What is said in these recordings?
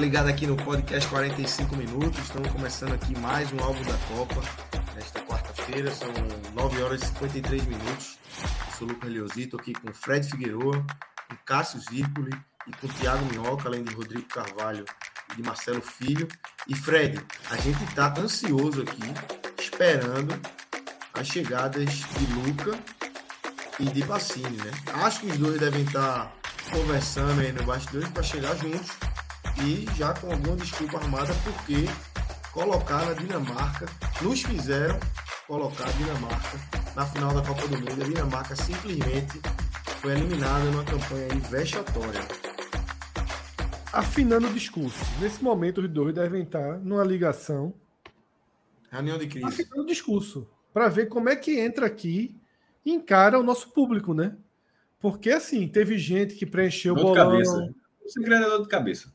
Ligada aqui no podcast 45 minutos. Estamos começando aqui mais um álbum da Copa nesta quarta-feira. São 9 horas e 53 minutos. Eu sou o Lucas Leozito aqui com Fred Figueroa, com Cássio Zirpoli e com Thiago Minhoca, além de Rodrigo Carvalho e de Marcelo Filho. E Fred, a gente está ansioso aqui, esperando as chegadas de Luca e de Bassini, né? Acho que os dois devem estar conversando aí no bastidores para chegar juntos e já com alguma desculpa armada, porque colocar na Dinamarca, nos fizeram colocar a Dinamarca na final da Copa do Mundo. A Dinamarca simplesmente foi eliminada numa campanha vexatória. Afinando o discurso. Nesse momento, os dois devem estar numa ligação. Reunião de crise. Afinando o discurso. Para ver como é que entra aqui e encara o nosso público, né? Porque, assim, teve gente que preencheu o bolão. cabeça. É dor de cabeça.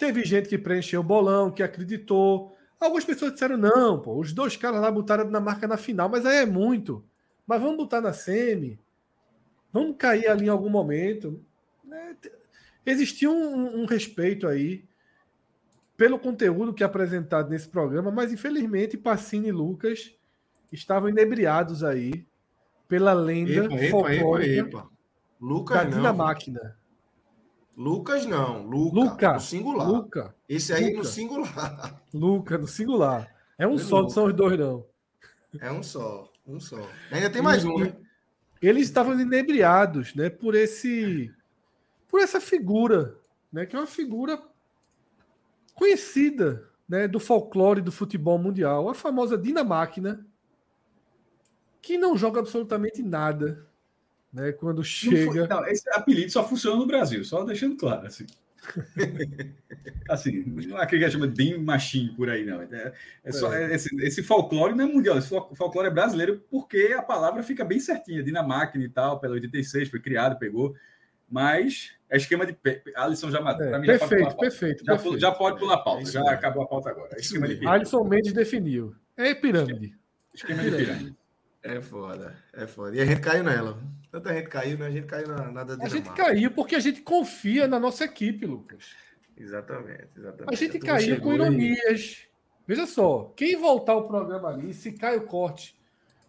Teve gente que preencheu o bolão, que acreditou. Algumas pessoas disseram: não, pô, os dois caras lá botaram a Dinamarca na final, mas aí é muito. Mas vamos botar na semi. Vamos cair ali em algum momento. T- Existia um, um respeito aí pelo conteúdo que é apresentado nesse programa, mas infelizmente Pacini e Lucas estavam inebriados aí pela lenda Epa, epa, epa, epa. Lucas da não. Dinamáquina. Lucas não. Luca. Luca, No singular. Luca, Esse aí Luca. no singular. Luca, no singular. É um É só, não são os dois, não. É um só. Um só. Ainda tem mais um, né? Eles estavam inebriados, né, por esse por essa figura, né, que é uma figura conhecida, né, do folclore do futebol mundial, a famosa Dinamáquina, que não joga absolutamente nada, né, quando chega. não, esse apelido só funciona no Brasil, só deixando claro. Assim, assim não é aquele que chama de machine por aí, não. É, é só, é, esse, esse folclore não é mundial, esse fol- folclore é brasileiro porque a palavra fica bem certinha. Dinamáquina e tal, pela 86, foi criado, pegou. Mas é esquema de. pe- Alisson já matou. É, mim, já perfeito, perfeito, Já, perfeito. já pode pular a É pauta, isso já acabou a pauta agora. É esquema de pirâmide. Alisson Mendes definiu. É pirâmide. Esquema de pirâmide. É foda. É foda. E a gente caiu nela. Tanta gente caiu, né? A gente caiu na, na da A gente caiu porque a gente confia na nossa equipe, Lucas. Exatamente, exatamente. A gente turma caiu com ironias. Veja só, quem voltar o programa ali, se cai o corte,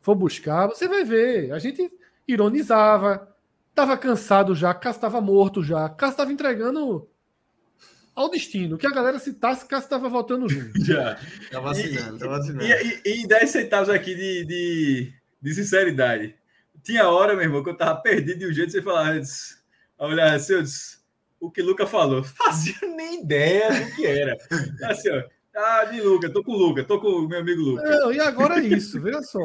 for buscar, você vai ver. A gente ironizava, tava cansado já, Cássio estava morto já, Cássio estava entregando ao destino. Que a galera citasse, Cássio estava voltando junto. Já. Tá vacinando, tá vacinando. E, e, e 10 centavos aqui de, de, de sinceridade. Tinha hora, meu irmão, que eu tava perdido de um jeito, você falava, olhar assim, eu disse, o que Luca falou, fazia nem ideia do que era. Assim, ó, ah, de Luca, tô com o Luca, tô com o meu amigo Luca. Não, e agora é isso, veja só.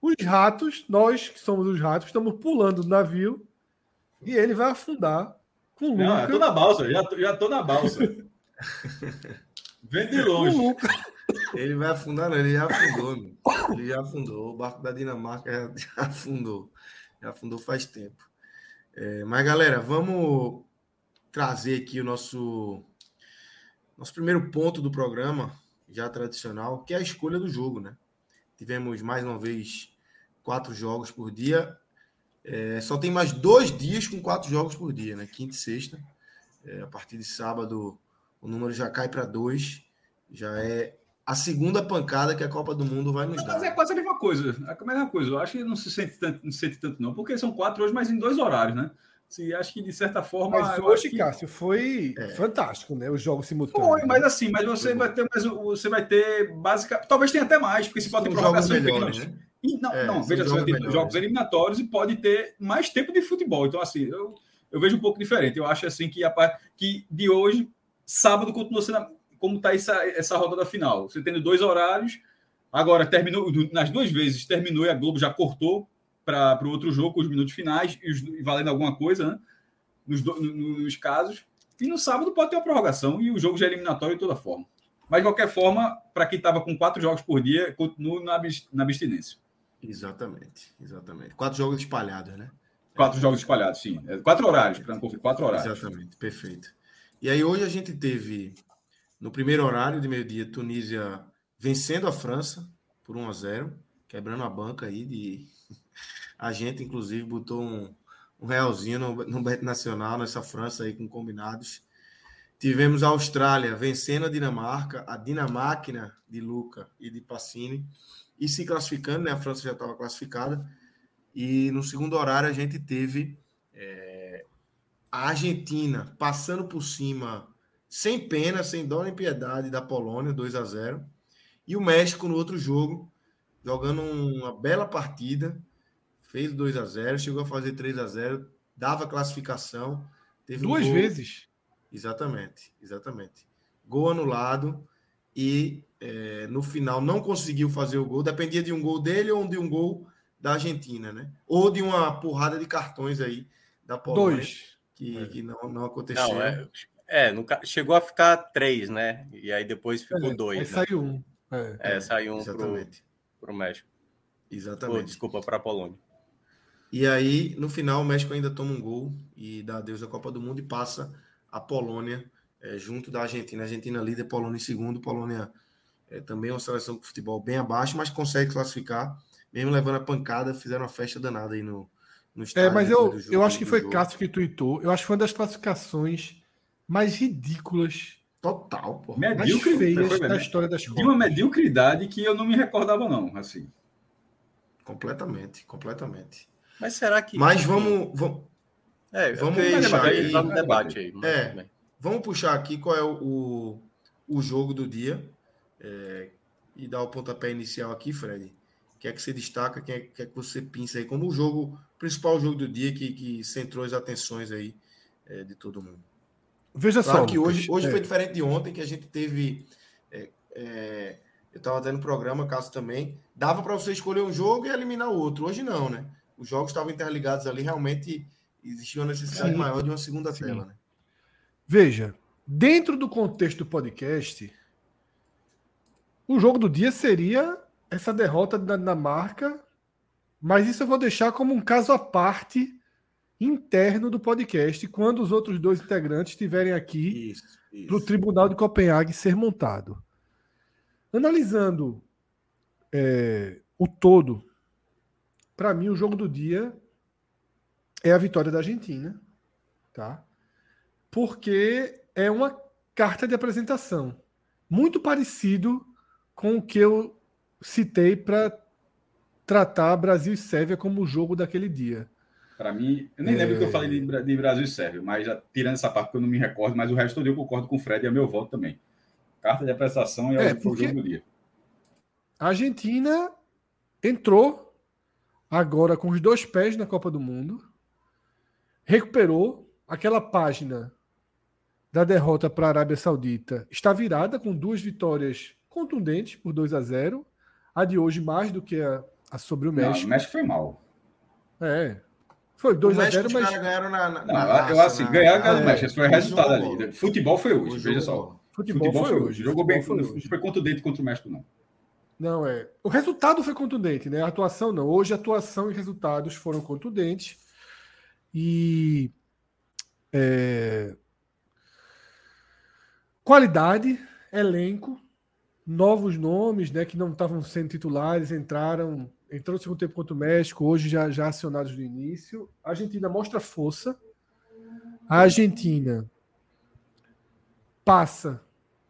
Os ratos, nós que somos os ratos, estamos pulando do navio e ele vai afundar com o Não, eu Luca. tô na balsa, já tô, já tô na balsa. Vem de com o longe. Luca. Ele vai afundar, não, ele já afundou. meu. Ele já afundou. O barco da Dinamarca já, afundou. Já afundou faz tempo. É, mas, galera, vamos trazer aqui o nosso, nosso primeiro ponto do programa, já tradicional, que é a escolha do jogo, né? Tivemos mais uma vez quatro jogos por dia. É, só tem mais dois dias com quatro jogos por dia, né? Quinta e sexta. É, a partir de sábado, o número já cai para dois. Já é a segunda pancada que a Copa do Mundo vai nos Mas é dar. quase a mesma coisa. É a mesma coisa. Eu acho que não se sente tanto, não se sente tanto, não, porque são quatro hoje, mas em dois horários, né? Sim, acho que de certa forma. Mas eu hoje, acho que- Cássio, foi É. fantástico, né? Os jogos simultâneos. Foi, mas assim, mas você vai ter mais, você vai ter básica, talvez tenha até mais, porque se pode ter prorrogação melhores, né? E não, É, não veja, você vai jogos ter melhores. jogos eliminatórios e pode ter mais tempo de futebol. Então, assim, eu, eu vejo um pouco diferente. Eu acho assim que, a, que de hoje, sábado, continua sendo a- como está essa, essa roda da final. Você tendo dois horários, agora terminou, nas duas vezes terminou e a Globo já cortou para o outro jogo, os minutos finais, e, os- e valendo alguma coisa, né? Nos, do- no- nos casos. E no sábado pode ter uma prorrogação e o jogo já é eliminatório de toda forma. Mas, de qualquer forma, para quem estava com quatro jogos por dia, continua na, na abstinência. Exatamente, exatamente. Quatro jogos espalhados, né? Quatro jogos espalhados, sim. É, Quatro horários, para não confundir. Quatro horários. Exatamente, perfeito. E aí hoje a gente teve, no primeiro horário de meio-dia, Tunísia vencendo a França por 1 a 0 quebrando a banca aí de... A gente, inclusive, botou um, um realzinho no, no Bet Nacional, nessa França aí com combinados. Tivemos a Austrália vencendo a Dinamarca, a Dinamáquina de Luca e de Passini, e se classificando, né? A França já estava classificada. E no segundo horário a gente teve é, a Argentina passando por cima, sem pena, sem dó nem piedade, da Polônia, 2 a 0 E o México no outro jogo, jogando uma bela partida, fez 2 a 0 chegou a fazer 3 a 0 dava classificação. Teve um Duas gol- vezes. Exatamente, exatamente. Gol anulado e é, no final não conseguiu fazer o gol. Dependia de um gol dele ou de um gol da Argentina, né? Ou de uma porrada de cartões aí da Polônia Dois. que, É. que não, não aconteceu. Não, é, é chegou a ficar três, né? E aí depois ficou Aí dois. né? saiu um. É. É, saiu um pro, Exatamente. pro México. Pô, Exatamente. desculpa, para a Polônia. E aí, no final, o México ainda toma um gol e dá adeus à Copa do Mundo e passa a Polônia é, junto da Argentina. A Argentina líder, Polônia em segundo. Polônia é, também é uma seleção com futebol bem abaixo, mas consegue classificar, mesmo levando a pancada, fizeram uma festa danada aí no, no É, estádio. mas depois eu, jogo- eu acho que foi jogo. Cássio que tweetou. Eu acho que foi uma das classificações mais ridículas, Total, pô. mais Medíocre, feias foi, da história das De uma mediocridade que eu não me recordava, não. Assim. Completamente, completamente. Mas será que. Mas vamos, vamos, É, vamos deixar aqui- tá no debate aí. É. Vamos puxar aqui qual é o, o, o jogo do dia é, e dar o pontapé inicial aqui, Fred. O que é que você destaca, o que é, que é que você pensa aí como o jogo, principal jogo do dia que, que centrou as atenções aí é, de todo mundo. Veja Claro só. que hoje, hoje é, foi diferente de ontem, que a gente teve. é, é, eu estava até no programa, caso também. Dava para você escolher um jogo e eliminar o outro. Hoje não, né? Os jogos estavam interligados ali, realmente existia uma necessidade Sim. maior de uma segunda Sim. tela, né? Veja, dentro do contexto do podcast, o jogo do dia seria essa derrota da Dinamarca, mas isso eu vou deixar como um caso à parte interno do podcast, quando os outros dois integrantes estiverem aqui para o Tribunal de Copenhague ser montado. Analisando é, o todo, para mim o jogo do dia é a vitória da Argentina, tá? Porque é uma carta de apresentação muito parecido com o que eu citei para tratar Brasil e Sérvia como o jogo daquele dia. Para mim, eu nem lembro o que eu falei de, Bra- de Brasil e Sérvia, mas já, tirando essa parte que eu não me recordo, mas o resto todo eu concordo com o Fred e é meu voto também. Carta de apresentação é, É, o, jogo do dia. A Argentina entrou agora com os dois pés na Copa do Mundo, recuperou aquela página da derrota para a Arábia Saudita, está virada com duas vitórias contundentes por 2 a 0. A de hoje mais do que a, a sobre o Não, México. o México foi mal. É. Foi O 2 a México, 0, os mas caras ganharam na, na, Não, na eu assim, na- ganhar ganhar na- do México, esse foi o resultado ali. bola. Futebol foi hoje, veja só. bola. futebol, foi hoje. Jogou bem, futebol não foi hoje. foi contundente contra o México, não. Não, é. O resultado foi contundente, né? A atuação não. Hoje, atuação e resultados foram contundentes. E. é, Qualidade, elenco, novos nomes, né? Que não estavam sendo titulares, entraram. Entrou no segundo tempo contra o México, hoje já, já acionados no início. A Argentina mostra força. A Argentina passa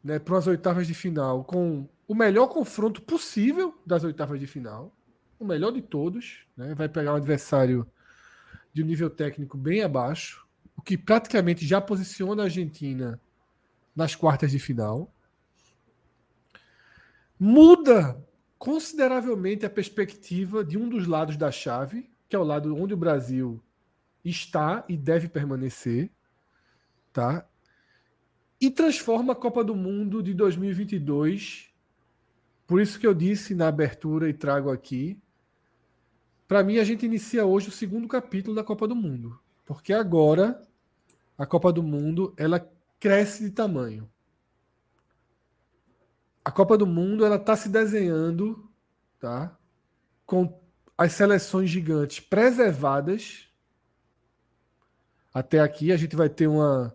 né, para as oitavas de final com o melhor confronto possível das oitavas de final, o melhor de todos, né, vai pegar um adversário de um nível técnico bem abaixo, o que praticamente já posiciona a Argentina nas quartas de final. Muda consideravelmente a perspectiva de um dos lados da chave, que é o lado onde o Brasil está e deve permanecer, tá? E transforma a Copa do Mundo de 2022. Por isso que eu disse na abertura e trago aqui. Para mim, a gente inicia hoje o segundo capítulo da Copa do Mundo, porque agora a Copa do Mundo ela cresce de tamanho. A Copa do Mundo ela está se desenhando, tá? Com as seleções gigantes preservadas até aqui a gente vai ter uma,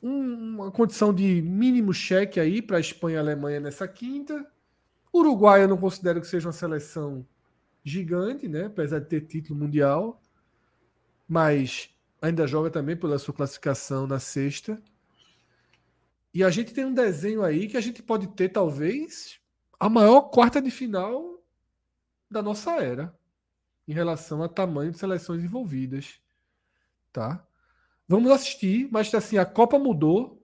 uma condição de mínimo cheque aí para Espanha e Alemanha nessa quinta. Uruguai eu não considero que seja uma seleção gigante, né? apesar de ter título mundial, mas ainda joga também pela sua classificação na sexta. E a gente tem um desenho aí que a gente pode ter, talvez, a maior quarta de final da nossa era, em relação a tamanho de seleções envolvidas tá? Vamos assistir, mas assim, a Copa mudou.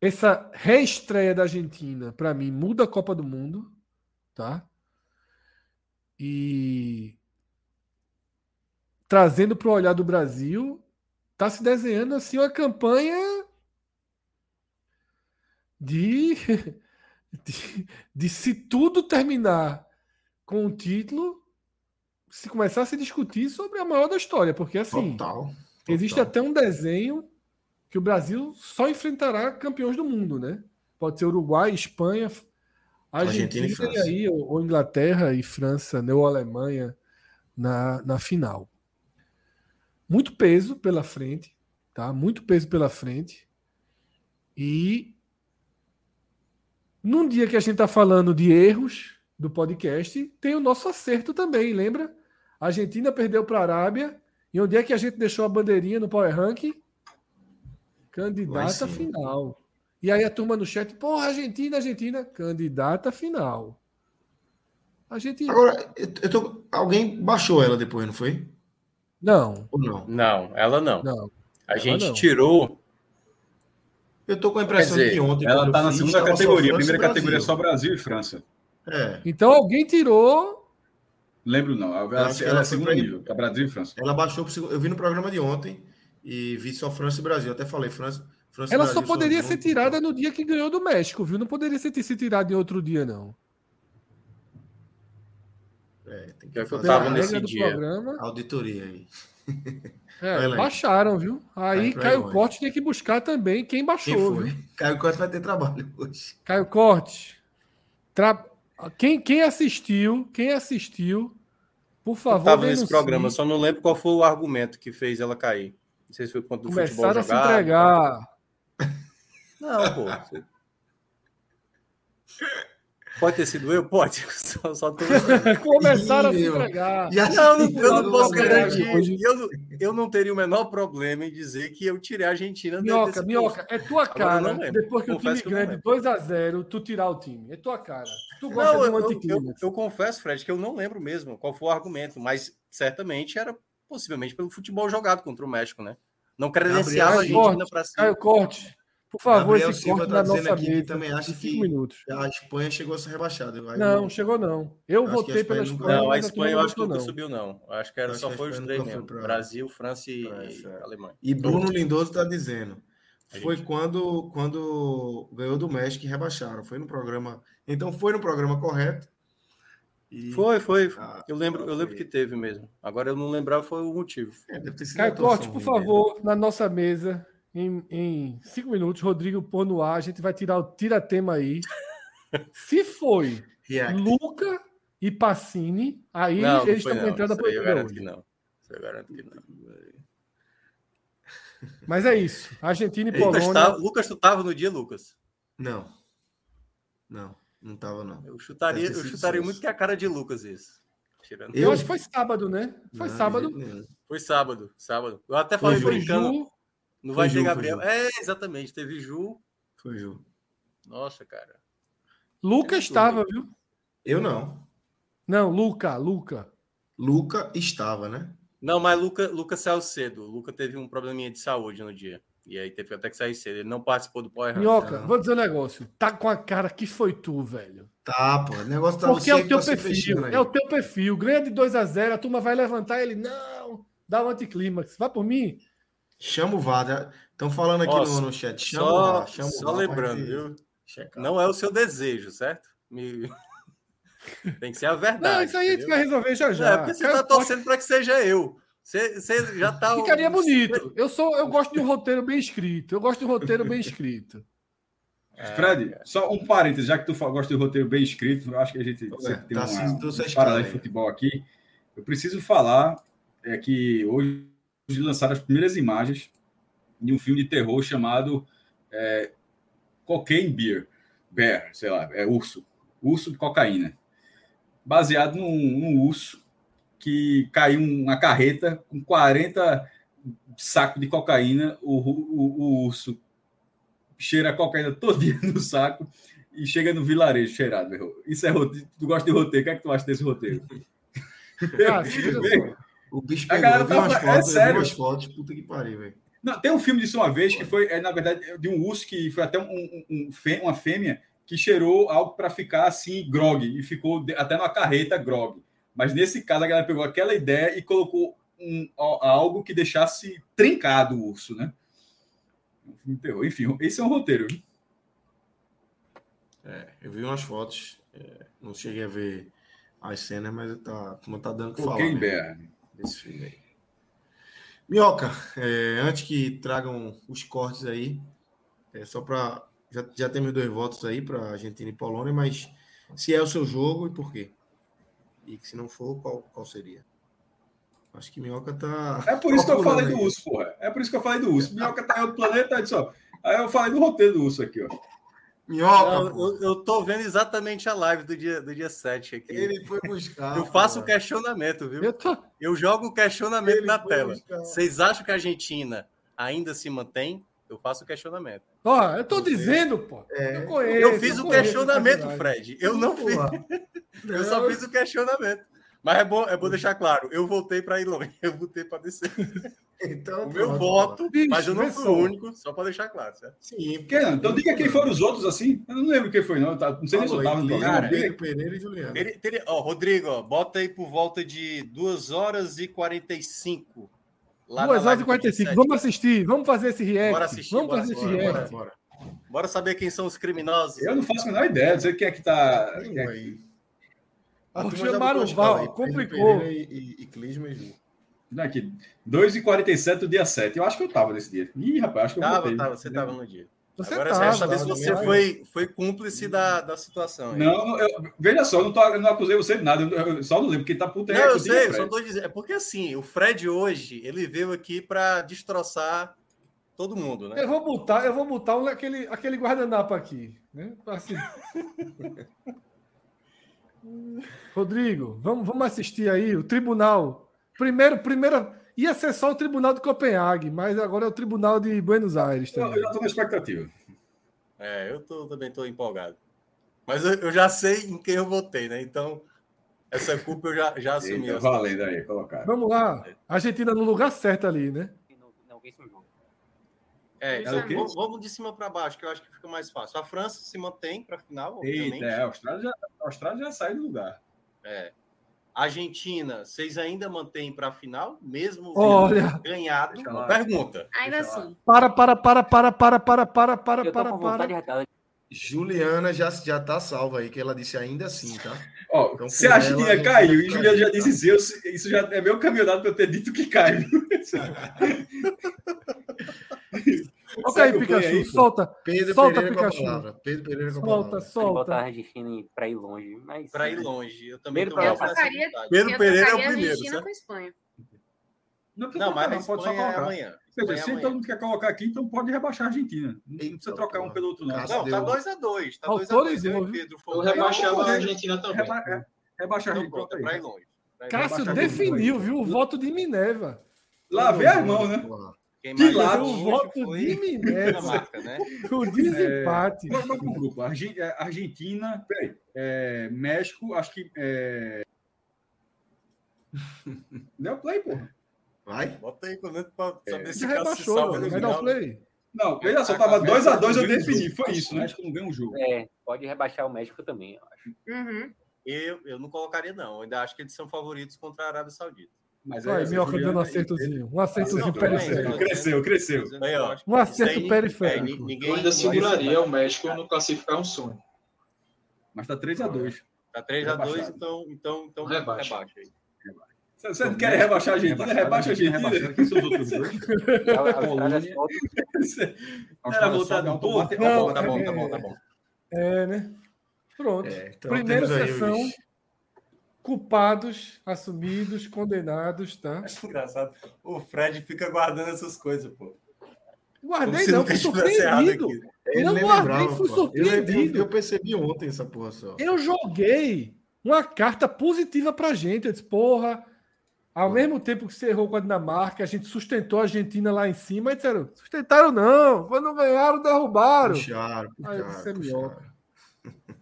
Essa reestreia da Argentina, para mim, muda a Copa do Mundo, tá? E trazendo para o olhar do Brasil, tá se desenhando assim uma campanha de, de, de se tudo terminar com o título, se começar a se discutir sobre a maior da história, porque assim, total, total. existe até um desenho que o Brasil só enfrentará campeões do mundo, né? Pode ser Uruguai, Espanha, Argentina, Argentina e, aí, ou, ou, Inglaterra e França, né, ou Alemanha na, na final. Muito peso pela frente, tá? Muito peso pela frente. E num dia que a gente está falando de erros do podcast, tem o nosso acerto também, lembra? A Argentina perdeu para a Arábia. E onde é que a gente deixou a bandeirinha no Power Rank? Candidata final. E aí a turma no chat, porra, Argentina, Argentina, candidata final. A gente. Agora, eu tô... alguém baixou ela depois, não foi? Não. Ou não? Não, ela não. Não. A ela gente não. tirou. Eu tô com a impressão dizer, que ontem. Ela tá na segunda categoria. A primeira categoria é só Brasil e França. É. Então alguém tirou Lembro não. Ela, ela, é segundo nível, é Brasil e França. Ela baixou pro Eu vi no programa de ontem e vi só França e Brasil. até falei, França. França ela Brasil, só poderia ser tirada no dia que ganhou do México, viu? Não poderia ser se tirada em outro dia, não. É, tem que eu tava nesse dia. Programa. Auditoria aí. É, baixaram, viu? Aí Caio Corte tem que buscar também quem baixou. Quem Caio Corte vai ter trabalho hoje. Caio Corte. Tra... Quem, quem assistiu, quem assistiu, por favor. Estava nesse programa, só não lembro qual foi o argumento que fez ela cair. Não sei se foi quanto do futebol jogado. a se entregar. Não, pô. Pode ter sido eu? Pode. Só, só tô... Começaram a se entregar. Não, não, eu não posso garantir. Eu, não, eu não teria o menor problema em dizer que eu tirei a Argentina Minhoca, Minhoca, é tua cara. Depois que Confesso o time ganha de 2x0, tu tirar o time. É tua cara. Tu gosta não, de um eu, eu, eu, confesso, Fred, que eu não lembro mesmo qual foi o argumento, mas certamente era possivelmente pelo futebol jogado contra o México, né? Não credenciava a Argentina para cima. Caio Corte. Por favor, Gabriel esse Silva tá dizendo aqui que também acha que minutos. a Espanha chegou a ser rebaixada. não, não, chegou não. Eu, votei pela Espanha. Não, a Espanha eu acho que nunca subiu, não. Acho que era, só foi os três mesmo. Pra... Brasil, França e é. Alemanha. E Bruno Lindoso está dizendo. Foi quando, quando ganhou do México e rebaixaram. Foi no programa. Então foi no programa correto. E... Foi, foi. Ah, eu lembro, eu lembro que teve mesmo. Agora eu não lembrava foi o motivo. É, Caio Corte, por favor, na nossa mesa, em, em cinco minutos, Rodrigo pôr no ar, a gente vai tirar o tira-tema aí. Se foi React. Luca e Passini, aí não, eles estão entrando a Eu garanto que não. Eu garanto que não. Mas é isso. Argentina e Polônia. Lucas, tá, Lucas, tu tava no dia, Lucas? Não. Não, não tava, não. Eu chutaria, eu chutaria muito que é a cara de Lucas isso. Tirando eu acho que foi sábado, né? Foi não, sábado. Foi sábado, sábado. Eu até falei foi brincando. Ju, não vai ter Gabriel. É, exatamente. Teve Ju. Foi Ju. Nossa, cara. Luca estava, viu? Eu não. Não, Luca, Luca. Luca estava, né? Não, mas Luca, Luca saiu cedo. Luca teve um probleminha de saúde no dia. E aí teve até que sair cedo. Ele não participou do Power Minhoca, vou dizer um negócio. Tá com a cara que foi tu, velho. Tá, pô. O negócio tá Porque é o teu perfil. É o teu perfil. Ganha de 2 a 0 a turma vai levantar ele. Não, dá um anticlímax. Vai por mim. Chama o VAR. Estão falando aqui no, no, chat. Chama só, o VAR. Chama só o VAR lembrando, viu? Checar. Não é o seu desejo, certo? Me... Tem que ser a verdade. Não, isso aí a gente vai resolver já já. É, porque você tá torcendo para que seja eu. Você, você já tá. Ficaria bonito. Eu sou, eu gosto de um roteiro bem escrito. Eu gosto de um roteiro bem escrito. É, Fred, só um parênteses, já que tu gosta de roteiro bem escrito, eu acho que a gente é, tem tá uma, um paralelo de futebol aqui. Eu preciso falar é, que hoje lançaram as primeiras imagens de um filme de terror chamado é, Cocaine Beer. Bear, sei lá, é urso. Urso de cocaína. Baseado num, num urso que caiu uma carreta com 40 sacos de cocaína. O, o, o urso cheira a cocaína todo dia no saco e chega no vilarejo cheirado. Isso é roteiro. Tu gosta de roteiro? O que é que tu acha desse roteiro? Ah, o bicho pegou, a galera tá, umas fotos, é sério. umas fotos, puta que pariu, velho. Não, tem um filme disso uma vez que foi, é, na verdade, de um urso que foi até um, um, um uma fêmea que cheirou algo para ficar assim, grog, e ficou até numa carreta grog. Mas nesse caso, a galera pegou aquela ideia e colocou um, algo que deixasse trincado o urso, né? Enfim, esse é um roteiro. É, eu vi umas fotos, é, não cheguei a ver as cenas, mas tá, como tá dando que falar. Quem né, desse filme aí. Minhoca, é, antes que tragam os cortes aí, é só para já, já temos dois votos aí para Argentina e Polônia, mas se é o seu jogo e por quê? E se não for, qual, qual seria? Acho que Minhoca tá. É por isso que eu falei do urso, porra. É por isso que eu falei do urso. Minhoca tá em outro planeta, aí só. Aí eu falei do roteiro do urso aqui, ó. Minhoca. Não, eu, eu tô vendo exatamente a live do dia, do dia 7 aqui. Ele foi buscar. Eu faço o um questionamento, viu? Eu, tô... eu jogo o questionamento Ele na tela. Buscar. Vocês acham que a Argentina ainda se mantém? Eu faço o questionamento. Ó, eu tô dizendo, pô. É. Eu, conheço, eu fiz eu o questionamento, Fred. Eu não fiz. eu só fiz o questionamento. Mas é bom, é bom deixar claro, eu voltei para ir longe, eu voltei para descer. Então, o meu pronto, voto, bicho, mas eu não fui o único, só para deixar claro, certo? Sim. Porque, então diga quem foram os outros assim. Eu não lembro quem foi, não. Não sei nem se eu estava no programa. Pereira e Juliano. Ele, ele, ó, Rodrigo, ó, bota aí por volta de 2 horas e 45 Lá 2 horas e 45. Vamos assistir, vamos fazer esse react. Bora assistir, vamos bora, fazer bora, esse bora, react. Bora, bora, saber quem são os criminosos. Eu não faço a menor ideia, não sei quem é que tá. É. Ah, chamaram o Val, complicou. E, e, Clisma e Ju. Aqui, 2 e 47 do dia 7. Eu acho que eu tava nesse dia. Ih, rapaz, acho que eu tava. Tava, você tava no dia. Você Agora tava, eu quero saber se você foi, foi cúmplice da, da situação. Aí. Não, eu, veja só, eu não, tô, eu não acusei você de nada, eu, eu só não lembro, porque tá puta Não, eu sei, eu só tô dizendo. É porque assim, o Fred hoje, ele veio aqui para destroçar todo mundo, né? Eu vou botar, eu vou botar aquele, aquele guardanapo aqui, né? Assim. Rodrigo, vamos, vamos assistir aí o tribunal. Primeiro, primeira Ia ser só o Tribunal de Copenhague, mas agora é o Tribunal de Buenos Aires. Também. Eu, já estou na expectativa. É, eu tô, também estou empolgado. Mas eu, eu, já sei em quem eu votei, né? Então, essa culpa eu já, já assumi. Eita, valendo aí, colocar. Vamos lá. Argentina no lugar certo ali, né? É, é vamos, vamos de cima para baixo, que eu acho que fica mais fácil. A França se mantém para a final, obviamente. Eita, é, a Austrália já, a Austrália já sai do lugar. É. Argentina, vocês ainda mantêm para a final, mesmo Olha, ganhado? Pergunta. Ainda assim. Para, para, para, para, para, para, para, para, para, para. Juliana já, já tá salva aí, que ela disse ainda assim, tá? Ó, então, se a Argentina caiu e Juliana já disse Zeus, isso já é meu caminhonado para eu ter dito que caiu. Ok, aí, Pikachu, aí, solta. Pedro solta, Pereira Pikachu. Pedro Pereira com solta, solta. botar a Argentina para ir longe. Mas... Para ir longe. Eu também tô eu tocaria, Pedro Pereira é o primeiro. Argentina com a Espanha. Não, não mas não pode só colocar. É amanhã. Dizer, se todo mundo quer colocar aqui, então pode rebaixar a Argentina. Não Eita, precisa trocar um pelo outro, não. Não, tá 2x2. Tá 2x2. Pedro Eu rebaixava a Argentina também. Reba, rebaixa a Argentina. Para ir longe. Cássio definiu, viu? O voto de Minerva. Lá vem a mão, né? Quem que lado o voto de Minerva. Marca, né? O desempate. É, qual grupo? É, Argentina, é, México, acho que. É... Deu play, porra. Vai? Bota aí pra É. saber cara se rebaixou, salva mano. no Vai dar o final. play. Não, veja só, tava 2x2 eu defini. Foi isso, né? Acho que não ganha um jogo. É, pode rebaixar o México também, eu acho. Uhum. Eu, eu não colocaria, não. Eu ainda acho que eles são favoritos contra a Arábia Saudita. Mas Vai, essa Minhoca dando um acertozinho. Um acertozinho periférico. Cresceu, cresceu. Aí. Um acerto aí, periférico. é, ni- ninguém, Eu ainda seguraria o México no classificar um sonho. Mas tá 2x2. Tá 3x2, Rebaixado. então, então, então Rebaixa. rebaixa aí. Você não quer rebaixar a Argentina? Rebaixa a Argentina. Quem são os outros dois? Era voltado um pouco. Tá Não, bom, tá bom, é- tá bom, tá bom. É, né? Pronto. É, então Primeira aí sessão. Os- Culpados, assumidos, condenados, tá? Acho engraçado. O Fred fica guardando essas coisas, pô. Guardei não, fui surpreendido. Ele Não guardei, lembrava, fui pô. surpreendido. Eu, eu percebi ontem essa porra só. Eu joguei uma carta positiva pra gente. Eu disse, porra, ao mesmo tempo que você errou com a Dinamarca, a gente sustentou a Argentina lá em cima, e disseram, sustentaram não, quando ganharam, derrubaram. Puxaram, Aí puxaram, você é puxaram. minhoca.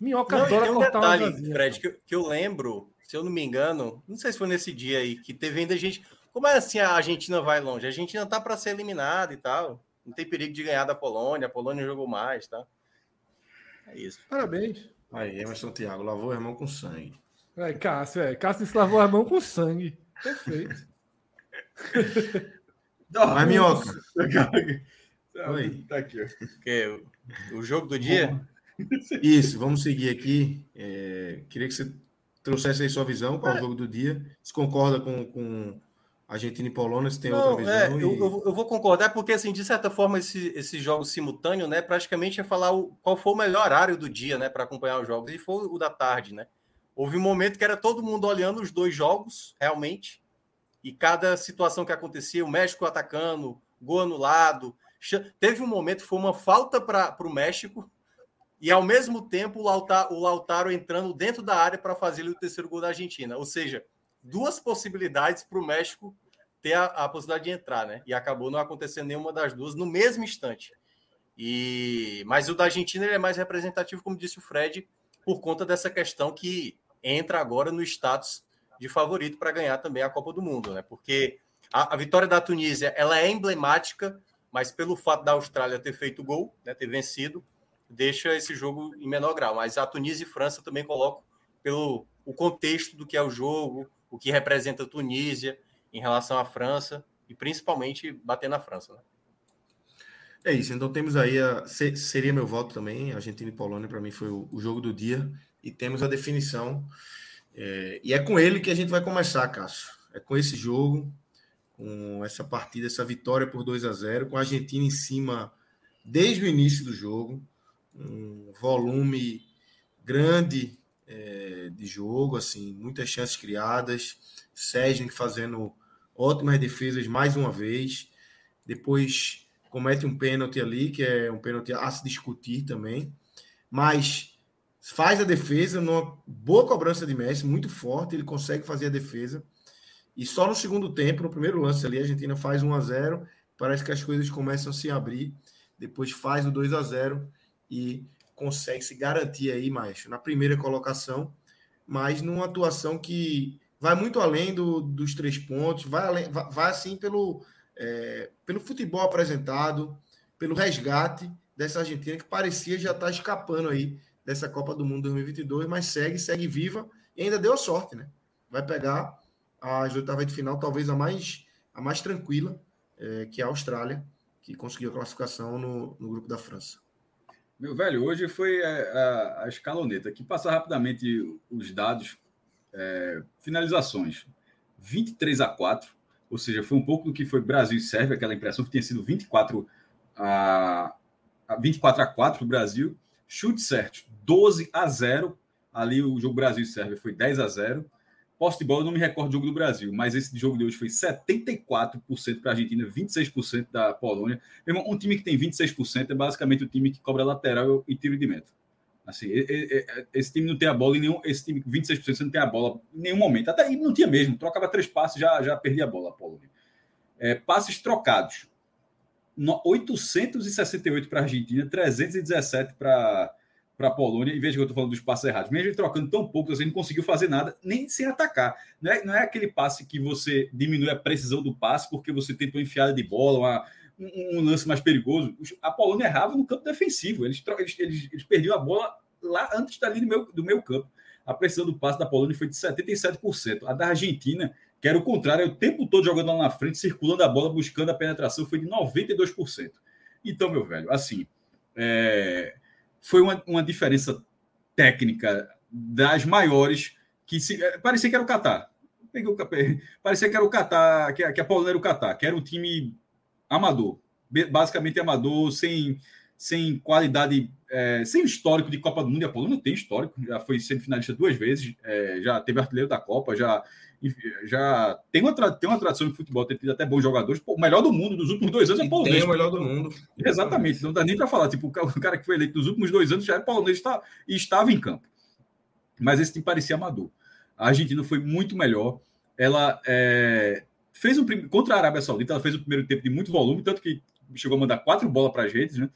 Minhoca Não, adora tem um cortar uma detalhe. Fred, que, eu- que eu lembro, se eu não me engano, não sei se foi nesse dia aí, que teve ainda gente. Como é assim a Argentina vai longe? A Argentina tá para ser eliminada e tal. Não tem perigo de ganhar da Polônia, a Polônia jogou mais, tá? É isso. Parabéns. Aí, Emerson Thiago, lavou a mão com sangue. É, Cássio, é. Cássio se lavou a mão com sangue. Perfeito. Mas, Minhoca, Oi. Tá aqui, o, o jogo do dia. isso, vamos seguir aqui. É, queria que você trouxesse aí sua visão qual é o jogo do dia. Se concorda com, com Argentina e Polônia, se tem Não, outra é, visão. eu, e- eu- eu vou concordar, porque, assim, de certa forma, esse, esse jogo simultâneo, né, praticamente é falar o, qual foi o melhor horário do dia, né, para acompanhar os jogos, e foi o da tarde, né? Houve um momento que era todo mundo olhando os dois jogos, realmente, e cada situação que acontecia, o México atacando, gol anulado. Teve um momento foi uma falta para o México, e ao mesmo tempo o Lautaro, o Lautaro entrando dentro da área para fazer o terceiro gol da Argentina. Ou seja, duas possibilidades para o México ter a, a possibilidade de entrar, né? E acabou não acontecendo nenhuma das duas no mesmo instante. E mas o da Argentina é mais representativo, como disse o Fred, por conta dessa questão que entra agora no status de favorito para ganhar também a Copa do Mundo, né? Porque a, a vitória da Tunísia ela é emblemática, mas pelo fato da Austrália ter feito gol, né, ter vencido, deixa esse jogo em menor grau. Mas a Tunísia e França também colocam pelo o contexto do que é o jogo, o que representa a Tunísia em relação à França e principalmente bater na França. Né? É isso, então temos aí, a, se- seria meu voto também, Argentina e Polônia para mim foi o, o jogo do dia, e temos a definição, é, e é com ele que a gente vai começar, Cássio, é com esse jogo, com essa partida, essa vitória por 2 a 0 com a Argentina em cima desde o início do jogo, um volume grande é, de jogo, assim, muitas chances criadas, Sérgio fazendo ótimas defesas mais uma vez, depois comete um pênalti ali, que é um pênalti a se discutir também, mas faz a defesa numa boa cobrança de Messi, muito forte, ele consegue fazer a defesa. E só no segundo tempo, no primeiro lance ali, a Argentina faz 1 a 0, parece que as coisas começam a se abrir, depois faz o 2 a 0 e consegue se garantir aí, mais na primeira colocação, mas numa atuação que vai muito além do, dos três pontos, vai, além, vai, vai assim pelo, é, pelo futebol apresentado, pelo resgate dessa Argentina que parecia já estar escapando aí dessa Copa do Mundo 2022, mas segue, segue viva e ainda deu sorte, né? Vai pegar as oitavas de final, talvez a mais, a mais tranquila, é, que é a Austrália, que conseguiu a classificação no, no grupo da França. Meu velho, hoje foi a, a, a escaloneta. Aqui passar rapidamente os dados. É, finalizações: 23 a 4, ou seja, foi um pouco do que foi Brasil e Sérvia, aquela impressão que tinha sido 24 a, a 24 a 4 o Brasil. Chute certo, 12 a 0. Ali o jogo Brasil e Sérvia foi 10 a 0. Posse de bola, eu não me recordo do jogo do Brasil, mas esse jogo de hoje foi 74% para a Argentina, 26% da Polônia. Irmão, um time que tem 26% é basicamente o time que cobra lateral e tiro de meta. Assim, esse time não tem a bola em nenhum. Esse time, 26% você não tem a bola em nenhum momento. Até aí não tinha mesmo. Trocava três passes, já, já perdia a bola a Polônia. É, passes trocados. No- 868 para a Argentina, 317 para para a Polônia, e veja que eu estou falando dos passes errados, mesmo ele trocando tão pouco, você não conseguiu fazer nada, nem sem atacar. Não é, não é aquele passe que você diminui a precisão do passe porque você tentou enfiada de bola, uma, um, um, lance mais perigoso. A Polônia errava no campo defensivo, eles, eles, eles, eles perdiam a bola lá antes da linha do meu, do meu campo. A precisão do passe da Polônia foi de 77%. A da Argentina, que era o contrário, o tempo todo jogando lá na frente, circulando a bola, buscando a penetração, foi de 92%. Então, meu velho, assim, é, foi uma, uma diferença técnica das maiores que se, é, parecia que era o Catar. Parecia que era o Catar, que, que a Polônia era o Catar, que era um time amador, basicamente amador, sem, sem qualidade, é, sem histórico de Copa do Mundo. E a Polônia tem histórico, já foi semifinalista duas vezes, é, já teve artilheiro da Copa, já já tem uma, tem uma tradição de futebol, tem tido até bons jogadores. Pô, o melhor do mundo dos últimos dois anos é polonês. Tem o melhor do mundo. Exatamente, não dá nem para falar. Tipo, o cara que foi eleito nos últimos dois anos já é polonês está, e estava em campo. Mas esse time parecia amador. A Argentina foi muito melhor. Ela é, fez um contra a Arábia Saudita, ela fez o primeiro tempo de muito volume, tanto que chegou a mandar quatro bolas para as redes, né?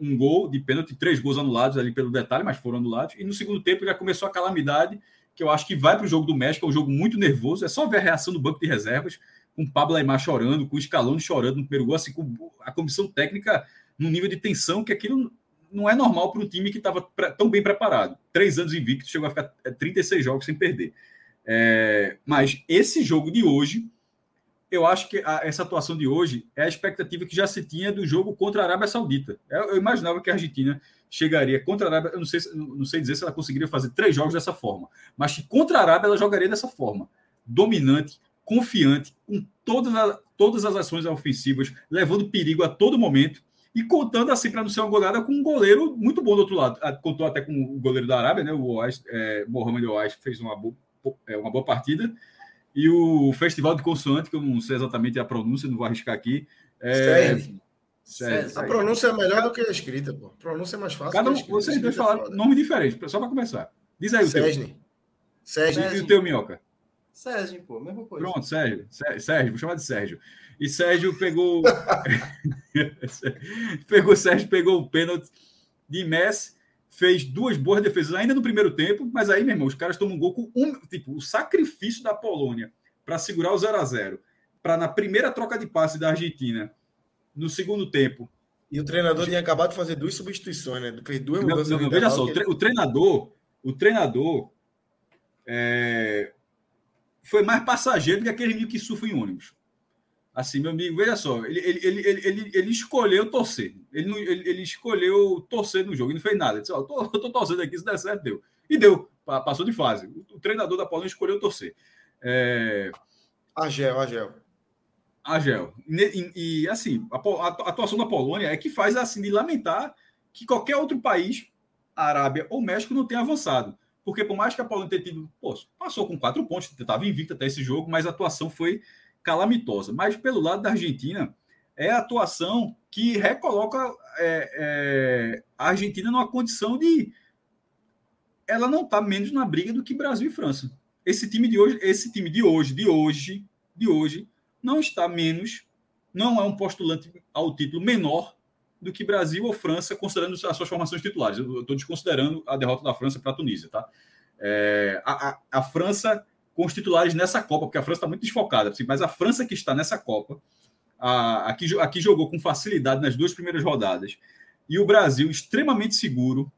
Um gol de pênalti, três gols anulados ali pelo detalhe, mas foram anulados. E no segundo tempo já começou a calamidade que eu acho que vai para o jogo do México, é um jogo muito nervoso. É só ver a reação do banco de reservas, com o Pablo Aymar chorando, com o Scaloni chorando no primeiro gol, assim, com a comissão técnica num nível de tensão que aquilo não é normal para um time que estava tão bem preparado. Três anos invicto, chegou a ficar 36 é, jogos sem perder. É, mas esse jogo de hoje, eu acho que a, essa atuação de hoje é a expectativa que já se tinha do jogo contra a Arábia Saudita. Eu, eu imaginava que a Argentina chegaria contra a Arábia. Eu não sei, não sei dizer se ela conseguiria fazer três jogos dessa forma, mas que contra a Arábia ela jogaria dessa forma, dominante, confiante, com todas, a, todas as ações ofensivas, levando perigo a todo momento e contando assim para não ser uma goleada com um goleiro muito bom do outro lado. Ah, contou até com o goleiro da Arábia, né? O Oais, é, Mohamed fez uma boa, é, uma boa partida. E o Festival de Consoante, que eu não sei exatamente a pronúncia, não vou arriscar aqui. É, a pronúncia é melhor do que a escrita, pô. A pronúncia é mais fácil. Cada um, vocês dois é falaram nome diferente, só para começar. Diz aí o Sesne. teu. Sérgio. E o teu, Minhoca? Sérgio, pô, mesma coisa. Pronto, Sérgio. Sérgio, vou chamar de Sérgio. E Sérgio pegou. pegou Sérgio, pegou o pênalti de Messi, fez duas boas defesas ainda no primeiro tempo, mas aí, meu irmão, os caras tomam um gol com um. Tipo, o sacrifício da Polônia para segurar o 0 a 0 para na primeira troca de passe da Argentina no segundo tempo. E o treinador tinha acabado de fazer duas substituições, né? Fez duas mudanças. Não, não, veja só, ele... o treinador, o treinador é... foi mais passageiro do que aquele amigo que surfa em ônibus. Assim, meu amigo, veja só, ele, ele, ele, ele, ele escolheu torcer. Ele, não, ele, ele escolheu torcer no jogo, ele não fez nada. Ele disse: oh, tô, tô torcendo aqui, se der certo, deu. E deu, passou de fase. O, o treinador da Polônia escolheu torcer. É... Agel, Agel. Agel. E, e assim, a, a, atuação da Polônia é que faz assim de lamentar que qualquer outro país, Arábia ou México, não tenha avançado. Porque por mais que a Polônia tenha tido, pô, passou com quatro pontos, estava invicta até esse jogo, mas a atuação foi calamitosa. Mas pelo lado da Argentina, é a atuação que recoloca é, é, a Argentina numa condição de ela não está menos na briga do que Brasil e França. Esse time de hoje, esse time de hoje, de hoje, de hoje, não está menos, não é um postulante ao título menor do que Brasil ou França, considerando as suas formações titulares. Eu estou desconsiderando a derrota da França para a Tunísia, tá? É, a, a, a, França com os titulares nessa Copa, porque a França está muito desfocada, assim, mas a França que está nessa Copa, a, aqui, aqui jogou com facilidade nas duas primeiras rodadas, e o Brasil extremamente seguro,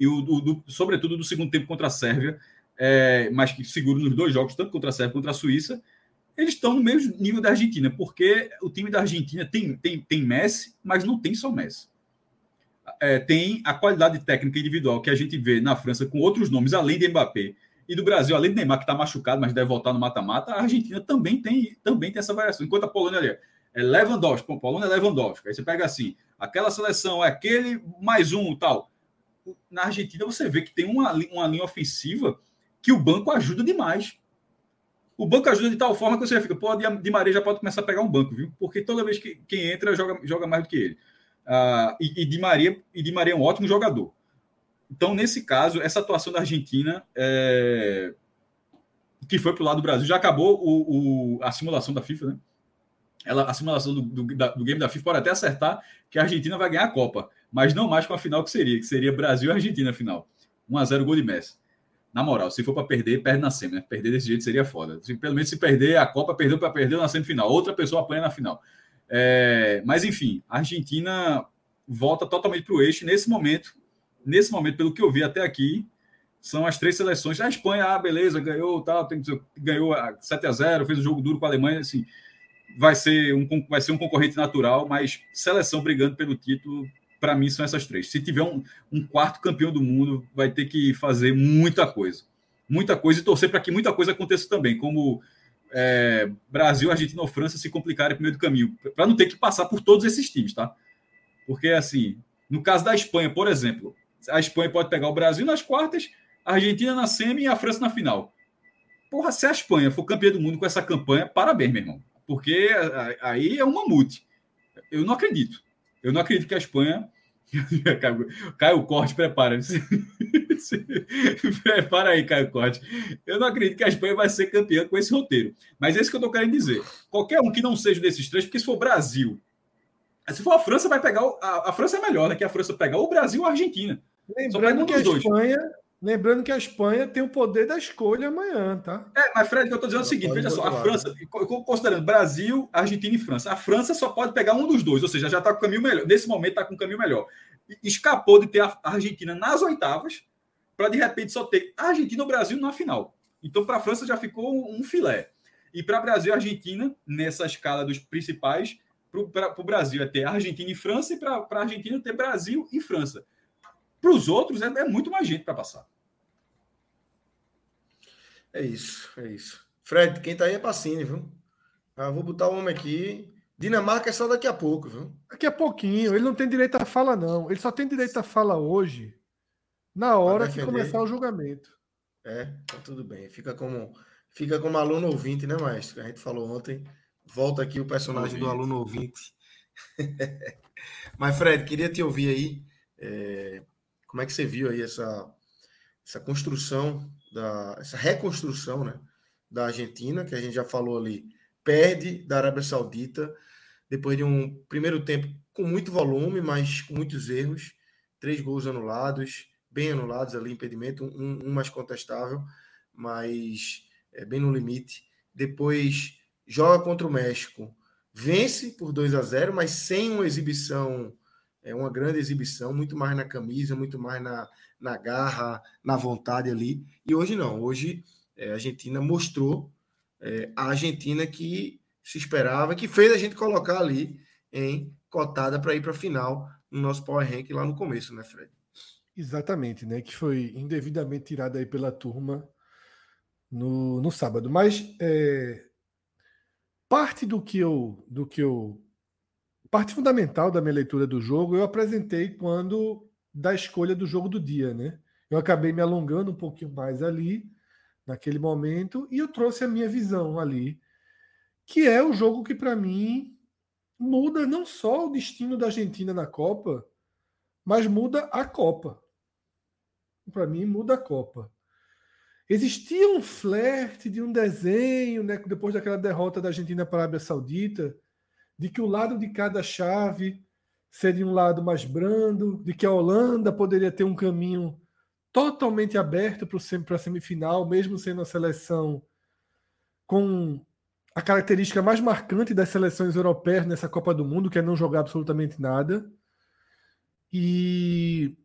e o, do, sobretudo do segundo tempo contra a Sérvia, é, mas que seguro nos dois jogos, tanto contra a Sérvia quanto a Suíça, eles estão no mesmo nível da Argentina, porque o time da Argentina tem, tem, tem Messi, mas não tem só Messi. É, tem a qualidade técnica individual que a gente vê na França com outros nomes, além de Mbappé, e do Brasil, além de Neymar, que está machucado, mas deve voltar no mata-mata, a Argentina também tem, também tem essa variação. Enquanto a Polônia ali é Lewandowski, Polônia é Lewandowski. Aí você pega assim, aquela seleção é aquele mais um tal. Na Argentina você vê que tem uma, uma linha ofensiva que o banco ajuda demais. O banco ajuda de tal forma que você fica, pô, Di Maria já pode começar a pegar um banco, viu? Porque toda vez que quem entra joga, joga mais do que ele. Uh, e, e, Maria, e Di Maria é um ótimo jogador. Então, nesse caso, essa atuação da Argentina, é... que foi para o lado do Brasil, já acabou o, o, a simulação da FIFA, né? Ela, a simulação do, do, da, do game da FIFA pode até acertar que a Argentina vai ganhar a Copa. mas não mais com a final que seria, que seria Brasil e Argentina final. 1x0 gol de Messi. Na moral, se for para perder, perde na semi. Né? Perder desse jeito seria foda. Se, pelo menos se perder a Copa, perdeu para perder na semifinal. Outra pessoa apanha na final. É, mas enfim, a Argentina volta totalmente para o eixo. Nesse momento, nesse momento, pelo que eu vi até aqui, são as três seleções. A Espanha, ah, beleza, ganhou, tal, tem, ganhou 7 a 0 fez um jogo duro com a Alemanha, assim, vai ser um, vai ser um concorrente natural, mas seleção brigando pelo título, para mim, são essas três. Se tiver um, um, quarto campeão do mundo, vai ter que fazer muita coisa. Muita coisa e torcer para que muita coisa aconteça também, como é, Brasil, Argentina ou França se complicarem no meio do caminho, para não ter que passar por todos esses times, tá? Porque, assim, no caso da Espanha, por exemplo, a Espanha pode pegar o Brasil nas quartas, a Argentina na semi e a França na final. Porra, se a Espanha for campeã do mundo com essa campanha, parabéns, meu irmão. Porque aí é um mamute. Eu não acredito. Eu não acredito que a Espanha. Caio Corte, prepara. prepara aí, Caio Corte. Eu não acredito que a Espanha vai ser campeã com esse roteiro. Mas é isso que eu estou querendo dizer. Qualquer um que não seja desses três, porque se for Brasil, se for a França, vai pegar. O, a, a, França é melhor, né? Que a França pegar o Brasil ou a Argentina. Lembrando que a Espanha. Lembrando que a Espanha tem o poder da escolha amanhã, tá? É, mas Fred, eu estou dizendo é o seguinte: veja só, a França, considerando Brasil, Argentina e França, a França só pode pegar um dos dois, ou seja, já está com o caminho melhor. Nesse momento está com o caminho melhor. Escapou de ter a Argentina nas oitavas, para de repente só ter a Argentina e o Brasil na final. Então, para a França já ficou um filé. E para Brasil e Argentina, nessa escala dos principais, para o Brasil é ter Argentina e França, e para a Argentina ter Brasil e França. Para os outros, é, é, muito mais gente para passar. É isso, é isso. Fred, quem tá aí é Pacini, viu? Ah, vou botar o homem aqui. Dinamarca é só daqui a pouco, viu? Daqui a pouquinho. Ele não tem direito à fala, não. Ele só tem direito à fala hoje, na hora que começar o julgamento. É, tá tudo bem. Fica como, fica como aluno ouvinte, né, maestro? A gente falou ontem. Volta aqui o personagem do aluno ouvinte. Mas, Fred, queria te ouvir aí. É, como é que você viu aí essa, essa construção, da, essa reconstrução né, da Argentina, que a gente já falou ali, perde da Arábia Saudita, depois de um primeiro tempo com muito volume, mas com muitos erros, três gols anulados, bem anulados ali, impedimento, um, um mais contestável, mas é, bem no limite. Depois joga contra o México, vence por 2 a 0, mas sem uma exibição, é uma grande exibição, muito mais na camisa, muito mais na, na garra, na vontade ali. E hoje não, hoje é, a Argentina mostrou é, a Argentina que se esperava, que fez a gente colocar ali em cotada para ir para a final no nosso Power Rank lá no começo, né, Fred? Exatamente, né? Que foi indevidamente tirada aí pela turma no, no sábado. Mas é, parte do que eu do que eu parte fundamental da minha leitura do jogo eu apresentei quando da escolha do jogo do dia, né? Eu acabei me alongando um pouquinho mais ali naquele momento e eu trouxe a minha visão ali, que é o jogo que para mim muda não só o destino da Argentina na Copa, mas muda a Copa. Para mim muda a Copa. Existia um flerte de um desenho, né, depois daquela derrota da Argentina para a Arábia Saudita, de que o lado de cada chave seria um lado mais brando, de que a Holanda poderia ter um caminho totalmente aberto para a semifinal, mesmo sendo a seleção com a característica mais marcante das seleções europeias nessa Copa do Mundo, que é não jogar absolutamente nada. E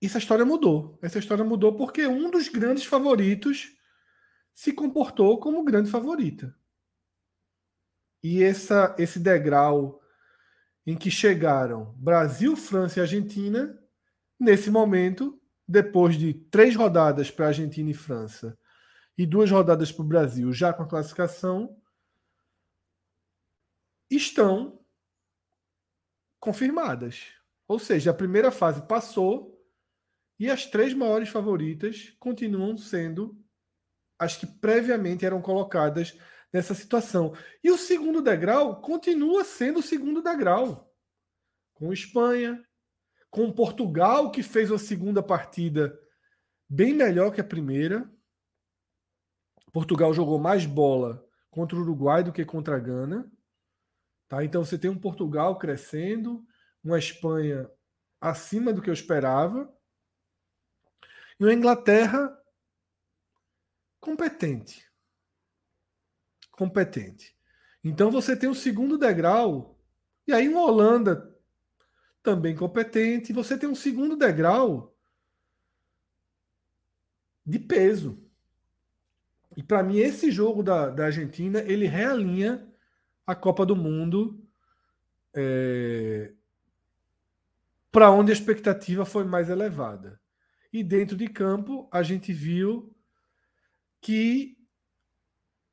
essa história mudou. Essa história mudou porque um dos grandes favoritos se comportou como grande favorita. E essa, esse degrau em que chegaram Brasil, França e Argentina, nesse momento, depois de três rodadas para Argentina e França e duas rodadas para o Brasil, já com a classificação, estão confirmadas. Ou seja, a primeira fase passou e as três maiores favoritas continuam sendo as que previamente eram colocadas nessa situação. E o segundo degrau continua sendo o segundo degrau. Com Espanha, com Portugal, que fez uma segunda partida bem melhor que a primeira. Portugal jogou mais bola contra o Uruguai do que contra a Gana. Tá? Então você tem um Portugal crescendo, uma Espanha acima do que eu esperava, e uma Inglaterra competente. Competente. Então você tem o segundo degrau, e aí uma Holanda também competente, você tem um segundo degrau de peso. E para mim, esse jogo da, da Argentina, ele realinha a Copa do Mundo é, para onde a expectativa foi mais elevada. E dentro de campo, a gente viu que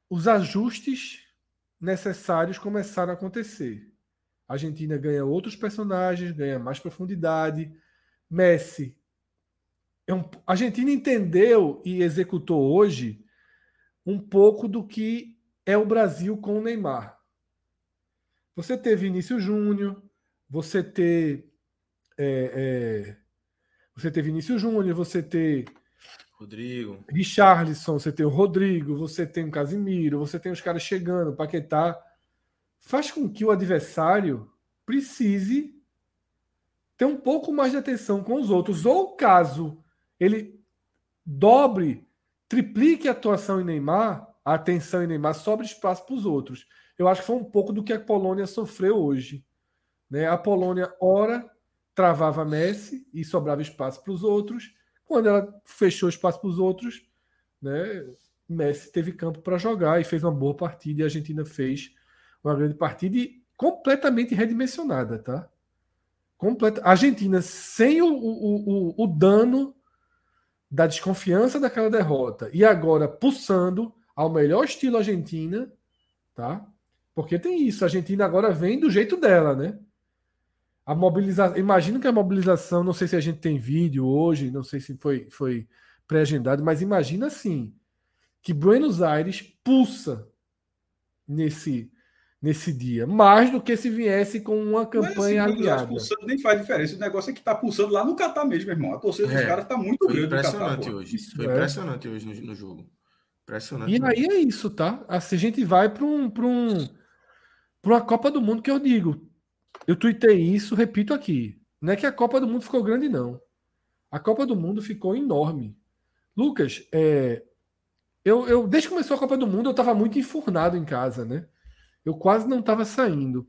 os ajustes necessários começaram a acontecer. A Argentina ganha outros personagens, ganha mais profundidade. Messi. É um, a Argentina entendeu e executou hoje um pouco do que é o Brasil com o Neymar. Você ter Vinícius Júnior, você ter. É, é, você ter Vinícius Júnior, você ter. Rodrigo. Richarlison, você tem o Rodrigo, você tem o Casimiro, você tem os caras chegando, Paquetá. Faz com que o adversário precise ter um pouco mais de atenção com os outros. Ou caso ele dobre triplique a atuação em Neymar, a atenção em Neymar, sobre espaço para os outros. Eu acho que foi um pouco do que a Polônia sofreu hoje. Né? A Polônia, ora, travava Messi e sobrava espaço para os outros. Quando ela fechou espaço para os outros, né, Messi teve campo para jogar e fez uma boa partida. E a Argentina fez uma grande partida e completamente redimensionada, tá? Completa. A Argentina sem o, o, o, o dano da desconfiança daquela derrota e agora pulsando ao melhor estilo Argentina, tá? Porque tem isso, a Argentina agora vem do jeito dela, né? A mobilização, imagino que a mobilização, não sei se a gente tem vídeo hoje, não sei se foi foi pré-agendado, mas imagina assim, que Buenos Aires pulsa nesse nesse dia, mais do que se viesse com uma campanha Mas, assim, alinhada. Pulsando nem faz diferença. O negócio é que tá pulsando lá no Catar mesmo, meu irmão. A torcida dos É. caras tá muito Foi grande. no impressionante Catar, hoje. Foi É. impressionante hoje no, no jogo. Impressionante. E mesmo. aí é isso, tá? Assim, a gente vai para um, pra um, pra uma Copa do Mundo que eu digo. Eu tuitei isso, repito aqui. Não é que a Copa do Mundo ficou grande, não. A Copa do Mundo ficou enorme. Lucas, é, eu, eu, desde que começou a Copa do Mundo, eu estava muito enfurnado em casa, né? Eu quase não estava saindo.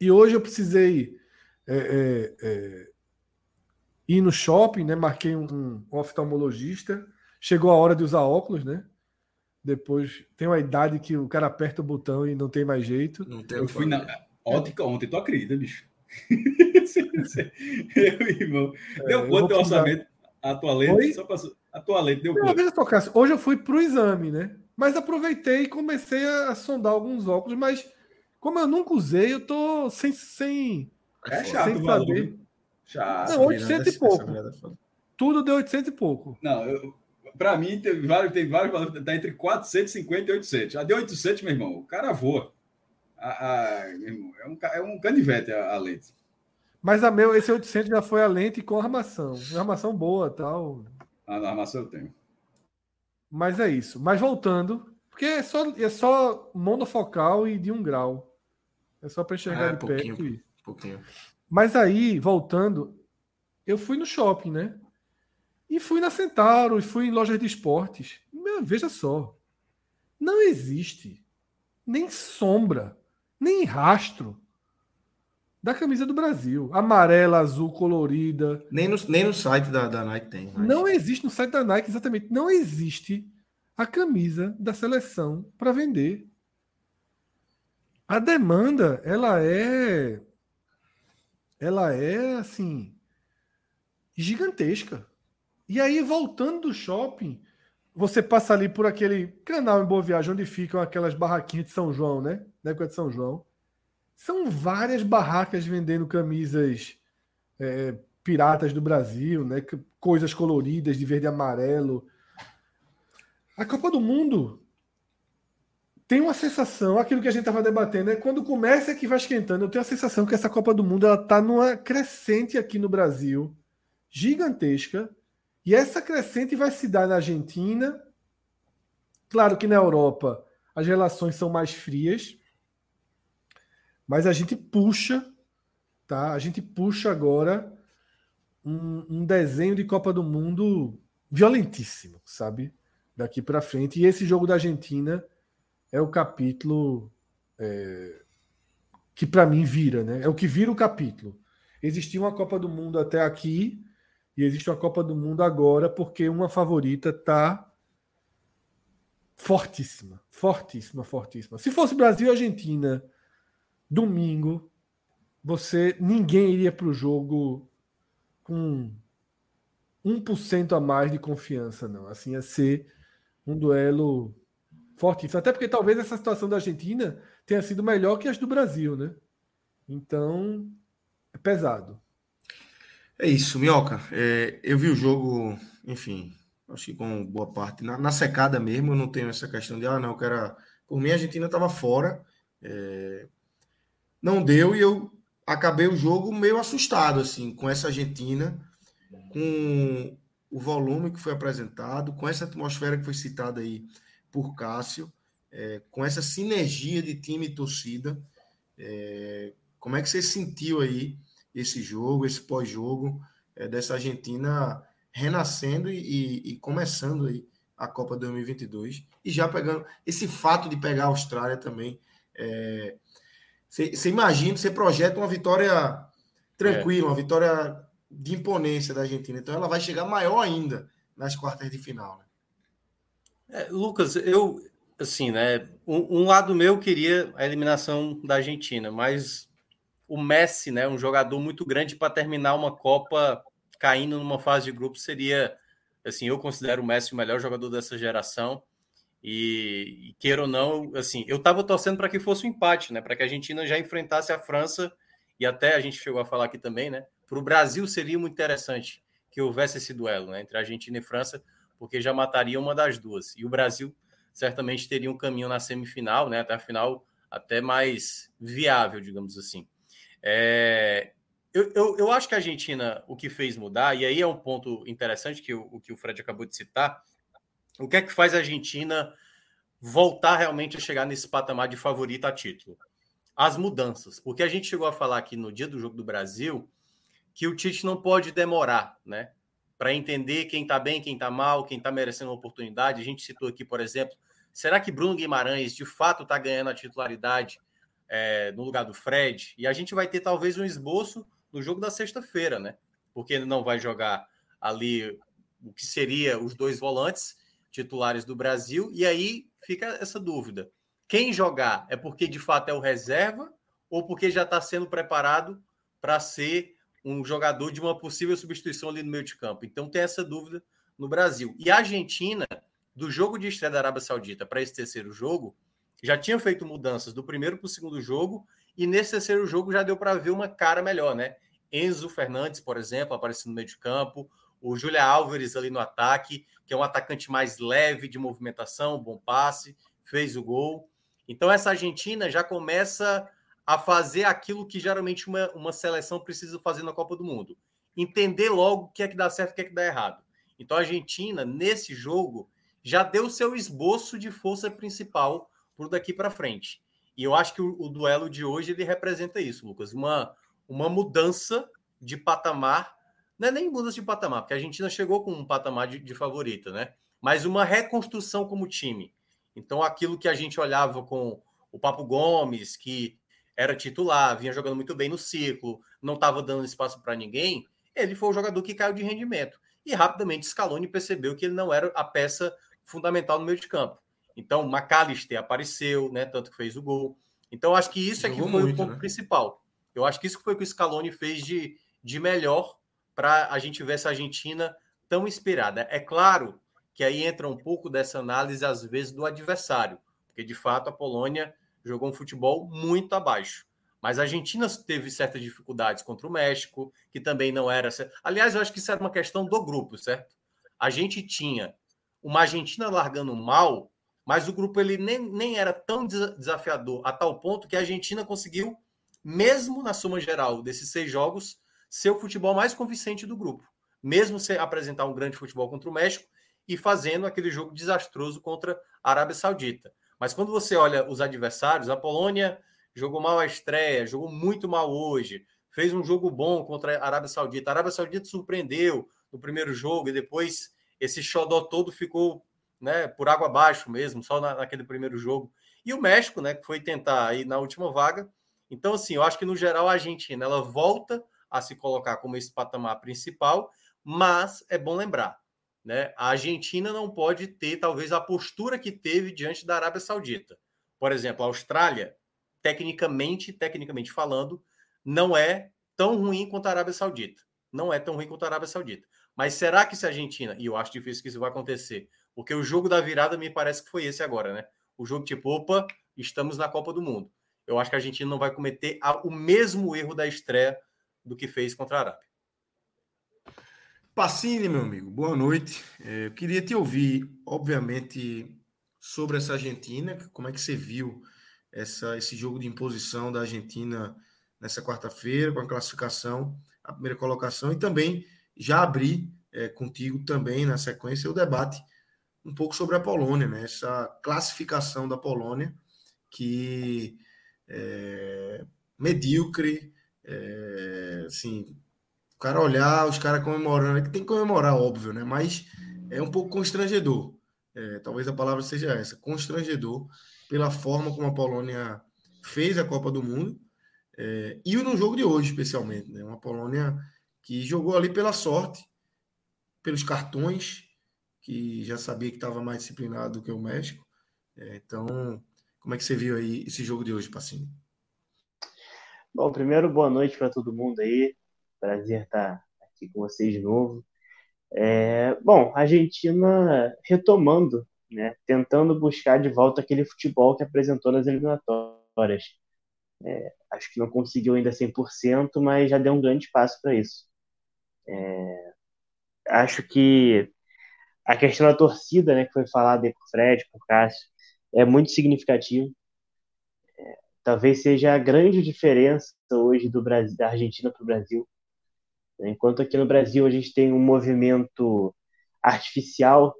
E hoje eu precisei é, é, é, ir no shopping, né? Marquei um, um oftalmologista. Chegou a hora de usar óculos, né? Depois tem uma idade que o cara aperta o botão e não tem mais jeito. Não tem Eu fui na. Ótica ontem, tu acredita, bicho? eu, irmão. Deu eu quanto teu orçamento? A tua lente? Oi? Só pra... A tua lente deu quanto? veja só, Cássio, hoje eu fui para o exame, né? Mas aproveitei e comecei a sondar alguns óculos, mas como eu nunca usei, eu tô sem. sem É chato sem valor. saber. Chato. Não, Essa 800 e pouco. é tudo deu 800 e pouco. Não, eu, pra mim, tem vários, tem vários valores, tá entre 450 e 800. Já deu 800, meu irmão, o cara voa. A, a- meu irmão, é, um, é um canivete a, a lente. Mas a meu, esse 800 já foi a lente com armação. Uma armação boa tal. A armação eu tenho. Mas é isso. Mas voltando, porque é só, é só monofocal e de um grau. É só para enxergar É, de pouquinho. perto. E... Pouquinho. Mas aí, voltando, eu fui no shopping, né? E fui na Centauro, e fui em lojas de esportes. Meu, veja só. Não existe nem sombra, nem rastro da camisa do Brasil. Amarela, azul, colorida. Nem no, nem no site da, da Nike tem. mas- Não existe no site da Nike, exatamente. Não existe a camisa da seleção para vender. A demanda, ela é. Ela é, assim. gigantesca. E aí, voltando do shopping, você passa ali por aquele canal em Boa Viagem, onde ficam aquelas barraquinhas de São João, né? Na época de São João. São várias barracas vendendo camisas é, piratas do Brasil, né? Coisas coloridas de verde e amarelo. A Copa do Mundo tem uma sensação, aquilo que a gente estava debatendo, é quando começa que vai esquentando. Eu tenho a sensação que essa Copa do Mundo ela está numa crescente aqui no Brasil, gigantesca, e essa crescente vai se dar na Argentina. Claro que na Europa as relações são mais frias, mas a gente puxa tá? A gente puxa agora um, um desenho de Copa do Mundo violentíssimo, sabe? Daqui para frente. E esse jogo da Argentina é o capítulo é, que para mim vira, né? É o que vira o capítulo. Existia uma Copa do Mundo até aqui e existe uma Copa do Mundo agora porque uma favorita tá fortíssima, fortíssima, fortíssima. Se fosse Brasil e Argentina domingo, você ninguém iria para o jogo com 1% a mais de confiança, não. Assim, ia ser um duelo fortíssimo. Até porque talvez essa situação da Argentina tenha sido melhor que as do Brasil, né? Então, é pesado. É isso, Minhoca. É, eu vi o jogo, enfim, acho que com boa parte. Na, na, secada mesmo, eu não tenho essa questão de, ah, não, que era. Por mim, a Argentina estava fora. É, não deu e eu acabei o jogo meio assustado, assim, com essa Argentina, com o volume que foi apresentado, com essa atmosfera que foi citada aí por Cássio, é, com essa sinergia de time e torcida. É, como é que você sentiu aí esse jogo, esse pós-jogo é, dessa Argentina renascendo e, e, começando aí a Copa 2022 e já pegando esse fato de pegar a Austrália também. É, você, imagina, você projeta uma vitória tranquila, é. uma vitória de imponência da Argentina. Então ela vai chegar maior ainda nas quartas de final. Né? É, Lucas, eu assim, né? Um, um, lado meu queria a eliminação da Argentina, mas o Messi, né, um jogador muito grande para terminar uma Copa caindo numa fase de grupo seria, assim, eu considero o Messi o melhor jogador dessa geração. E, e queira ou não, assim, eu estava torcendo para que fosse um empate, né, para que a Argentina já enfrentasse a França e até a gente chegou a falar aqui também, né? Para o Brasil seria muito interessante que houvesse esse duelo né, entre Argentina e França, porque já mataria uma das duas. E o Brasil certamente teria um caminho na semifinal, né, até a final, até mais viável, digamos assim. É, eu, eu, eu, acho que a Argentina, o que fez mudar, e aí é um ponto interessante que o, o que o Fred acabou de citar, o que é que faz a Argentina voltar realmente a chegar nesse patamar de favorita a título? As mudanças, porque a gente chegou a falar aqui no dia do jogo do Brasil que o Tite não pode demorar, né? Para entender quem está bem, quem está mal, quem está merecendo uma oportunidade. A gente citou aqui, por exemplo, será que Bruno Guimarães de fato está ganhando a titularidade é, no lugar do Fred? E a gente vai ter talvez um esboço no jogo da sexta-feira, né? Porque ele não vai jogar ali o que seria os dois volantes titulares do Brasil, e aí fica essa dúvida. Quem jogar é porque de fato é o reserva ou porque já está sendo preparado para ser um jogador de uma possível substituição ali no meio de campo? Então tem essa dúvida no Brasil. E a Argentina, do jogo de estreia da Arábia Saudita para esse terceiro jogo, já tinha feito mudanças do primeiro para o segundo jogo e nesse terceiro jogo já deu para ver uma cara melhor, né? Enzo Fernandes, por exemplo, aparecendo no meio de campo, o Julia Álvares ali no ataque, que é um atacante mais leve de movimentação, bom passe, fez o gol. Então essa Argentina já começa a fazer aquilo que geralmente uma, uma seleção precisa fazer na Copa do Mundo. Entender logo o que é que dá certo e o que é que dá errado. Então a Argentina, nesse jogo, já deu seu esboço de força principal por daqui para frente. E eu acho que o, o, duelo de hoje ele representa isso, Lucas, uma, uma mudança de patamar, não é nem mudança de patamar, porque a Argentina chegou com um patamar de, de favorita, né? Mas uma reconstrução como time. Então, aquilo que a gente olhava com o Papo Gomes, que era titular, vinha jogando muito bem no ciclo, não estava dando espaço para ninguém, ele foi o jogador que caiu de rendimento. E rapidamente Scaloni percebeu que ele não era a peça fundamental no meio de campo. Então, McAllister apareceu, né? Tanto que fez o gol. Então, acho que isso Jogou é que foi muito, o ponto né? principal. Eu acho que isso foi o que o Scaloni fez de, de melhor para a gente ver essa Argentina tão inspirada. É claro que aí entra um pouco dessa análise, às vezes, do adversário, porque de fato a Polônia jogou um futebol muito abaixo. Mas a Argentina teve certas dificuldades contra o México, que também não era. Aliás, eu acho que isso era uma questão do grupo, certo? A gente tinha uma Argentina largando mal mas o grupo ele nem, nem era tão desafiador a tal ponto que a Argentina conseguiu, mesmo na soma geral desses seis jogos, ser o futebol mais convincente do grupo. Mesmo se apresentar um grande futebol contra o México e fazendo aquele jogo desastroso contra a Arábia Saudita. Mas quando você olha os adversários, a Polônia jogou mal a estreia, jogou muito mal hoje, fez um jogo bom contra a Arábia Saudita. A Arábia Saudita surpreendeu no primeiro jogo e depois esse xodó todo ficou né, por água abaixo mesmo, só na, naquele primeiro jogo. E o México, né, que foi tentar ir na última vaga. Então, assim, eu acho que no geral a Argentina ela volta a se colocar como esse patamar principal, mas é bom lembrar, né? A Argentina não pode ter talvez a postura que teve diante da Arábia Saudita. Por exemplo, a Austrália, tecnicamente, tecnicamente falando, não é tão ruim quanto a Arábia Saudita. Não é tão ruim quanto a Arábia Saudita. Mas será que se a Argentina, e eu acho difícil que isso vai acontecer, porque o jogo da virada me parece que foi esse agora, né? O jogo tipo, opa, estamos na Copa do Mundo. Eu acho que a Argentina não vai cometer o mesmo erro da estreia do que fez contra a Arábia. Pacini, meu amigo, boa noite. É, eu queria te ouvir, obviamente, sobre essa Argentina, como é que você viu essa, esse jogo de imposição da Argentina nessa quarta-feira, com a classificação, a primeira colocação, e também já abrir é, contigo também na sequência o debate um pouco sobre a Polônia, né? essa classificação da Polônia que é medíocre, é, assim, o cara olhar, os caras comemorando, é que tem que comemorar, óbvio, né? Mas é um pouco constrangedor. É, talvez a palavra seja essa, constrangedor pela forma como a Polônia fez a Copa do Mundo é, e no jogo de hoje, especialmente, né? Uma Polônia que jogou ali pela sorte, pelos cartões, que já sabia que estava mais disciplinado do que o México. É, então, como é que você viu aí esse jogo de hoje, Passinho? Bom, primeiro, boa noite para todo mundo aí. Prazer estar aqui com vocês de novo. É, bom, a Argentina retomando, né, tentando buscar de volta aquele futebol que apresentou nas eliminatórias. É, acho que não conseguiu ainda 100%, mas já deu um grande passo para isso. É, acho que a questão da torcida, né, que foi falada aí por Fred, por Cássio, é muito significativo talvez seja a grande diferença hoje do Brasil, da Argentina para o Brasil. Enquanto aqui no Brasil a gente tem um movimento artificial,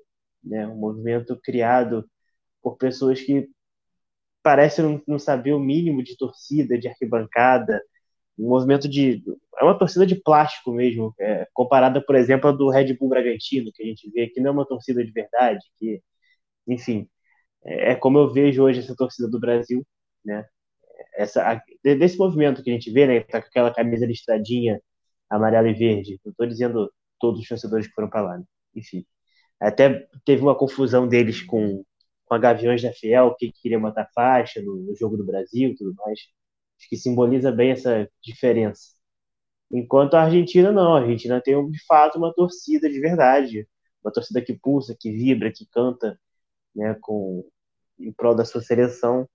né, um movimento criado por pessoas que parecem não, não saber o mínimo de torcida, de arquibancada, um movimento de é uma torcida de plástico mesmo, é, comparada, por exemplo, a do Red Bull Bragantino, que a gente vê aqui não é uma torcida de verdade, que, enfim, é, é como eu vejo hoje essa torcida do Brasil, né? Essa, desse movimento que a gente vê, né? Tá com aquela camisa listradinha amarela e verde. Não estou dizendo todos os torcedores que foram para lá, né? enfim. Até teve uma confusão deles com, com a Gaviões da Fiel, que queria matar faixa no, no jogo do Brasil e tudo mais. Acho que simboliza bem essa diferença. Enquanto a Argentina não, a Argentina tem de fato uma torcida de verdade, uma torcida que pulsa, que vibra, que canta, né, com em prol da sua seleção.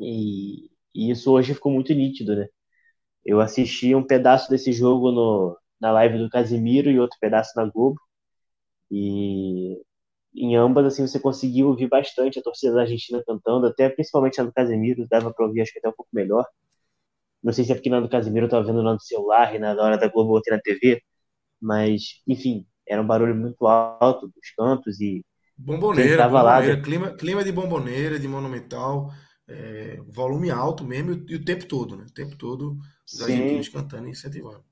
E, e isso hoje ficou muito nítido, né? Eu assisti um pedaço desse jogo no, na live do Casimiro e outro pedaço na Globo. E em ambas, assim, você conseguiu ouvir bastante a torcida da Argentina cantando, até principalmente na do Casemiro, dava para ouvir, acho que até um pouco melhor. Não sei se é porque na do Casemiro eu tava vendo lá no celular e na hora da Globo eu na TV, mas, enfim, era um barulho muito alto dos cantos e. Bomboneira, bomboneira lá, clima, clima de bomboneira, de monumental é, volume alto mesmo e o tempo todo, né? O tempo todo os argentinos cantando e incentivando.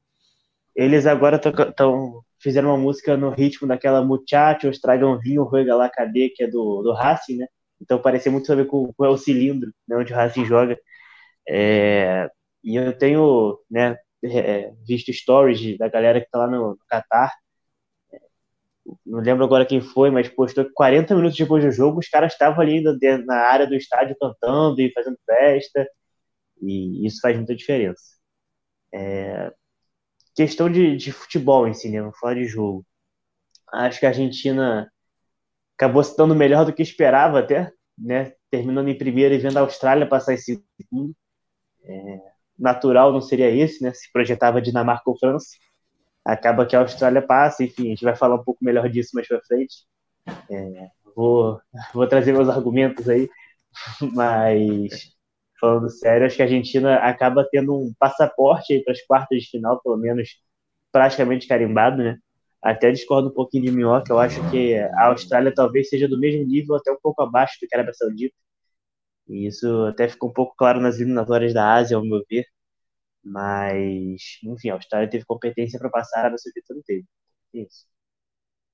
Eles agora tão, fizeram uma música no ritmo daquela Muchachos, Tragam Vinho, Ruega lá, Cadê, que é do, do Racing, né? Então parecia muito saber com, com o cilindro, né, onde o Racing joga. É, e eu tenho né, é, visto stories da galera que tá lá no, no Qatar, não lembro agora quem foi, mas postou que 40 minutos depois do jogo os caras estavam ali na área do estádio cantando e fazendo festa, e isso faz muita diferença. É... Questão de, de futebol em si, né? Falar de jogo. Acho que a Argentina acabou se dando melhor do que esperava até, né? Terminando em primeiro e vendo a Austrália passar em segundo. É... Natural não seria esse, né? Se projetava Dinamarca ou França acaba que a Austrália passa, enfim, a gente vai falar um pouco melhor disso mais para frente. É, vou, vou trazer meus argumentos aí, mas falando sério, acho que a Argentina acaba tendo um passaporte para as quartas de final, pelo menos praticamente carimbado, né? Até discordo um pouquinho de Minhoca, eu acho que a Austrália talvez seja do mesmo nível, até um pouco abaixo do que a Arábia Saudita. E isso até ficou um pouco claro nas eliminatórias da Ásia, ao meu ver. Mas, enfim, a Austrália teve competência para passar, a Arábia Saudita não teve. Isso.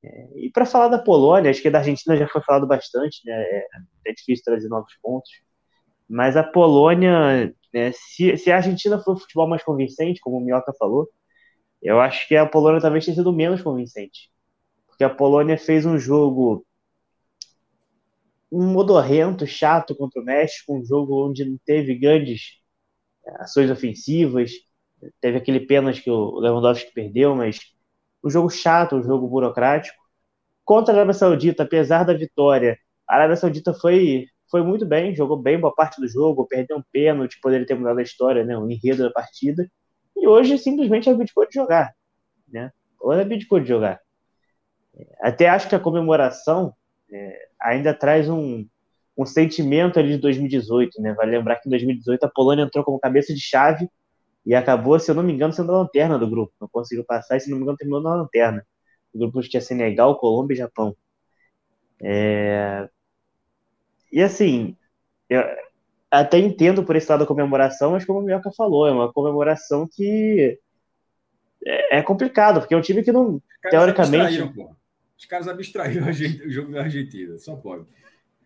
É, e para falar da Polônia, acho que da Argentina já foi falado bastante, né? É, é difícil trazer novos pontos. Mas a Polônia, né, se, se a Argentina for o futebol mais convincente, como o Minhoca falou, eu acho que a Polônia talvez tenha sido menos convincente. Porque a Polônia fez um jogo um modorrento, chato contra o México, um jogo onde não teve grandes é, ações ofensivas, teve aquele pênalti que o Lewandowski perdeu, mas um jogo chato, um jogo burocrático. Contra a Arábia Saudita, apesar da vitória, a Arábia Saudita foi, foi muito bem, jogou bem boa parte do jogo, perdeu um pênalti, poderia ter mudado a história, né, o enredo da partida. E hoje simplesmente abdicou de jogar. Né? Hoje abdicou de jogar. Até acho que a comemoração é, ainda traz um, um sentimento ali de 2018, né? Vai lembrar que em 2018 a Polônia entrou como cabeça de chave e acabou, se eu não me engano, sendo a lanterna do grupo. Não conseguiu passar e, se não me engano, terminou na lanterna. O grupo tinha Senegal, Colômbia e Japão. É... E assim, eu até entendo por esse lado da comemoração, mas como o Mioca falou, é uma comemoração que é, é complicado, porque é um time que não, teoricamente. Os caras abstraíram o jogo da Argentina, só pode.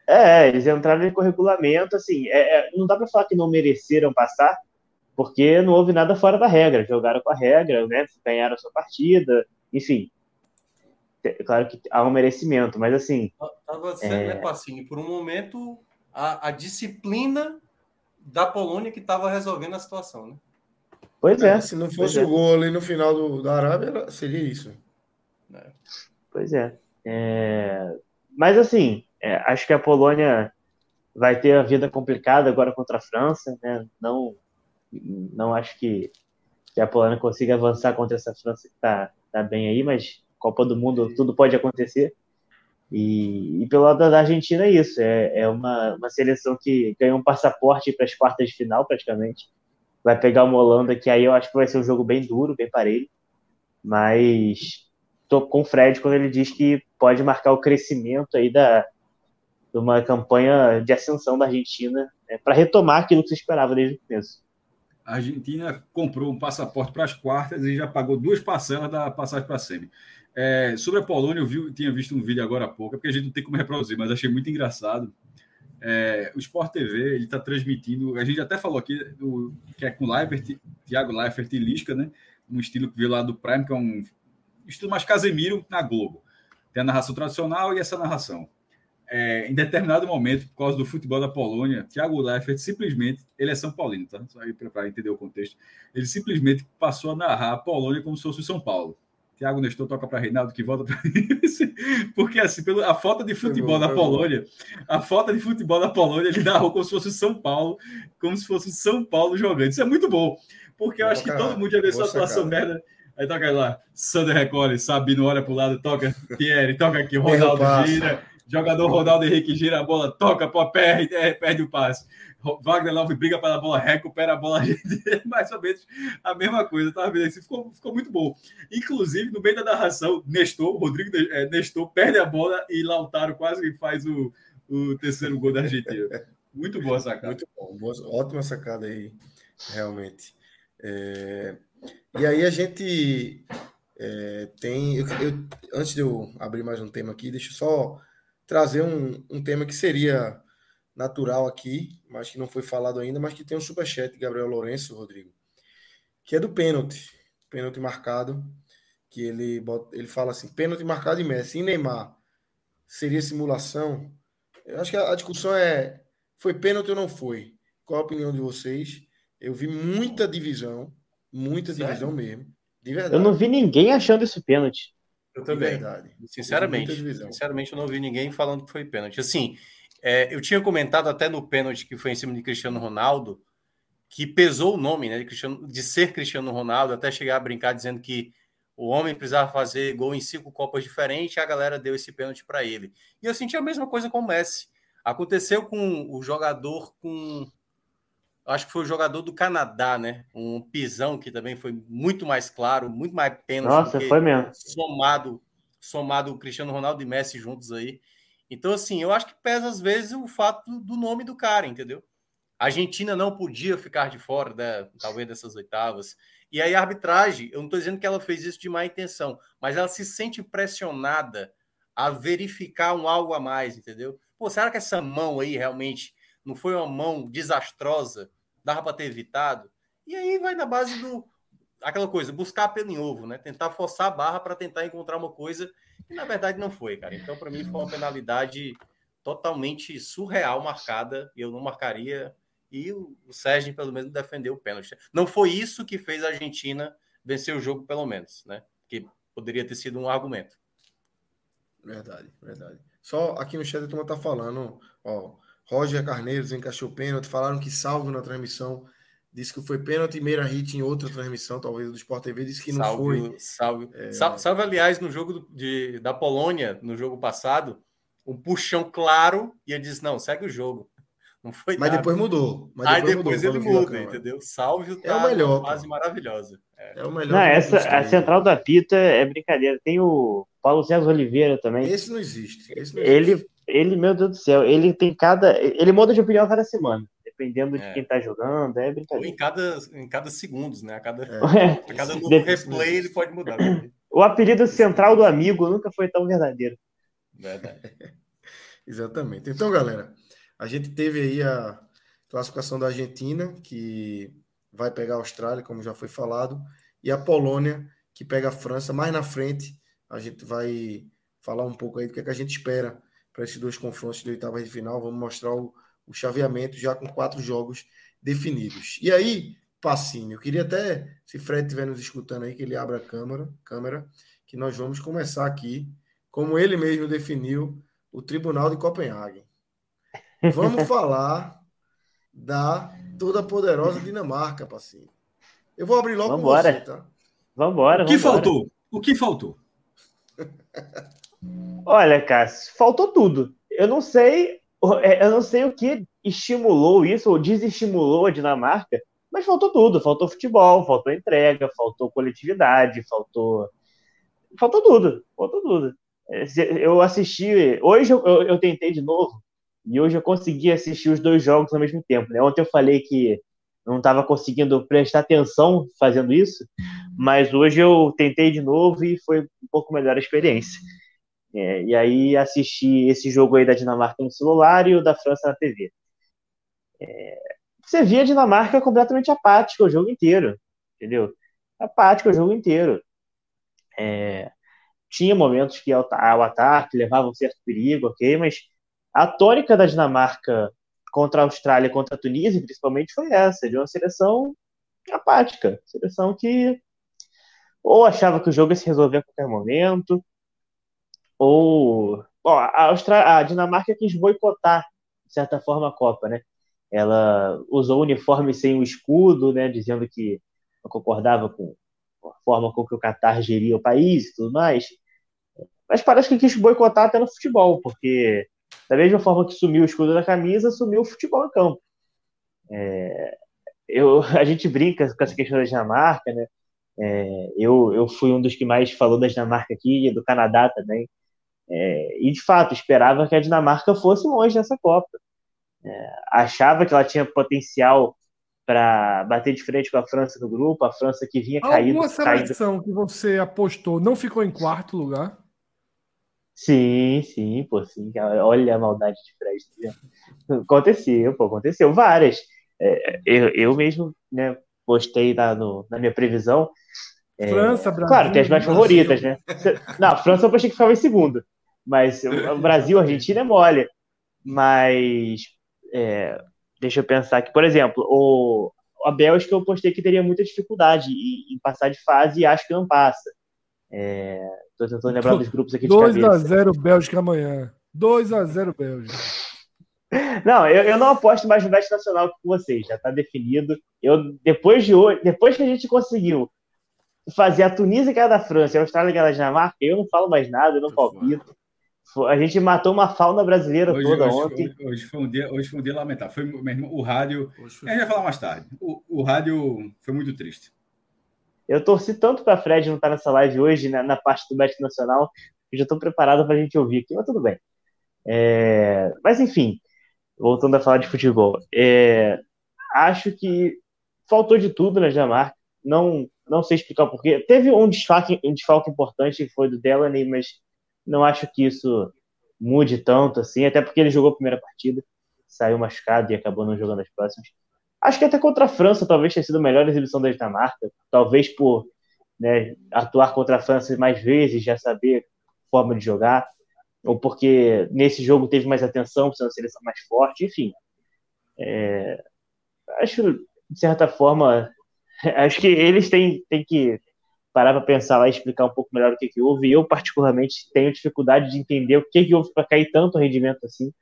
É, eles entraram com regulamento, assim, é, é, não dá para falar que não mereceram passar, porque não houve nada fora da regra, jogaram com a regra, né, ganharam a sua partida, enfim. Claro que há um merecimento, mas assim. Tava sendo, é... né, Passinho, por um momento, a, a disciplina da Polônia que estava resolvendo a situação, né? Pois é. é se não fosse o é. gol ali no final do, da Arábia, seria isso. É. Pois é. é... Mas assim, é, acho que a Polônia vai ter a vida complicada agora contra a França, né? Não, não acho que, que a Polônia consiga avançar contra essa França que está tá bem aí, mas Copa do Mundo tudo pode acontecer. E, e pelo lado da Argentina é isso, é, é uma, uma seleção que ganhou um passaporte para as quartas de final praticamente. Vai pegar uma Holanda que aí eu acho que vai ser um jogo bem duro, bem parelho, mas tô com o Fred quando ele diz que pode marcar o crescimento aí da, de uma campanha de ascensão da Argentina né, para retomar aquilo que se esperava desde o começo. A Argentina comprou um passaporte para as quartas e já pagou duas parcelas da passagem para a semi. É, sobre a Polônia, eu vi, tinha visto um vídeo agora há pouco, é porque a gente não tem como reproduzir, mas achei muito engraçado. É, o Sport TV ele está transmitindo, a gente até falou aqui do, que é com Leifert, Thiago Leifert e Lisca, né? Um estilo que veio lá do Prime, que é um estilo mais Casemiro na Globo. Tem a narração tradicional e essa narração. É, em determinado momento, por causa do futebol da Polônia, Thiago Leifert simplesmente, ele é São Paulino, tá? Só aí para entender o contexto. Ele simplesmente passou a narrar a Polônia como se fosse o São Paulo. Thiago Nestor toca para Reinaldo que volta para porque assim pelo, a falta de futebol da Polônia a falta de futebol da Polônia ele narrou como se fosse o São Paulo como se fosse o São Paulo jogando isso é muito bom porque eu acho que todo mundo já viu essa atuação merda Aí toca lá, Sander recolhe, Sabino olha pro lado, toca Pierre, toca aqui, Ronaldo gira, jogador Ronaldo Henrique gira a bola, toca, pô, perde, é, perde o passe. Wagner Love briga pela bola, recupera a bola, mais ou menos a mesma coisa, tá vendo? Ficou, ficou muito bom. Inclusive, no meio da narração, Nestor, Rodrigo é, Nestor perde a bola e Lautaro quase faz o, o terceiro gol da Argentina. Muito boa sacada. Muito bom, boa, ótima sacada aí, realmente. É... E aí a gente é, tem. Eu, eu, antes de eu abrir mais um tema aqui, deixa eu só trazer um, um tema que seria natural aqui, mas que não foi falado ainda, mas que tem um superchat de Gabriel Lourenço, Rodrigo, que é do pênalti. Pênalti marcado, que ele, bota, ele fala assim: pênalti marcado em Messi. E Neymar seria simulação? Eu acho que a, a discussão é: foi pênalti ou não foi? Qual a opinião de vocês? Eu vi muita divisão Muita Sério? divisão mesmo. De verdade. Eu não vi ninguém achando isso pênalti. Eu também. Sinceramente, sinceramente, eu não vi ninguém falando que foi pênalti. Assim, é, eu tinha comentado até no pênalti que foi em cima de Cristiano Ronaldo, que pesou o nome né, de, Cristiano, de ser Cristiano Ronaldo, até chegar a brincar dizendo que o homem precisava fazer gol em cinco Copas diferentes, e a galera deu esse pênalti para ele. E eu senti a mesma coisa com o Messi. Aconteceu com o jogador com acho que foi o jogador do Canadá, né? Um pisão que também foi muito mais claro, muito mais pênalti. Nossa, foi mesmo. Somado, somado o Cristiano Ronaldo e Messi juntos aí. Então, assim, eu acho que pesa às vezes o fato do nome do cara, entendeu? A Argentina não podia ficar de fora, né, talvez, dessas oitavas. E aí a arbitragem, eu não estou dizendo que ela fez isso de má intenção, mas ela se sente pressionada a verificar um algo a mais, entendeu? Pô, será que essa mão aí realmente não foi uma mão desastrosa? Dava para ter evitado? E aí vai na base do aquela coisa, buscar pelo em ovo, né? Tentar forçar a barra para tentar encontrar uma coisa que na verdade não foi, cara. Então para mim foi uma penalidade totalmente surreal marcada e eu não marcaria e o, Sérgio pelo menos defendeu o pênalti. Não foi isso que fez a Argentina vencer o jogo pelo menos, né? Que poderia ter sido um argumento. Verdade, verdade. Só aqui no chat a turma tá falando, ó, Roger Carneiro encaixou pênalti, falaram que salvo na transmissão disse que foi pênalti e Meira Hit em outra transmissão, talvez do Sport TV, disse que não salve, foi. Salve. É... Salve, aliás, no jogo de, da Polônia, no jogo passado, um puxão claro e ele disse: não, segue o jogo. Não foi Mas depois mudou. Mas Aí depois, depois ele muda, entendeu? Salve tá é o melhor. Fase maravilhosa. É. é. o melhor. Não, essa, a central da Pita é brincadeira. Tem o Paulo César Oliveira também. Esse não existe. Esse não ele, existe. Ele, meu Deus do céu, ele tem cada. Ele muda de opinião cada semana dependendo de é. quem tá jogando, é brincadeira. Ou em cada, em cada segundos, né? A cada, é. a cada novo replay ele pode mudar. o apelido central do amigo nunca foi tão verdadeiro. Verdade. Exatamente. Então, galera, a gente teve aí a classificação da Argentina, que vai pegar a Austrália, como já foi falado, e a Polônia, que pega a França. Mais na frente, a gente vai falar um pouco aí do que, é que a gente espera para esses dois confrontos de oitava de final. Vamos mostrar o, o chaveamento já com quatro jogos definidos. E aí, Passinho, eu queria até, se Fred estiver nos escutando aí, que ele abra a câmera, câmera, que nós vamos começar aqui, como ele mesmo definiu, o Tribunal de Copenhague. Vamos falar da toda poderosa Dinamarca, Passinho. Eu vou abrir logo vambora. com você, tá? Vambora. O que vambora. faltou? O que faltou? Olha, Cássio, faltou tudo. Eu não sei é, eu não sei o que estimulou isso ou desestimulou a Dinamarca, mas faltou tudo. Faltou futebol, faltou entrega, faltou coletividade, faltou. Faltou tudo, faltou tudo. É, eu assisti. Hoje eu, eu, eu tentei de novo, e hoje eu consegui assistir os dois jogos ao mesmo tempo. Né? Ontem eu falei que não estava conseguindo prestar atenção fazendo isso, mas hoje eu tentei de novo e foi um pouco melhor a experiência. É, e aí assisti esse jogo aí da Dinamarca no celular e o da França na TV. É, você via a Dinamarca completamente apática o jogo inteiro, entendeu? Apática o jogo inteiro. É, tinha momentos que ao, ao ataque levava um certo perigo, ok, mas a tônica da Dinamarca contra a Austrália, contra a Tunísia, principalmente, foi essa, de uma seleção apática, seleção que ou achava que o jogo ia se resolver a qualquer momento, ou. Ó, a, a Dinamarca quis boicotar, de certa forma, a Copa, né? Ela usou o uniforme sem o escudo, né? Dizendo que não concordava com a forma com que o Qatar geria o país e tudo mais. Mas parece que quis boicotar até no futebol, porque da mesma forma que sumiu o escudo da camisa, sumiu o futebol em campo. É, eu, a gente brinca com essa questão da Dinamarca, né? É, eu, eu fui um dos que mais falou da Dinamarca aqui do Canadá também. É, e de fato, esperava que a Dinamarca fosse longe nessa Copa. É, achava que ela tinha potencial para bater de frente com a França no grupo, a França que vinha caindo. Alguma seleção que você apostou não ficou em quarto lugar? Sim, sim, pô, sim. Olha a maldade de Fred. Tá aconteceu, pô, aconteceu. Várias. É, eu, eu mesmo né, postei na, no, na minha previsão. É, França, Brasil. Claro, tem as mais favoritas, né? Não, a França eu achei que ficava em segundo. Mas o Brasil, a Argentina é mole. Mas é, deixa eu pensar aqui, por exemplo, o, a Bélgica eu postei que teria muita dificuldade em, em passar de fase e acho que não passa. Estou é, tentando lembrar dos grupos aqui de 2 a 0 Bélgica amanhã. 2 a 0 Bélgica. Não, eu, eu não aposto mais no Best Nacional com vocês, já está definido. Eu, depois, de hoje, depois que a gente conseguiu fazer a Tunísia ganhar da França e a Austrália ganhar da Dinamarca, eu não falo mais nada, eu não palpito. A gente matou uma fauna brasileira hoje, toda hoje, ontem. Hoje, hoje, foi um dia, hoje foi um dia lamentável. Foi mesmo o rádio. Foi... A gente vai falar mais tarde. O, o rádio foi muito triste. Eu torci tanto para Fred não estar nessa live hoje, na, na parte do Best Nacional, que já estou preparado para a gente ouvir aqui, mas tudo bem. É... Mas enfim, voltando a falar de futebol. É... acho que faltou de tudo na Dinamarca. Não, não sei explicar o porquê. Teve um desfalque, um desfalque importante, que foi do Delaney, mas não acho que isso mude tanto assim, até porque ele jogou a primeira partida, saiu machucado e acabou não jogando as próximas. Acho que até contra a França talvez tenha sido a melhor exibição da Dinamarca, talvez por né, atuar contra a França mais vezes, já saber forma de jogar, ou porque nesse jogo teve mais atenção, por ser uma seleção mais forte, enfim. É, acho, de certa forma, acho que eles têm, têm que parar para pensar lá e explicar um pouco melhor o que, que houve. Eu, particularmente, tenho dificuldade de entender o que, que houve para cair tanto rendimento assim.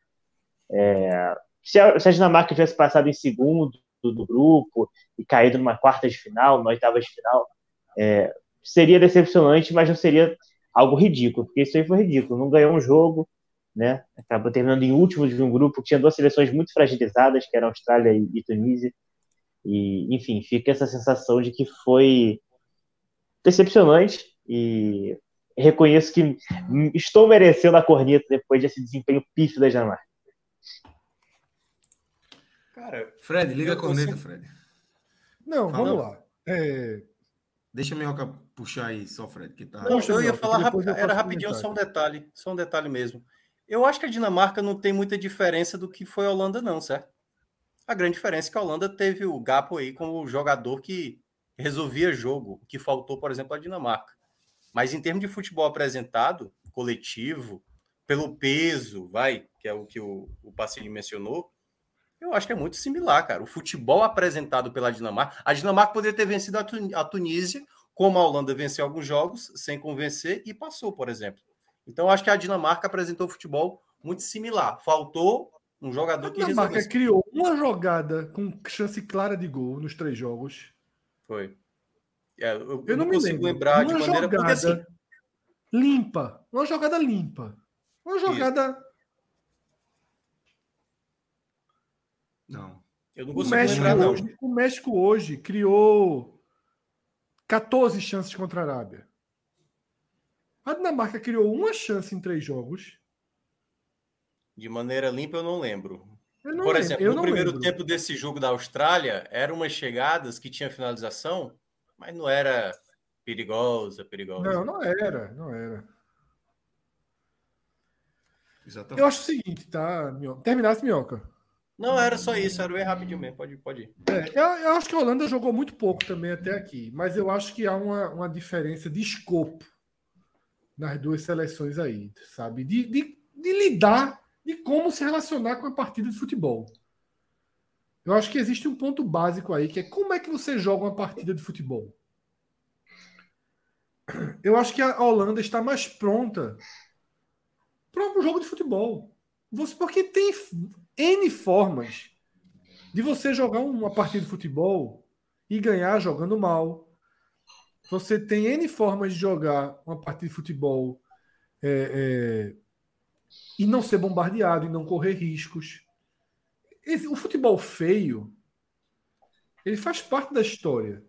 É, se, a, se, a, Dinamarca tivesse passado em segundo do, do, grupo e caído numa quarta de final, numa oitava de final, é, seria decepcionante, mas não seria algo ridículo, porque isso aí foi ridículo. Não ganhou um jogo, né? Acabou terminando em último de um grupo que tinha duas seleções muito fragilizadas, que eram Austrália e, e Tunísia. E, enfim, fica essa sensação de que foi decepcionante e reconheço que estou merecendo a corneta depois desse desempenho pífio da Dinamarca. Cara, Fred, liga a corneta, Fred. Não, Fala. vamos lá. É... Deixa a minhoca puxar aí, só Fred, que tá. Não, eu ia falar rap... era rapidinho, só um detalhe, só um detalhe mesmo. Eu acho que a Dinamarca não tem muita diferença do que foi a Holanda, não, certo? A grande diferença é que a Holanda teve o Gapo aí como jogador que resolvia jogo, que faltou, por exemplo, a Dinamarca. Mas em termos de futebol apresentado, coletivo, pelo peso, vai, que é o que o, o mencionou, eu acho que é muito similar, cara. O futebol apresentado pela Dinamarca. A Dinamarca poderia ter vencido a, Tun a Tunísia, como a Holanda venceu alguns jogos sem convencer e passou, por exemplo. Então, eu acho que a Dinamarca apresentou futebol muito similar. Faltou um jogador a que Dinamarca criou uma jogada com chance clara de gol nos três jogos foi. É, eu, eu, não, não consigo lembrar uma de maneira jogada porque, assim, limpa, uma jogada limpa, uma jogada. Isso. Não, eu não consigo o México lembrar hoje, não. O México hoje criou 14 chances contra a Arábia. A Dinamarca criou uma chance em três jogos. De maneira limpa, eu não lembro. Por exemplo, no primeiro lembro. tempo desse jogo da Austrália, eram umas chegadas que tinha finalização, mas não era perigosa, perigosa. Não, não era, não era. Exatamente. Eu acho o seguinte, tá? Terminasse, Minhoca. Não, era só isso, era bem rapidinho mesmo, pode, pode ir. É, eu, eu, acho que a Holanda jogou muito pouco também até aqui, mas eu acho que há uma, uma diferença de escopo nas duas seleções aí, sabe? De, de, de lidar de como se relacionar com a partida de futebol. Eu acho que existe um ponto básico aí, que é como é que você joga uma partida de futebol. Eu acho que a Holanda está mais pronta para um jogo de futebol. Você, porque tem N formas de você jogar uma partida de futebol e ganhar jogando mal. Você tem N formas de jogar uma partida de futebol é, é, e não ser bombardeado, e não correr riscos. o futebol feio, ele faz parte da história.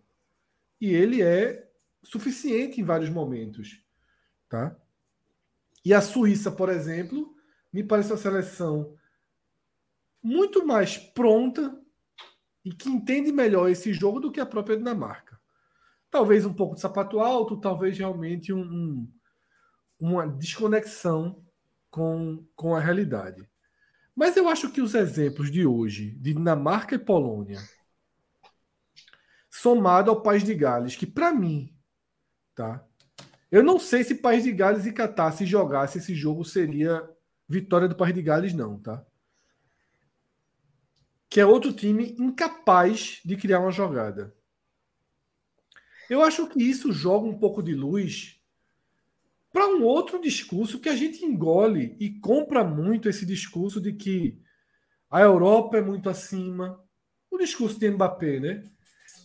E ele é suficiente em vários momentos. Tá? E a Suíça, por exemplo, me parece uma seleção muito mais pronta e que entende melhor esse jogo do que a própria Dinamarca. Talvez um pouco de sapato alto, talvez realmente um, um, uma desconexão com, com a realidade. Mas eu acho que os exemplos de hoje, de Dinamarca e Polônia, somado ao País de Gales, que para mim, tá? Eu não sei se País de Gales e Catar se jogasse esse jogo seria vitória do País de Gales não, tá? Que é outro time incapaz de criar uma jogada. Eu acho que isso joga um pouco de luz para um outro discurso que a gente engole e compra muito esse discurso de que a Europa é muito acima. O discurso de Mbappé, né?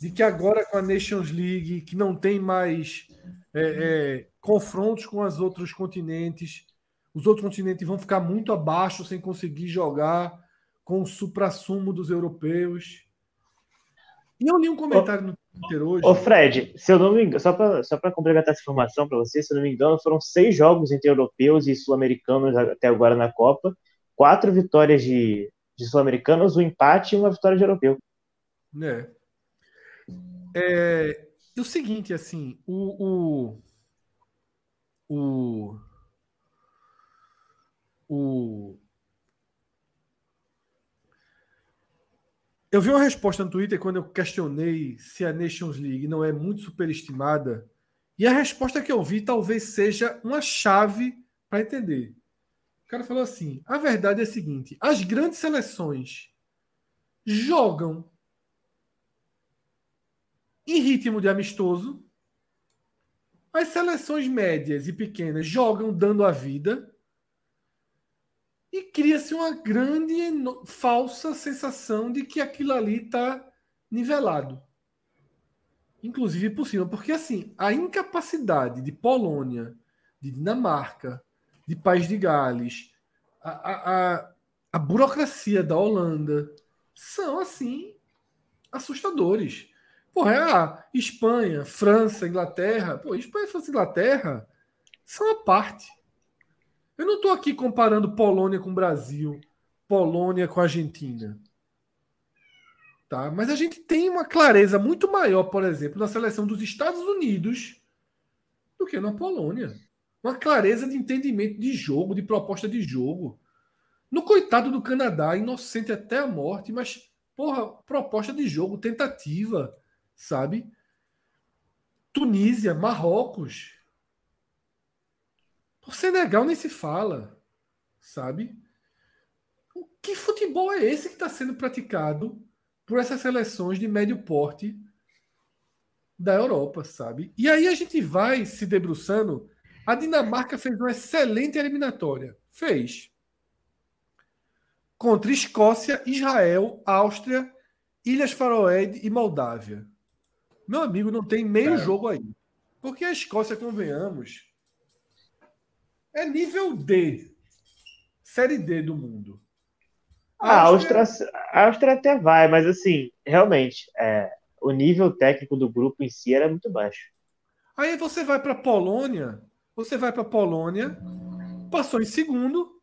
De que agora com a Nations League, que não tem mais é, é, confrontos com os outros continentes, os outros continentes vão ficar muito abaixo sem conseguir jogar com o supra-sumo dos europeus. E eu li um comentário no Twitter hoje. Ô, Fred, se eu não me engano, só para só complementar essa informação para você, se eu não me engano, foram seis jogos entre europeus e sul-americanos até agora na Copa, quatro vitórias de, de sul-americanos, um empate e uma vitória de europeu. né? É, e o seguinte, assim, o, o, o, o eu vi uma resposta no Twitter quando eu questionei se a Nations League não é muito superestimada, e a resposta que eu vi talvez seja uma chave para entender. O cara falou assim: a verdade é a seguinte, as grandes seleções jogam em ritmo de amistoso. As seleções médias e pequenas jogam dando a vida. E cria-se uma grande falsa sensação de que aquilo ali está nivelado. Inclusive possível, porque assim, a incapacidade de Polônia, de Dinamarca, de País de Gales, a, a, a, burocracia da Holanda, são assim assustadores. Porra, é a Espanha, França, Inglaterra. Pô, Espanha, França e Inglaterra são a parte. Eu não estou aqui comparando Polônia com Brasil, Polônia com Argentina. Tá? Mas a gente tem uma clareza muito maior, por exemplo, na seleção dos Estados Unidos do que na Polônia. Uma clareza de entendimento de jogo, de proposta de jogo. No coitado do Canadá, inocente até a morte, mas, porra, proposta de jogo, tentativa sabe? Tunísia, Marrocos. O Senegal nem se fala, sabe? O que futebol é esse que está sendo praticado por essas seleções de médio porte da Europa, sabe? E aí a gente vai se debruçando. A Dinamarca fez uma excelente eliminatória. Fez. Contra Escócia, Israel, Áustria, Ilhas Faroé e Moldávia. Meu amigo, não tem meio Cara. jogo aí. Porque a Escócia, convenhamos, é nível D. Série D do mundo. A Áustria, a Áustria até vai, mas assim, realmente, é, o nível técnico do grupo em si era muito baixo. Aí você vai para Polônia, você vai para Polônia, passou em segundo,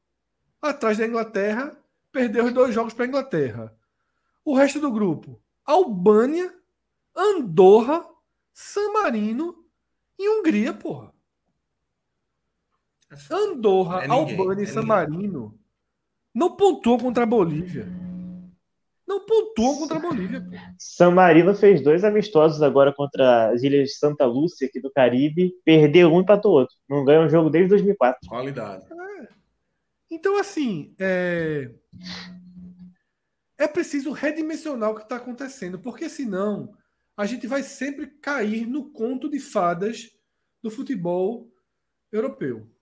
atrás da Inglaterra, perdeu os dois jogos para a Inglaterra. O resto do grupo, Albânia, Andorra, San Marino e Hungria, porra. Andorra, é Albânia e é San Marino não pontuou contra a Bolívia. Não pontuou contra a Bolívia. Pô. San Marino fez dois amistosos agora contra as ilhas de Santa Lúcia, aqui do Caribe. Perdeu um e empatou outro. Não ganha um jogo desde 2004. Qualidade. É. Então, assim, é... é preciso redimensionar o que está acontecendo, porque senão a gente vai sempre cair no conto de fadas do futebol europeu.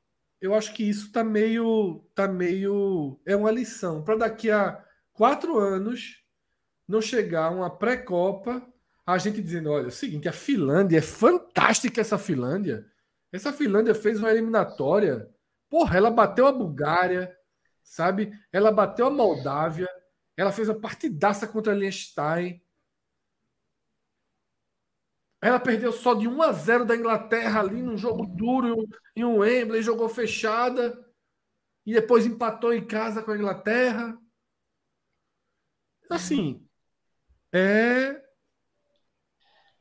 Eu acho que isso está meio, tá meio, é uma lição para daqui a quatro anos não chegar uma pré-copa a gente dizendo, olha, é o seguinte, a Finlândia é fantástica essa Finlândia. Essa Finlândia fez uma eliminatória. Porra, ela bateu a Bulgária, sabe? Ela bateu a Moldávia. Ela fez a partidaça contra a Liechtenstein. Ela perdeu só de 1 a 0 da Inglaterra ali num jogo duro em um Wembley, jogou fechada e depois empatou em casa com a Inglaterra. Assim, é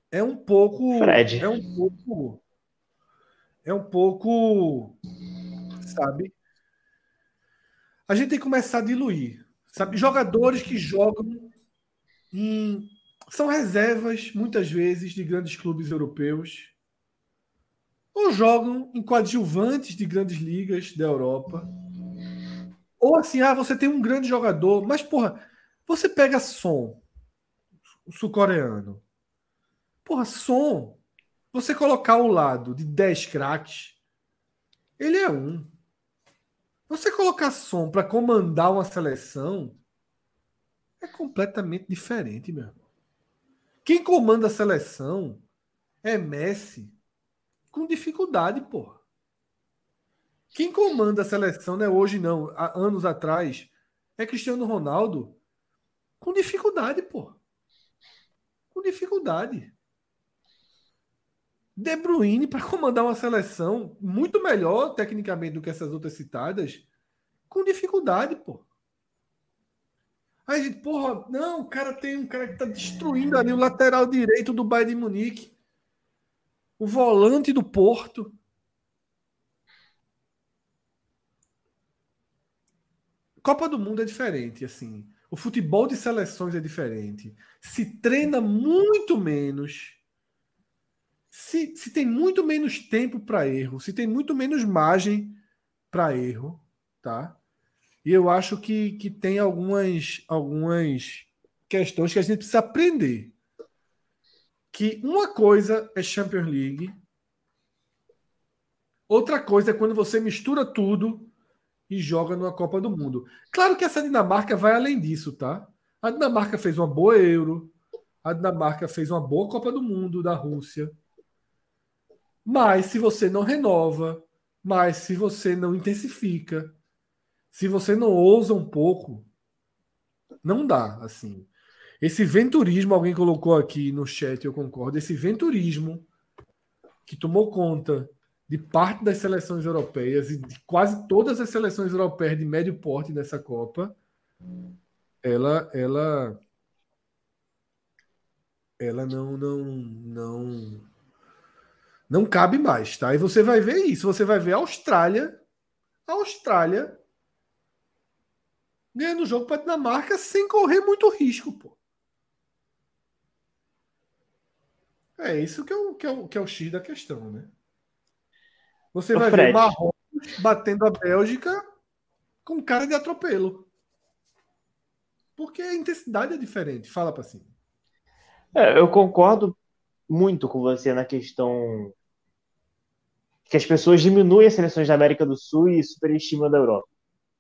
é um pouco Fred. é um pouco é um pouco sabe? A gente tem que começar a diluir, sabe? Jogadores que jogam em são reservas, muitas vezes, de grandes clubes europeus. Ou jogam em coadjuvantes de grandes ligas da Europa. Ou assim, ah, você tem um grande jogador, mas, porra, você pega Som, o sul-coreano. Porra, Som, você colocar ao lado de 10 craques, ele é um. Você colocar Som para comandar uma seleção é completamente diferente, meu. Quem comanda a seleção é Messi com dificuldade, porra. Quem comanda a seleção não é hoje, não, há anos atrás, é Cristiano Ronaldo com dificuldade, porra. Com dificuldade. De Bruyne para comandar uma seleção muito melhor tecnicamente do que essas outras citadas, com dificuldade, pô. Aí a gente, porra, não, o cara tem um cara que tá destruindo ali o lateral direito do Bayern de Munique. O volante do Porto. Copa do Mundo é diferente, assim. O futebol de seleções é diferente. Se treina muito menos. Se, se tem muito menos tempo para erro, se tem muito menos margem para erro, tá? E eu acho que, que tem algumas, algumas questões que a gente precisa aprender. Que uma coisa é Champions League, outra coisa é quando você mistura tudo e joga numa Copa do Mundo. Claro que essa Dinamarca vai além disso, tá? A Dinamarca fez uma boa Euro, a Dinamarca fez uma boa Copa do Mundo da Rússia. Mas se você não renova, mas se você não intensifica, se você não ousa um pouco, não dá, assim. Esse venturismo, alguém colocou aqui no chat, eu concordo, esse venturismo que tomou conta de parte das seleções europeias e de quase todas as seleções europeias de médio porte nessa Copa, ela ela ela não não não não cabe mais, tá? E você vai ver isso, você vai ver a Austrália, a Austrália ganhando o jogo para a Dinamarca sem correr muito risco, pô. É isso que é o, que é o, que é o X da questão, né? Você vai Fred. ver Marrocos batendo a Bélgica com cara de atropelo. Porque a intensidade é diferente. Fala para cima. É, eu concordo muito com você na questão que as pessoas diminuem as seleções da América do Sul e superestimam da Europa.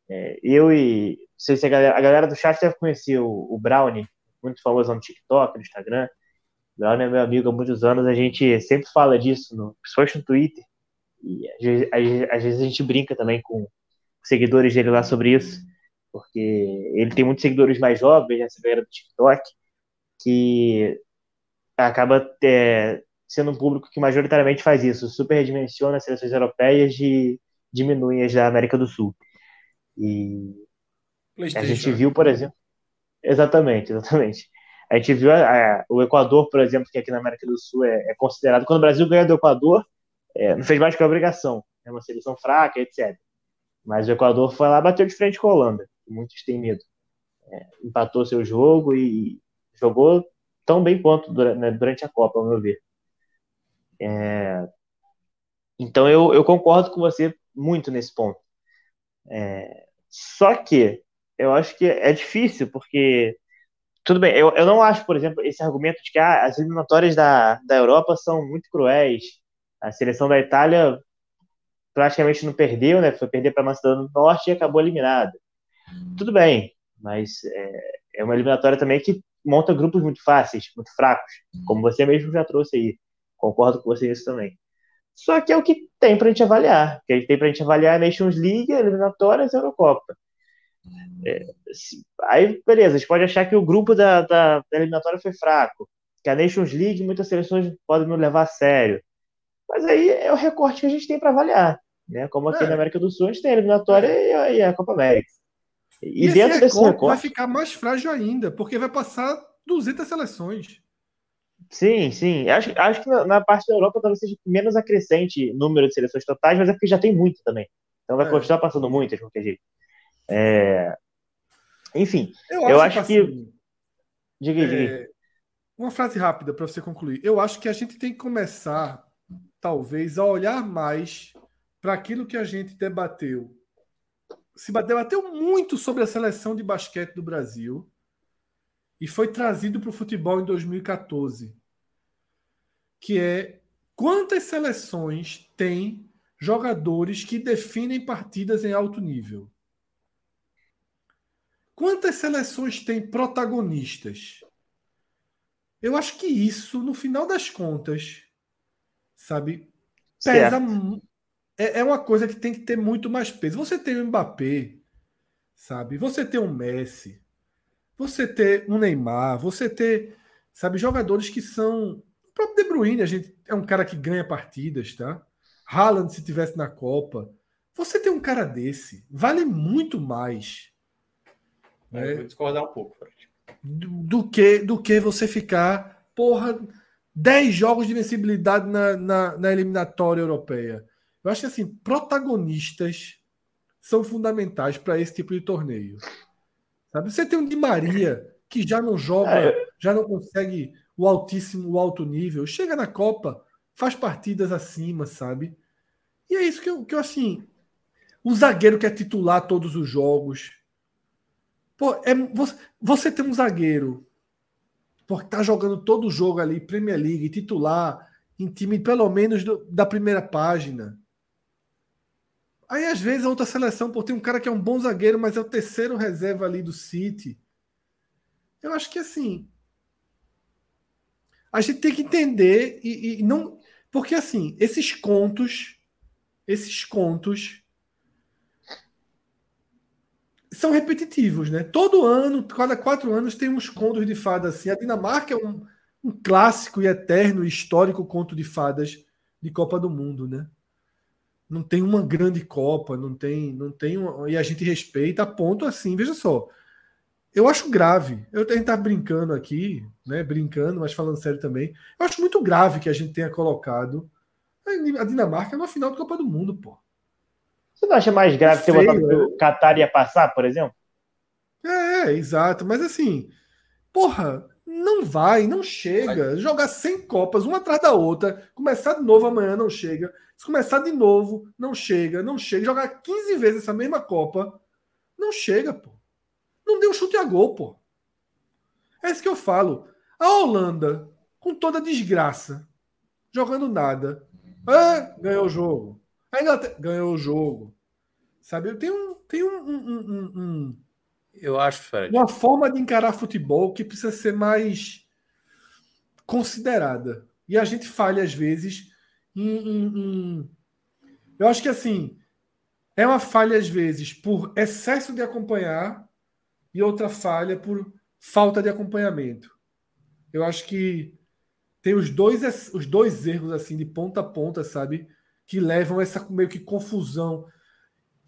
É, eu e sei se a galera, a galera do chat deve conhecer o, o Brownie, muito famoso no TikTok, no Instagram. O Brownie é meu amigo há muitos anos, a gente sempre fala disso, no, principalmente no Twitter. E às vezes, a gente brinca também com seguidores dele lá sobre isso, porque ele tem muitos seguidores mais jovens, né, galera do TikTok, que acaba é, sendo um público que majoritariamente faz isso, superdimensiona as seleções europeias e diminui as da América do Sul. E a gente viu, por exemplo, exatamente, exatamente. A gente viu a, a, o Equador, por exemplo, que aqui na América do Sul é, é considerado, quando o Brasil ganha do Equador, é, não fez mais que a obrigação. É uma seleção fraca, etc. Mas o Equador foi lá e bateu de frente com a Holanda, muitos têm medo. É, empatou seu jogo e jogou tão bem quanto durante, né, durante a Copa, ao meu ver. É, então eu, eu concordo com você muito nesse ponto. É, só que eu acho que é difícil, porque. Tudo bem, eu, eu não acho, por exemplo, esse argumento de que ah, as eliminatórias da, da Europa são muito cruéis, a seleção da Itália praticamente não perdeu, né? Foi perder para a Macedônia do Norte e acabou eliminada. Tudo bem, mas é, é, uma eliminatória também que monta grupos muito fáceis, muito fracos, como você mesmo já trouxe aí. Concordo com você nisso também. Só que é o que tem para a gente avaliar. O que a gente tem para a gente avaliar é Nations League, eliminatórias e Eurocopa. É, se, aí, beleza, a gente pode achar que o grupo da, da, da eliminatória foi fraco, que a Nations League muitas seleções podem não levar a sério. Mas aí é o recorte que a gente tem para avaliar. Né? Como aqui é. na América do Sul, a gente tem a eliminatória é. e, a, e, a, Copa América. E, e dentro desse recorte. Vai ficar mais frágil ainda, porque vai passar 200 seleções. Sim, sim. Acho, acho que na, na, parte da Europa talvez seja menos acrescente número de seleções totais, mas é porque já tem muito também. Então vai é. continuar passando muitas, de qualquer jeito. É... Enfim, eu acho, eu acho que. Assim, diga, diga. Uma frase rápida para você concluir. Eu acho que a gente tem que começar talvez, a olhar mais para aquilo que a gente debateu. Se debateu muito sobre a seleção de basquete do Brasil e foi trazido para o futebol em 2014, que é quantas seleções tem jogadores que definem partidas em alto nível? Quantas seleções têm protagonistas? Eu acho que isso, no final das contas, sabe? Pesa. É, é uma coisa que tem que ter muito mais peso. Você tem o Mbappé, sabe? Você tem o Messi, você ter um Neymar, você ter, sabe, jogadores que são. O próprio De Bruyne, a gente é um cara que ganha partidas, tá? Haaland, se tivesse na Copa. Você tem um cara desse, vale muito mais Né? vou discordar um pouco, Fred. Do, do, que, do que você ficar, porra, 10 jogos de vencibilidade na, na, na eliminatória europeia. Eu acho que assim, protagonistas são fundamentais para esse tipo de torneio. Sabe? Você tem um Di Maria que já não joga, é. já não consegue o altíssimo, o alto nível, chega na Copa, faz partidas acima, sabe? E é isso que eu, que eu assim. O zagueiro que é titular todos os jogos. Pô, é, você, tem um zagueiro porque tá jogando todo o jogo ali, Premier League, titular, em time pelo menos do, da primeira página. Aí, às vezes, a outra seleção, pô, tem um cara que é um bom zagueiro, mas é o terceiro reserva ali do City. Eu acho que assim. A gente tem que entender e, e não. Porque assim, esses contos, esses contos são repetitivos, né? Todo ano, cada quatro anos, tem uns contos de fadas assim. A Dinamarca é um, um clássico e eterno, histórico conto de fadas de Copa do Mundo, né? Não tem uma grande Copa, não tem, não tem uma, e a gente respeita a ponto assim. Veja só, eu acho grave. Eu gente tá brincando aqui, né? Brincando, mas falando sério também. Eu acho muito grave que a gente tenha colocado a Dinamarca na final da Copa do Mundo, pô. Você não acha mais grave é ter botado que o Qatar ia passar, por exemplo? É, exato. Mas assim, porra, não vai, não chega. Vai. Jogar 100 Copas, uma atrás da outra, começar de novo amanhã não chega. Se começar de novo, não chega, não chega. Jogar 15 vezes essa mesma Copa, não chega, pô. Não deu chute a gol, pô. É isso que eu falo. A Holanda, com toda a desgraça, jogando nada, é, ganhou o jogo. A Inglaterra ganhou o jogo. Sabe? Tem um. Tem um, um, um, um eu acho, Fred. Uma forma de encarar futebol que precisa ser mais considerada. E a gente falha, às vezes, em, em, em... Eu acho que, assim, é uma falha, às vezes, por excesso de acompanhar e outra falha por falta de acompanhamento. Eu acho que tem os dois, os dois erros, assim, de ponta a ponta, sabe? Que levam essa meio que confusão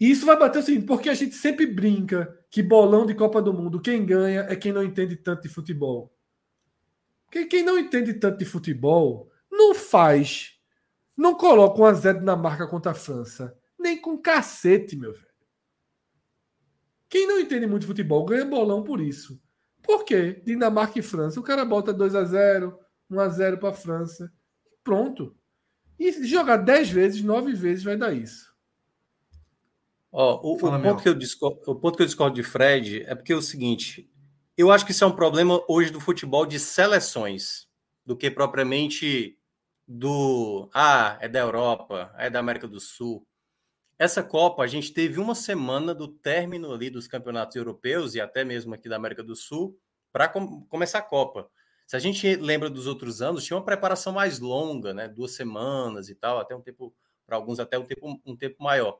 e isso vai bater o seguinte, porque a gente sempre brinca que bolão de Copa do Mundo, quem ganha é quem não entende tanto de futebol. Quem, quem não entende tanto de futebol não faz, não coloca um a zero na marca contra a França. Nem com cacete, meu velho. Quem não entende muito de futebol ganha bolão por isso. Por quê? Dinamarca e França. O cara bota 2 a 0 1 a 0 para a França. Pronto. E jogar 10 vezes, 9 vezes vai dar isso. Ó, o, o, ponto que eu discordo, o ponto que eu discordo de Fred é porque é o seguinte: eu acho que isso é um problema hoje do futebol de seleções, do que propriamente do. Ah, é da Europa, é da América do Sul. Essa Copa, a gente teve uma semana do término ali dos campeonatos europeus e até mesmo aqui da América do Sul para com, começar a Copa. Se a gente lembra dos outros anos, tinha uma preparação mais longa, né? Duas semanas e tal, até um tempo, para alguns, até um tempo, um tempo maior.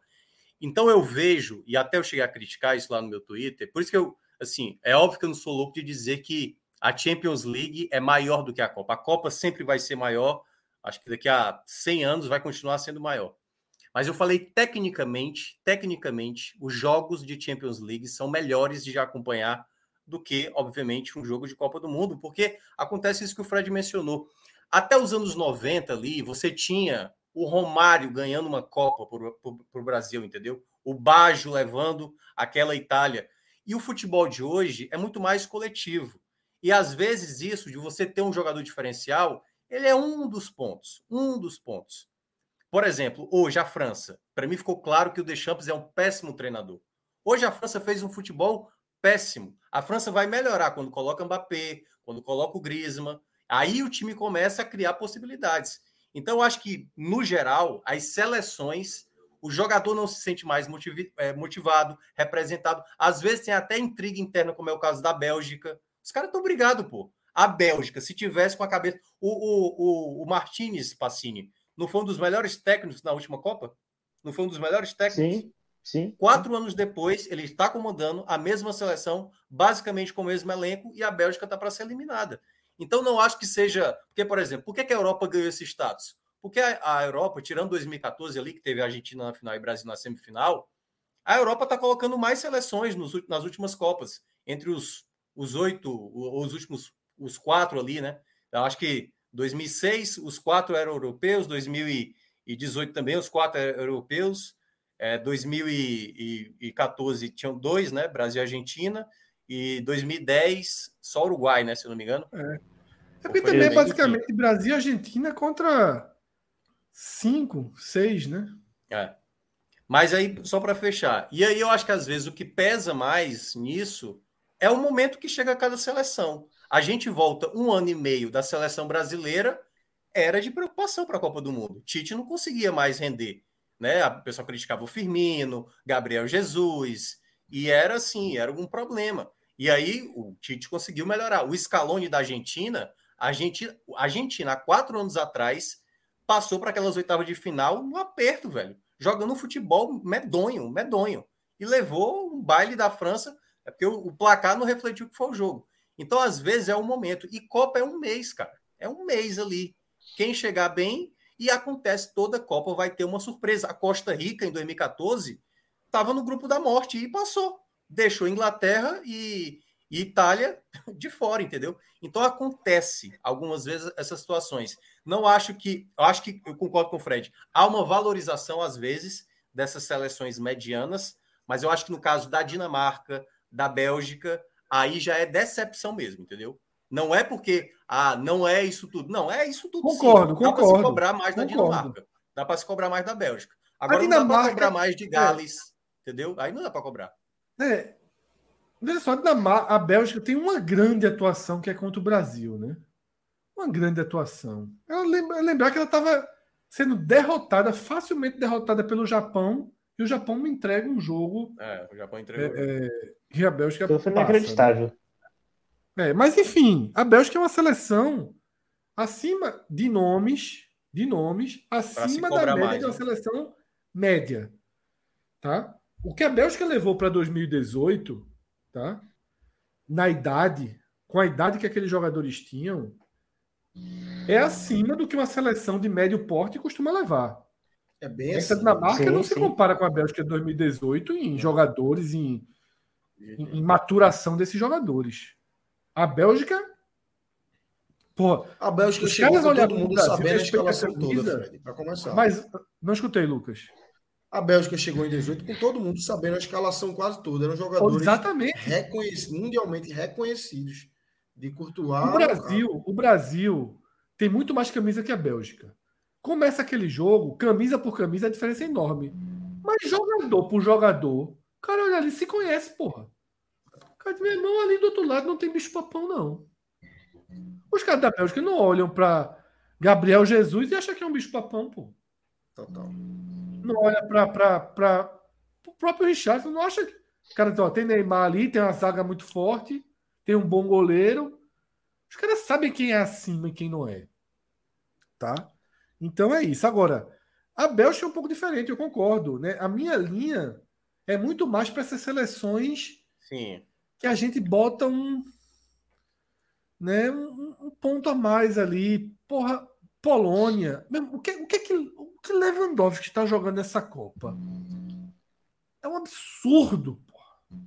Então eu vejo, e até eu cheguei a criticar isso lá no meu Twitter, por isso que eu, assim, é óbvio que eu não sou louco de dizer que a Champions League é maior do que a Copa. A Copa sempre vai ser maior, acho que daqui a 100 anos vai continuar sendo maior. Mas eu falei tecnicamente, tecnicamente, os jogos de Champions League são melhores de acompanhar do que, obviamente, um jogo de Copa do Mundo, porque acontece isso que o Fred mencionou. Até os anos 90 ali, você tinha o Romário ganhando uma Copa para o Brasil, entendeu? O Baggio levando aquela Itália. E o futebol de hoje é muito mais coletivo. E às vezes isso de você ter um jogador diferencial, ele é um dos pontos, um dos pontos. Por exemplo, hoje a França, para mim ficou claro que o Deschamps é um péssimo treinador. Hoje a França fez um futebol péssimo. A França vai melhorar quando coloca Mbappé, quando coloca o Griezmann. Aí o time começa a criar possibilidades. Então, eu acho que, no geral, as seleções, o jogador não se sente mais é, motivado, representado. Às vezes tem até intriga interna, como é o caso da Bélgica. Os caras estão brigados, pô. A Bélgica, se tivesse com a cabeça. O, o, o, o Martinez Passini não foi um dos melhores técnicos na última Copa? Não foi um dos melhores técnicos? Sim, sim. Quatro anos depois, ele está comandando a mesma seleção, basicamente com o mesmo elenco, e a Bélgica está para ser eliminada. Então, não acho que seja. Porque, por exemplo, por que, a Europa ganhou esse status? Porque a, Europa, tirando 2014 ali, que teve a Argentina na final e Brasil na semifinal, A Europa está colocando mais seleções nos, nas últimas Copas, entre os, os oito, os últimos, os quatro ali, né? Eu acho que 2006 os quatro eram europeus, 2018 também os quatro eram europeus, é, 2014 tinham dois, né? Brasil e Argentina, e 2010 só Uruguai, né? Se eu não me engano. É, é porque também é basicamente Brasil e Argentina contra cinco, seis, né? É. Mas aí, só para fechar, e aí eu acho que às vezes o que pesa mais nisso é o momento que chega a cada seleção. A gente volta um ano e meio da seleção brasileira, era de preocupação para a Copa do Mundo. Tite não conseguia mais render. Né? Pessoa criticava o Firmino, Gabriel Jesus, e era assim, era um problema. E aí o Tite conseguiu melhorar. O Scaloni da Argentina, a Argentina, a Argentina há quatro anos atrás, passou para aquelas oitavas de final no aperto, velho jogando futebol medonho, medonho. E levou um baile da França, é porque o, o placar não refletiu o que foi o jogo. Então, às vezes, é o um momento. E Copa é um mês, cara. É um mês ali. Quem chegar bem, e acontece, toda Copa vai ter uma surpresa. A Costa Rica, em 2014, estava no grupo da morte e passou. Deixou Inglaterra e, e Itália de fora, entendeu? Então acontece algumas vezes essas situações. Não acho que, eu acho que eu concordo com o Fred. Há uma valorização às vezes dessas seleções medianas, mas eu acho que no caso da Dinamarca, da Bélgica, aí já é decepção mesmo, entendeu? Não é porque ah, não é isso tudo. Não, é isso tudo. Concordo, sim. Dá concordo. Dá para se cobrar mais concordo. da Dinamarca. Dá para se cobrar mais da Bélgica. Agora não dá para cobrar mais de Gales, é. entendeu? Aí não dá para cobrar. É, Veja só, a Bélgica tem uma grande atuação que é contra o Brasil, né? Uma grande atuação. Ela lembra, lembrar que ela estava sendo derrotada, facilmente derrotada pelo Japão, e o Japão me entrega um jogo. É, o Japão entregou. É, é, e a Bélgica. Isso foi inacreditável. Né? É, mas enfim, a Bélgica é uma seleção acima de nomes, de nomes, acima da média mais, de uma né? seleção média. Tá? O que a Bélgica levou para 2018 tá? na idade, com a idade que aqueles jogadores tinham, é acima do que uma seleção de médio porte costuma levar. É bem Essa assim. Dinamarca sim, não sim. se compara com a Bélgica de 2018 em jogadores, em, em, em maturação desses jogadores. A Bélgica. Porra, a Bélgica chegou com todo mundo sabendo a escalação toda, Fred, para começar. Mas não escutei, Lucas. A Bélgica chegou em 18 com todo mundo sabendo a escalação quase toda. Eram jogadores Exatamente. Reconhecidos, mundialmente reconhecidos de Courtois. O Brasil, o Brasil tem muito mais camisa que a Bélgica. Começa aquele jogo, camisa por camisa, a diferença é enorme. Mas jogador por jogador, o cara olha ali se conhece, porra. Cara diz, meu irmão, ali do outro lado não tem bicho papão, não. Os caras da Bélgica não olham para Gabriel Jesus e acham que é um bicho papão, pô. Total não olha para o próprio Richard, não acha que. Cara, ó, tem Neymar ali, tem uma zaga muito forte, tem um bom goleiro. Os caras sabem quem é acima e quem não é. Tá? Então é isso. Agora, a Bélgica é um pouco diferente, eu concordo. Né? A minha linha é muito mais para essas seleções Sim. Que a gente bota um, né, um, um ponto a mais ali. Porra, Polônia. O que, o que, que que Lewandowski está jogando essa Copa? É um absurdo, porra.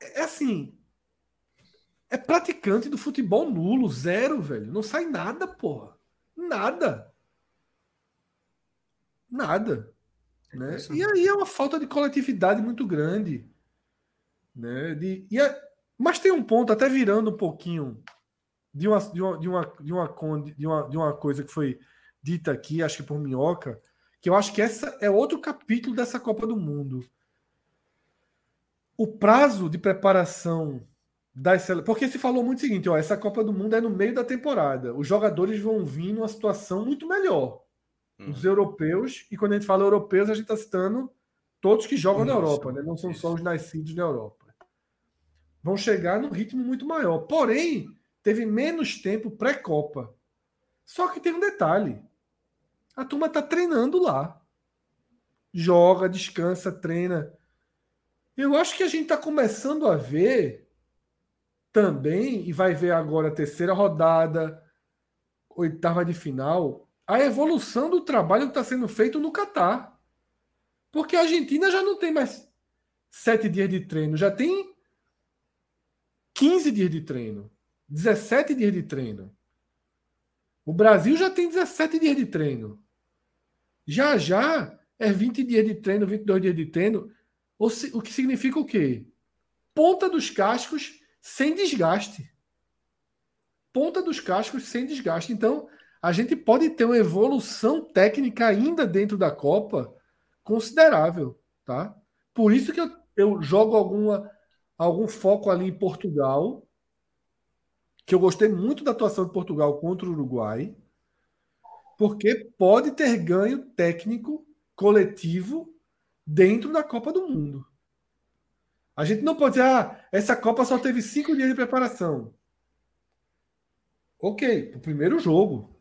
É, é assim. É praticante do futebol nulo, zero, velho. Não sai nada, porra. Nada. Nada. Né? E aí é uma falta de coletividade muito grande. Né? De, e é, mas tem um ponto, até virando um pouquinho de uma, de uma, de uma, de uma, de uma, de uma coisa que foi dita aqui, acho que por Minhoca, que eu acho que essa é outro capítulo dessa Copa do Mundo. O prazo de preparação das porque se falou muito o seguinte, ó, essa Copa do Mundo é no meio da temporada. Os jogadores vão vir numa situação muito melhor. Hum. Os europeus, e quando a gente fala europeus, a gente está citando todos que jogam Isso. na Europa, né? não são só os nascidos na Europa. Vão chegar num ritmo muito maior. Porém, teve menos tempo pré-Copa. Só que tem um detalhe. A turma está treinando lá. Joga, descansa, treina. Eu acho que a gente está começando a ver também, e vai ver agora a terceira rodada, oitava de final, a evolução do trabalho que está sendo feito no Catar. Porque a Argentina já não tem mais sete dias de treino, já tem 15 dias de treino, 17 dias de treino. O Brasil já tem 17 dias de treino. Já já é 20 dias de treino, 22 dias de treino. O que significa o quê? Ponta dos cascos sem desgaste. Ponta dos cascos sem desgaste. Então, a gente pode ter uma evolução técnica ainda dentro da Copa considerável, tá? Por isso que eu, eu jogo alguma, algum foco ali em Portugal, que eu gostei muito da atuação de Portugal contra o Uruguai, porque pode ter ganho técnico coletivo dentro da Copa do Mundo. A gente não pode dizer, ah, essa Copa só teve cinco dias de preparação. Ok, o primeiro jogo.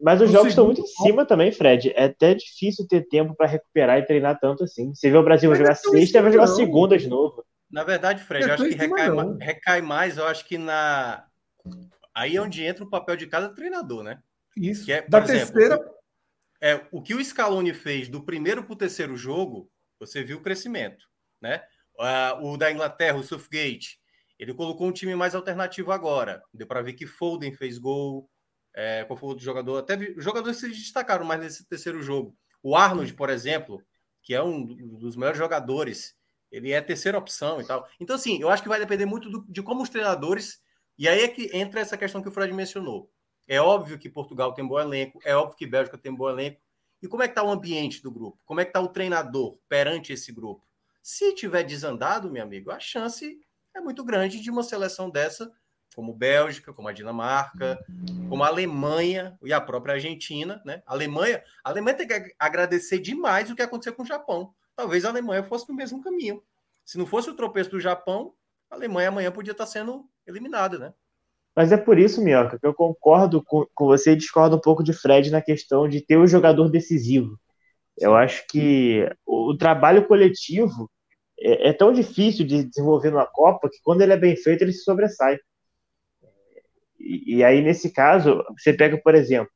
Mas os jogos estão muito em cima também, Fred. É até difícil ter tempo para recuperar e treinar tanto assim. Você vê o Brasil jogar é sexta vai jogar segunda de novo. Na verdade, Fred, eu acho que recai, recai, mais, eu acho que na. Aí é onde entra o papel de cada treinador, né? Isso. Que é, da exemplo, terceira. É, o que o Scaloni fez do primeiro para o terceiro jogo, você viu o crescimento, né? Uh, o da Inglaterra, o Southgate, ele colocou um time mais alternativo agora. Deu para ver que Foden fez gol. É, qual foi o outro jogador? Até vi, jogadores se destacaram mais nesse terceiro jogo. O Arnold, por exemplo, que é um dos melhores jogadores, ele é terceira opção e tal. Então, assim, eu acho que vai depender muito do, de como os treinadores. E aí é que entra essa questão que o Fred mencionou. É óbvio que Portugal tem bom elenco, é óbvio que Bélgica tem bom elenco. E como é que está o ambiente do grupo? Como é que está o treinador perante esse grupo? Se tiver desandado, meu amigo, a chance é muito grande de uma seleção dessa, como Bélgica, como a Dinamarca, como a Alemanha e a própria Argentina, né? A Alemanha, a Alemanha tem que agradecer demais o que aconteceu com o Japão. Talvez a Alemanha fosse no mesmo caminho. Se não fosse o tropeço do Japão, a Alemanha amanhã podia estar sendo eliminada, né? Mas é por isso, Minhoca, que eu concordo com, com você e discordo um pouco de Fred na questão de ter o um jogador decisivo. Eu acho que o, o trabalho coletivo é, é, tão difícil de desenvolver numa Copa que quando ele é bem feito, ele se sobressai. E, e aí, nesse caso, você pega, por exemplo,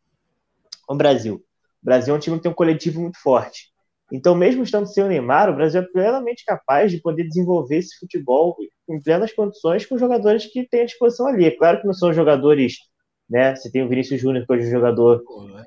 o Brasil. O Brasil é um time que tem um coletivo muito forte. Então, mesmo estando sem o Neymar, o Brasil é plenamente capaz de poder desenvolver esse futebol em plenas condições com jogadores que têm à disposição ali. É claro que não são jogadores, né? Você tem o Vinícius Júnior, que hoje é um jogador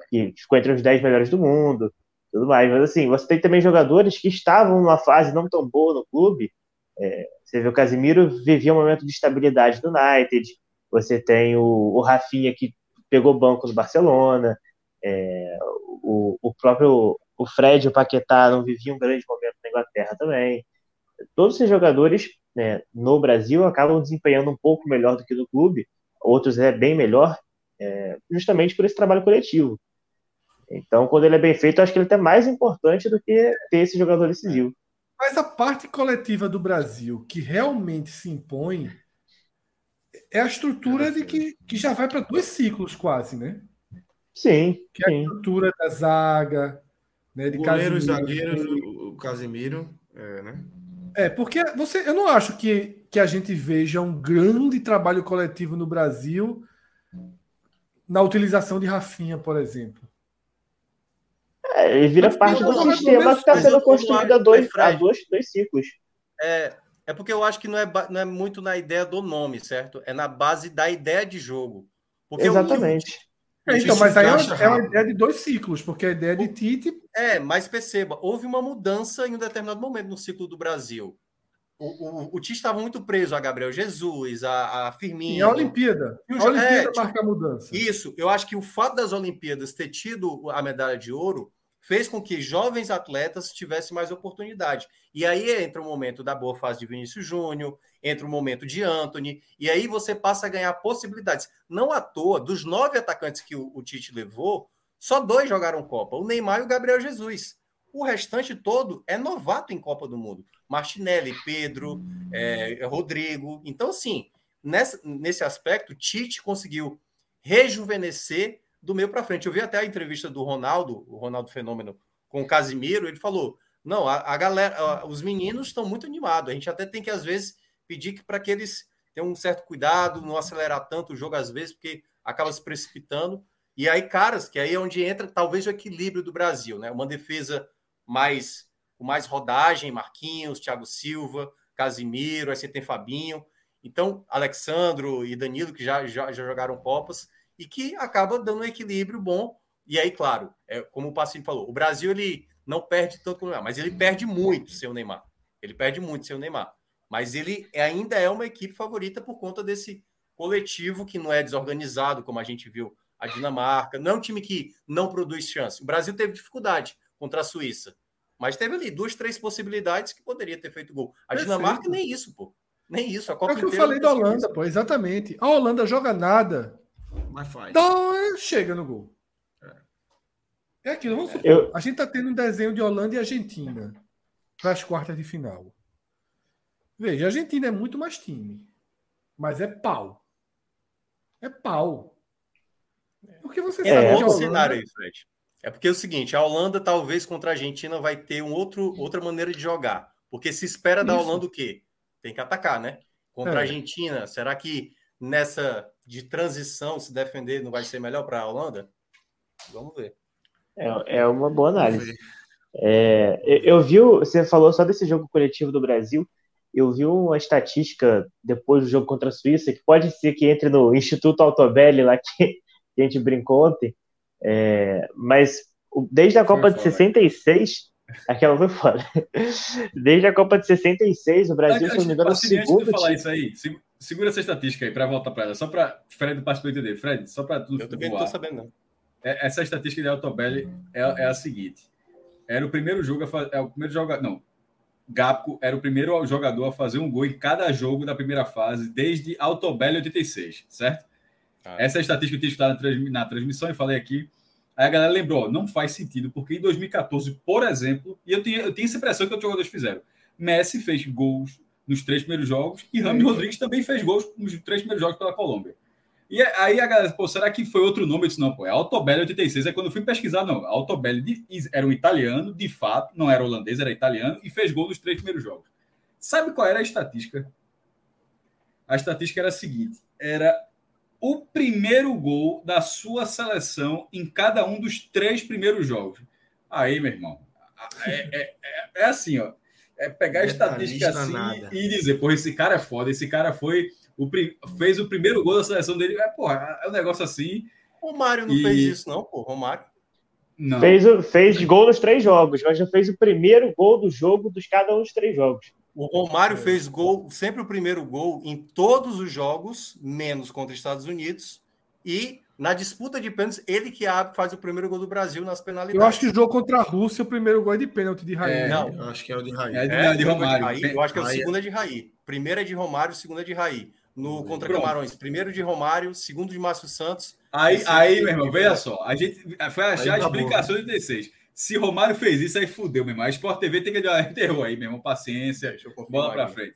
que ficou entre os 10 melhores do mundo, tudo mais. Mas assim, você tem também jogadores que estavam numa fase não tão boa no clube. É, você vê o Casimiro vivia um momento de estabilidade do United. Você tem o, o Rafinha que pegou banco no Barcelona. É, o, o próprio o Fred e o Paquetá não viviam um grande momento na Inglaterra também. Todos esses jogadores né, no Brasil acabam desempenhando um pouco melhor do que no clube, outros é bem melhor, é, justamente por esse trabalho coletivo. Então, quando ele é bem feito, eu acho que ele é até mais importante do que ter esse jogador decisivo. Mas a parte coletiva do Brasil que realmente se impõe é a estrutura de que, que já vai para dois ciclos quase, né? Sim. Que é a estrutura da zaga, né? De Goleiro, zagueiro, o Casemiro, é, né? É, porque você, eu não acho que, que a gente veja um grande trabalho coletivo no Brasil na utilização de Rafinha, por exemplo. É, ele vira parte do sistema que está sendo construído a dois, a dois, dois ciclos. É, é porque eu acho que não é, não é muito na ideia do nome, certo? É na base da ideia de jogo. Porque Exatamente. É, então, mas aí é, é uma ideia de dois ciclos, porque a ideia de Tite. É, mas perceba, houve uma mudança em um determinado momento no ciclo do Brasil. O, o, o Tite estava muito preso a Gabriel Jesus, a, a Firmino. E a Olimpíada. E o, a Olimpíada é, marca a mudança. Isso, eu acho que o fato das Olimpíadas ter tido a medalha de ouro fez com que jovens atletas tivessem mais oportunidade. E aí entra o momento da boa fase de Vinícius Júnior, entra o momento de Anthony, e aí você passa a ganhar possibilidades. Não à toa, dos nove atacantes que o, o Tite levou, só dois jogaram Copa, o Neymar e o Gabriel Jesus. O restante todo é novato em Copa do Mundo. Martinelli, Pedro, é, Rodrigo. Então, assim, nessa, nesse aspecto, Tite conseguiu rejuvenescer do meio para frente. Eu vi até a entrevista do Ronaldo, o Ronaldo Fenômeno, com o Casimiro, ele falou: não, a, a galera, a, os meninos estão muito animados. A gente até tem que, às vezes, pedir para que eles tenham um certo cuidado, não acelerar tanto o jogo, às vezes, porque acaba se precipitando. E aí, caras, que aí é onde entra talvez o equilíbrio do Brasil, né? Uma defesa mais com mais rodagem, Marquinhos, Thiago Silva, Casimiro, aí você tem Fabinho. Então, Alexandro e Danilo, que já, já, já jogaram Copas, e que acaba dando um equilíbrio bom. E aí, claro, é, como o Passinho falou, o Brasil ele não perde tanto como o Neymar, mas ele perde muito sem o Neymar. Ele perde muito sem o Neymar. Mas ele ainda é uma equipe favorita por conta desse coletivo que não é desorganizado, como a gente viu a Dinamarca. Não é um time que não produz chance. O Brasil teve dificuldade contra a Suíça. Mas teve ali duas, três possibilidades que poderia ter feito gol. A Perfeito. Dinamarca nem isso, pô. Nem isso. A Copa é o que eu falei da Holanda, pô, exatamente. A Holanda joga nada. Mas faz. Então, chega no gol. É, é aquilo, vamos supor. Eu... A gente tá tendo um desenho de Holanda e Argentina para as quartas de final. Veja, a Argentina é muito mais time. Mas é pau. É pau. Porque você é, sabe é outro Holanda... cenário aí, Fred. É porque é o seguinte, a Holanda talvez contra a Argentina vai ter um outro, outra maneira de jogar. Porque se espera da Holanda o quê? Tem que atacar, né? Contra é. a Argentina, será que nessa de transição se defender não vai ser melhor para a Holanda? Vamos ver. É, é uma boa análise. É, eu vi, você falou só desse jogo coletivo do Brasil. Eu vi uma estatística depois do jogo contra a Suíça, que pode ser que entre no Instituto Altobelli, lá que, a gente brincou ontem, é, mas desde a Copa de 66, aquela foi foda. Desde a Copa de 66, o Brasil, se não me engano, é o segundo. Falar isso aí, segura essa estatística aí para voltar para ela, só para Fred participar entender. Fred, só para tudo. Eu também não estou sabendo, não. É, essa estatística de Altobelli é, é a seguinte: era o primeiro jogo, a, é o primeiro jogador, não. Gapco era o primeiro jogador a fazer um gol em cada jogo da primeira fase desde Altobelli 86, certo? Ah. Essa é a estatística que eu tinha estudado na transmissão e falei aqui. Aí a galera lembrou, não faz sentido, porque em 2014, por exemplo, e eu tinha, eu tinha essa impressão que os jogadores fizeram. Messi fez gols nos três primeiros jogos e Rami Rodrigues também fez gols nos três primeiros jogos pela Colômbia. E aí a galera, pô, será que foi outro nome? Eu disse, não, pô, é Altobelli 86. Aí quando eu fui pesquisar, não, Altobelli era um italiano, de fato, não era holandês, era italiano, e fez gol nos três primeiros jogos. Sabe qual era a estatística? A estatística era a seguinte: era o primeiro gol da sua seleção em cada um dos três primeiros jogos. Aí, meu irmão, é, é, é, é assim, ó. É pegar a estatística assim nada. e dizer, pô, esse cara é foda, esse cara foi o, fez o primeiro gol da seleção dele. É, porra, é um negócio assim. O Mário não e... fez isso, não, pô. O Mário. Não. Fez, fez gol nos três jogos, mas já fez o primeiro gol do jogo dos cada um dos três jogos. O Romário é. fez gol, sempre o primeiro gol em todos os jogos, menos contra os Estados Unidos. E na disputa de pênaltis, ele que abre, faz o primeiro gol do Brasil nas penalidades. Eu acho que o jogo contra a Rússia, o primeiro gol é de pênalti de Raí. É, não, eu acho que é o de Raí. É, de, é, de Romário. Raí, eu acho que é o segundo é de Raí. Primeiro é de Romário, segundo é de Raí no contra Pronto. Camarões. Primeiro de Romário, segundo de Márcio Santos. Aí, aí meu irmão, veja só. A gente foi achar a explicação de 16. Se Romário fez isso, aí fudeu, meu irmão. A Sport TV tem que dar terror aí, meu irmão. Paciência. Bola pra frente.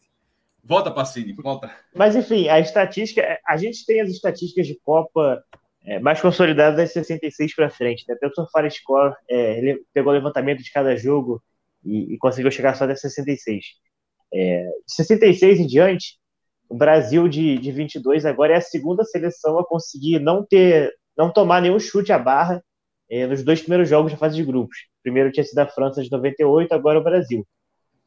Volta, Pacini, volta. Mas, enfim, a estatística. A gente tem as estatísticas de Copa é, mais consolidadas das 66 para frente. Né? Até o Surfar Score é, pegou o levantamento de cada jogo e, e conseguiu chegar só das 66. É, de 66 em diante, o Brasil de, de 22 agora é a segunda seleção a conseguir não ter, não tomar nenhum chute à barra eh, nos dois primeiros jogos da fase de grupos. Primeiro tinha sido a França de 98, agora o Brasil.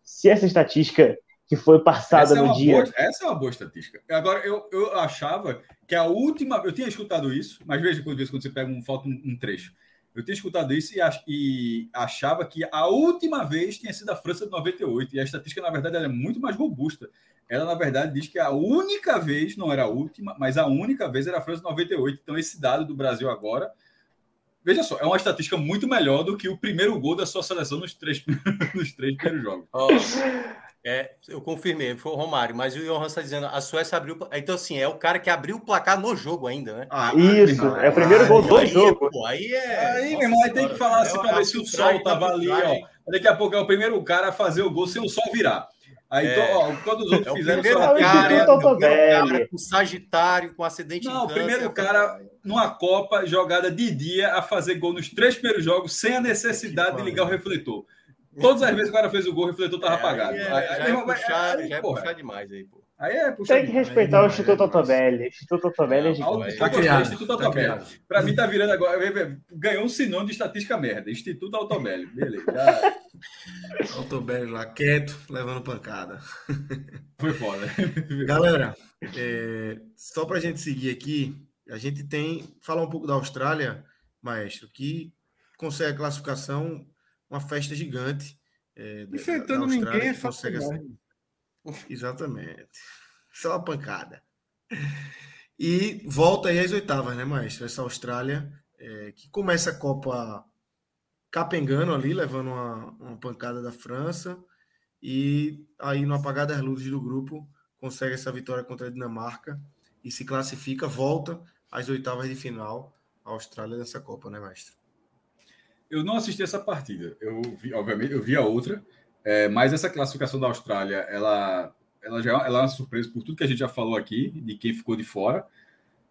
Se essa estatística que foi passada é no dia. Boa, essa é uma boa estatística. Agora, eu, eu achava que a última. Eu tinha escutado isso, mas veja quando, quando você pega um, falta um, um trecho. Eu tinha escutado isso e, ach, e, achava que a última vez tinha sido a França de 98. E a estatística, na verdade, é muito mais robusta ela na verdade diz que a única vez, não era a última, mas a única vez era a França 98. Então esse dado do Brasil agora, veja só, é uma estatística muito melhor do que o primeiro gol da sua seleção nos três, nos três primeiros jogos. Oh, é, eu confirmei, foi o Romário, mas o Johan está dizendo, a Suécia abriu. Então, assim, é o cara que abriu o placar no jogo ainda, né? Ah, Isso, é o primeiro gol do jogo. Pô, aí é. Aí, meu irmão, aí tem que falar assim para ver se o sol tava ali, ó. Daqui a pouco é o primeiro cara a fazer o gol sem o sol virar. Aí, é, ó, quando os outros é fizeram primeiro só cara, cara, com Sagitário, com acidente Não, o primeiro cara numa Copa jogada de dia a fazer gol nos três primeiros jogos sem a necessidade de ligar o refletor. Todas as vezes que o cara fez o gol, o refletor estava é, apagado. É, aí, já, é puxar, já é puxar demais aí, pô. Aí é, puxa, Tem que respeitar o Instituto Otobelli. O Instituto Otobelli é gigante. Tá criado. Instituto Otobelli. Para mim tá virando agora. Ganhou um sinônimo de estatística merda. Instituto Otobelli. Beleza. Já... Otobelli lá, quieto, levando pancada. Foi foda. Galera, é, só pra gente seguir aqui, a gente tem. Falar um pouco da Austrália, maestro, que consegue a classificação, uma festa gigante. É, Enfrentando ninguém é fácil. Exatamente. Só uma pancada. E volta aí às oitavas, né, maestro? Essa Austrália, é, que começa a Copa capengando ali, levando uma, uma pancada da França. E aí, no apagar das luzes do grupo, consegue essa vitória contra a Dinamarca e se classifica, volta às oitavas de final a Austrália nessa Copa, né, mestre? Eu não assisti essa partida. Eu vi, obviamente, eu vi a outra. É, mas essa classificação da Austrália, ela, ela já ela é uma surpresa por tudo que a gente já falou aqui, de quem ficou de fora.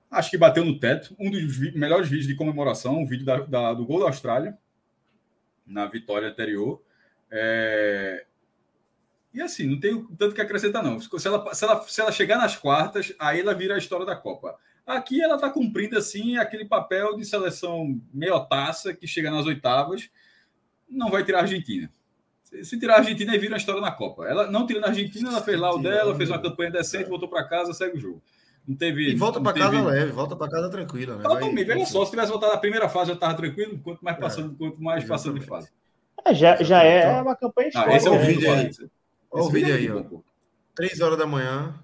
Acho que bateu no teto. Um dos melhores vídeos de comemoração, um vídeo da, da, do gol da Austrália, na vitória anterior. É... E assim, não tem tanto que acrescentar, não. Se ela, se, ela, se ela chegar nas quartas, aí ela vira a história da Copa. Aqui ela está cumprindo, assim, aquele papel de seleção meio taça que chega nas oitavas, não vai tirar a Argentina. Se tirar a Argentina, aí vira uma história na Copa. Ela não tirando a Argentina, ela fez lá o dela, fez uma campanha decente, voltou para casa, segue o jogo. Não teve. E volta para teve... casa leve, volta para casa tranquila. Né? Totalmente. Veja só, se tivesse voltado na primeira fase, já estava tranquilo, quanto mais é. passando, é. quanto mais passando de fase. É, já, já é uma campanha histórica. Ah, esse é o vídeo aí. Olha o vídeo aí, ó. Três horas da manhã,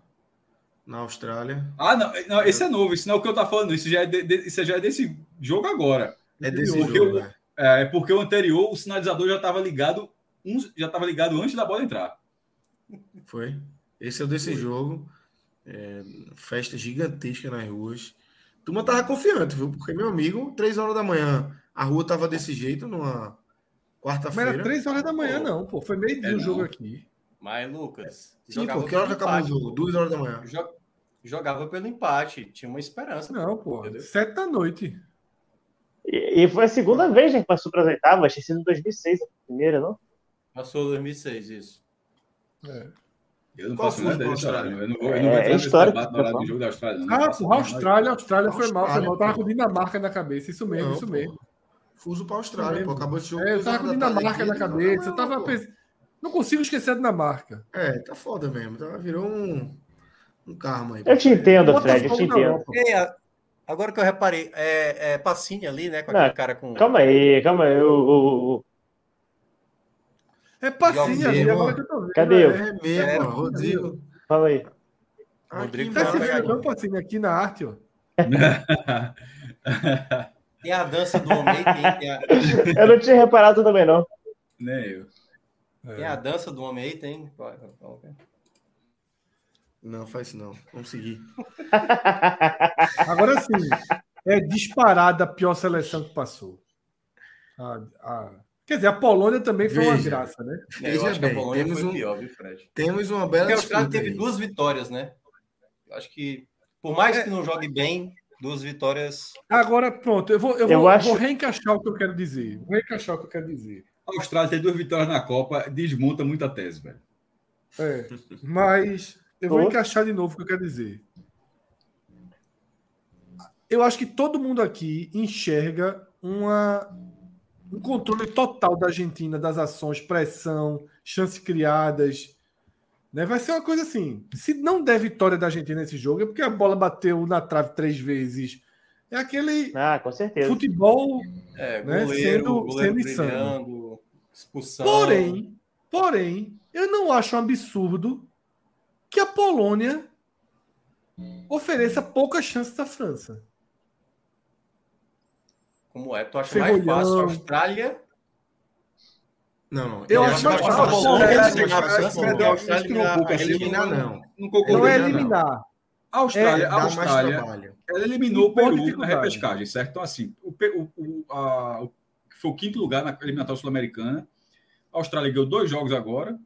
na Austrália. Ah, não, não, esse é novo, isso não é o que eu tava falando, isso já é, de, de, isso já é desse jogo agora. É desse porque jogo, o, né? é. porque o anterior, o sinalizador já estava ligado um já estava ligado antes da bola entrar. Foi. Esse é o desse Foi. jogo. É, festa gigantesca nas ruas. Turma tava confiante, viu? Porque, meu amigo, três horas da manhã, a rua tava desse jeito numa quarta-feira. Mas era três horas da manhã, não, pô. Foi meio dia é, o jogo aqui. Mas, Lucas. Sim, pô, que hora já acabou o jogo? Duas horas da manhã. Jogava pelo empate, tinha uma esperança. Não, pô. Sete da noite. E, e, foi a segunda vez né, que passou para as oitavas, tinha sido em 2006 a primeira, não? Passou 2006, isso. É. Eu não Qual faço nada da Austrália. Eu não vou, eu não vou é, entrar nesse debate na hora do jogo da Austrália. Não. Ah, porra, Austrália, Austrália foi mal, foi mal. Tava com Dinamarca na cabeça, isso mesmo, não, isso mesmo. Fuso para a Austrália, pô, acabou esse jogo. É, eu tava com Dinamarca na cabeça, eu tava pensando. Não consigo esquecer a Dinamarca. É, tá foda mesmo. Tá, virou um, um karma aí. Eu te entendo, Fred, eu te entendo. É, agora que eu reparei, é, é passinho ali, né? Com aquele não, cara com. Calma aí, calma aí. O, é passinho ali, agora que eu tô vendo. Cadê eu? É mesmo, é, Rodrigo. Fala aí. Rodrigo tá vendo não, passinho aqui na arte, ó. tem a dança do homem, tem, a... Eu não tinha reparado também, não. Nem eu. Tem a dança do homem aí, tem? Não, faz isso não. Vamos seguir. Agora sim, é disparada a pior seleção que passou. A, a, Quer dizer, a Polônia também foi Veja. uma graça, né? É, eu acho bem, que a Polônia temos foi um, pior, viu, Fred? Temos uma bela. Porque a Austrália teve aí. duas vitórias, né? Eu acho que, por mais é. que não jogue bem, duas vitórias. Agora, pronto, eu vou, eu, eu vou, acho... vou reencaixar o que eu quero dizer. Vou reencaixar o que eu quero dizer. A Austrália tem duas vitórias na Copa, desmonta muita tese, velho. É, mas eu vou encaixar de novo o que eu quero dizer. Eu acho que todo mundo aqui enxerga uma um controle total da Argentina das ações, pressão, chances criadas. Né? Vai ser uma coisa assim. Se não der vitória da Argentina nesse jogo, é porque a bola bateu na trave três vezes. É aquele ah, com certeza. futebol é, né? goleiro, sendo, goleiro sendo insano. Expulsão. Porém, porém, eu não acho um absurdo que a Polônia ofereça poucas chances à França. Como é? Tu acha mais fácil a Austrália? Não, não. Eu, acho mais fácil a Austrália. eliminar, não. Não é eliminar. A Austrália, a Austrália ela eliminou o Peru na repescagem, certo? Então, assim, o, o, o, a, foi o quinto lugar na eliminatória sul-americana. A Austrália ganhou dois jogos agora,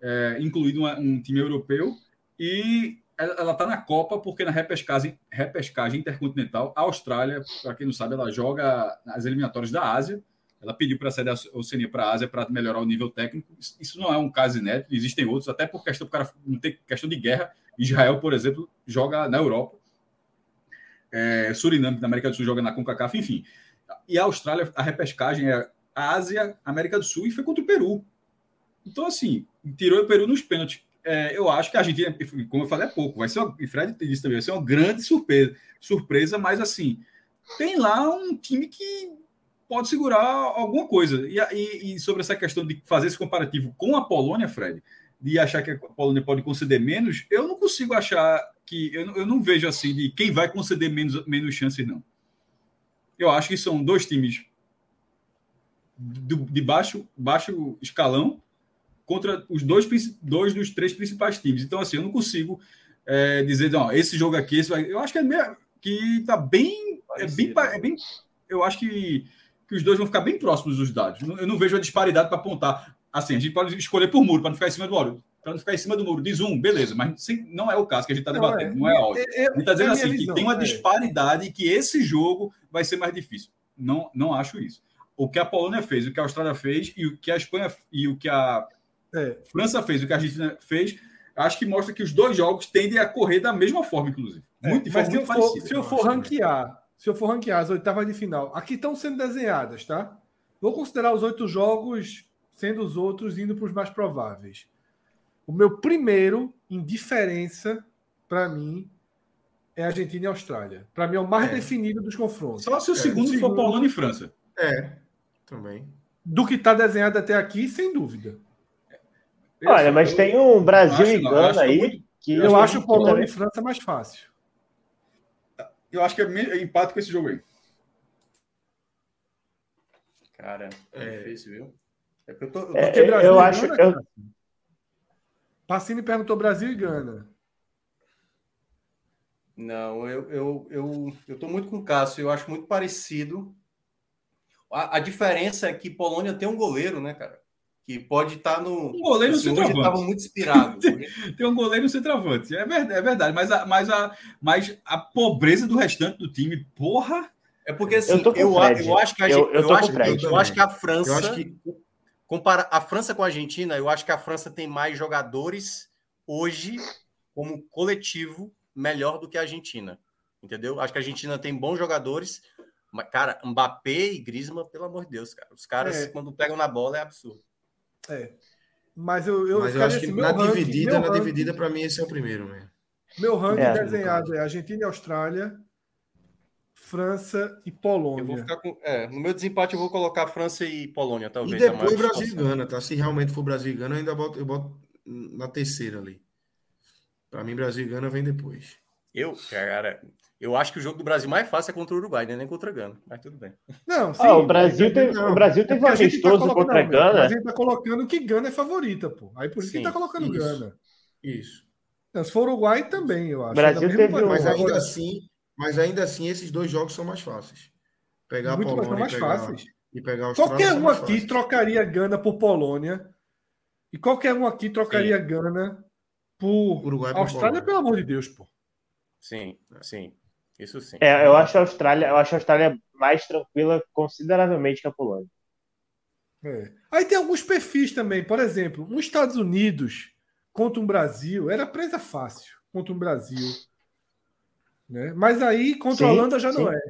é, incluindo uma, um time europeu, e ela está na Copa porque na repescagem, repescagem intercontinental, a Austrália, para quem não sabe, ela joga as eliminatórias da Ásia, ela pediu para sair da Oceania para a Ásia para melhorar o nível técnico. Isso não é um caso inédito, existem outros, até por questão cara não ter questão de guerra. Israel, por exemplo, joga na Europa. É, Suriname, na América do Sul, joga na CONCACAF, enfim. E a Austrália, a repescagem é Ásia, América do Sul e foi contra o Peru. Então, assim, tirou o Peru nos pênaltis. É, eu acho que a Argentina, como eu falei há pouco, vai ser uma, e Fred disse também, vai ser uma grande surpresa, surpresa, mas assim, tem lá um time que pode segurar alguma coisa. E, e, e, sobre essa questão de fazer esse comparativo com a Polônia, Fred, de achar que a Polônia pode conceder menos, eu não consigo achar que. Eu, eu não vejo assim de quem vai conceder menos, menos chances, não. Eu acho que são dois times de, de baixo, baixo escalão contra os dois, dois dos três principais times. Então, assim, eu não consigo é, dizer, não, esse jogo aqui, esse vai... eu acho que é meio, que tá bem, é bem, é bem, eu acho que que os dois vão ficar bem próximos dos dados. Eu não vejo a disparidade para apontar. Assim, a gente pode escolher por muro, para não ficar em cima do muro. Para não ficar em cima do muro. Diz um, beleza, mas não é o caso que a gente está debatendo, não é, não é óbvio. a gente está dizendo assim, visão, que tem uma é. disparidade e que esse jogo vai ser mais difícil. Não, não acho isso. O que a Polônia fez, o que a Austrália fez e o que a Espanha e o que a é. França fez, o que a Argentina fez, acho que mostra que os dois jogos tendem a correr da mesma forma, inclusive. Muito, é, mas se, eu for, se eu for ranquear se eu for ranquear as oitavas de final, aqui estão sendo desenhadas, tá? Vou considerar os oito jogos sendo os outros indo para os mais prováveis. O meu primeiro em diferença, para mim, é Argentina e Austrália. Para mim é o mais é. definido dos confrontos. Só se o é. segundo, segundo for Polônia e França. É, também. Do que está desenhado até aqui, sem dúvida. Olha, mas tem um Brasil e Gana aí. Muito, que eu, eu acho Polônia e França mais fácil. Eu acho que é empate com esse jogo aí. Cara, é, difícil, viu? É eu, tô, eu, tô é, eu acho. Gana, eu... Pacini perguntou Brasil e Gana. Não, eu, eu, eu, eu tô muito com o Cássio, eu acho muito parecido. A, a diferença é que Polônia tem um goleiro, né, cara? Que pode estar tá no. Um goleiro assim, centroavante. estava muito inspirado. tem um goleiro no centroavante. É verdade, é verdade. Mas, a, mas, a, mas a pobreza do restante do time, porra. É porque assim, eu, eu, eu acho que a, eu, eu, eu acho, eu, acho que a França. Eu acho que... Compara a França com a Argentina, eu acho que a França tem mais jogadores hoje, como coletivo, melhor do que a Argentina. Entendeu? Acho que a Argentina tem bons jogadores. Mas, cara, Mbappé e Griezmann, pelo amor de Deus, cara. Os caras, é. quando pegam na bola, é absurdo. É. Mas eu, eu, Mas eu acho assim, que na ranking, dividida, na ranking, dividida, para mim, esse é o primeiro mesmo. Meu ranking é, desenhado é Argentina e Austrália, França e Polônia. Eu vou ficar com, é, no meu desempate, eu vou colocar França e Polônia, talvez. E depois Brasil e Gana, tá? Se realmente for Brasil e Gana, eu ainda boto, eu boto na terceira ali. Para mim, Brasil e Gana vem depois. Eu, cara, eu acho que o jogo do Brasil mais fácil é contra o Uruguai, né? nem contra a Gana, mas tudo bem. Não, sim, ah, o Brasil teve, o Brasil teve é um amistoso tá contra a Gana. A gente tá colocando que Gana é favorita, pô. Aí por isso sim, que tá colocando isso, Gana. Isso. Não, se for Uruguai também, eu acho. Brasil teve um... mas ainda assim, mas ainda assim esses dois jogos são mais fáceis. Pegar Muito a Polônia mais, mais pegar, fáceis. e pegar os Qualquer um aqui fáceis. trocaria Gana por Polônia. E qualquer um aqui trocaria sim. Gana por Uruguai Austrália, pelo amor de Deus, pô. Sim, sim. Isso sim. É, eu acho a Austrália, eu acho a Austrália mais tranquila consideravelmente que a Polônia. É. Aí tem alguns perfis também, por exemplo, nos Estados Unidos contra um Brasil era presa fácil contra um Brasil, né? Mas aí contra sim, a Holanda já sim. não é.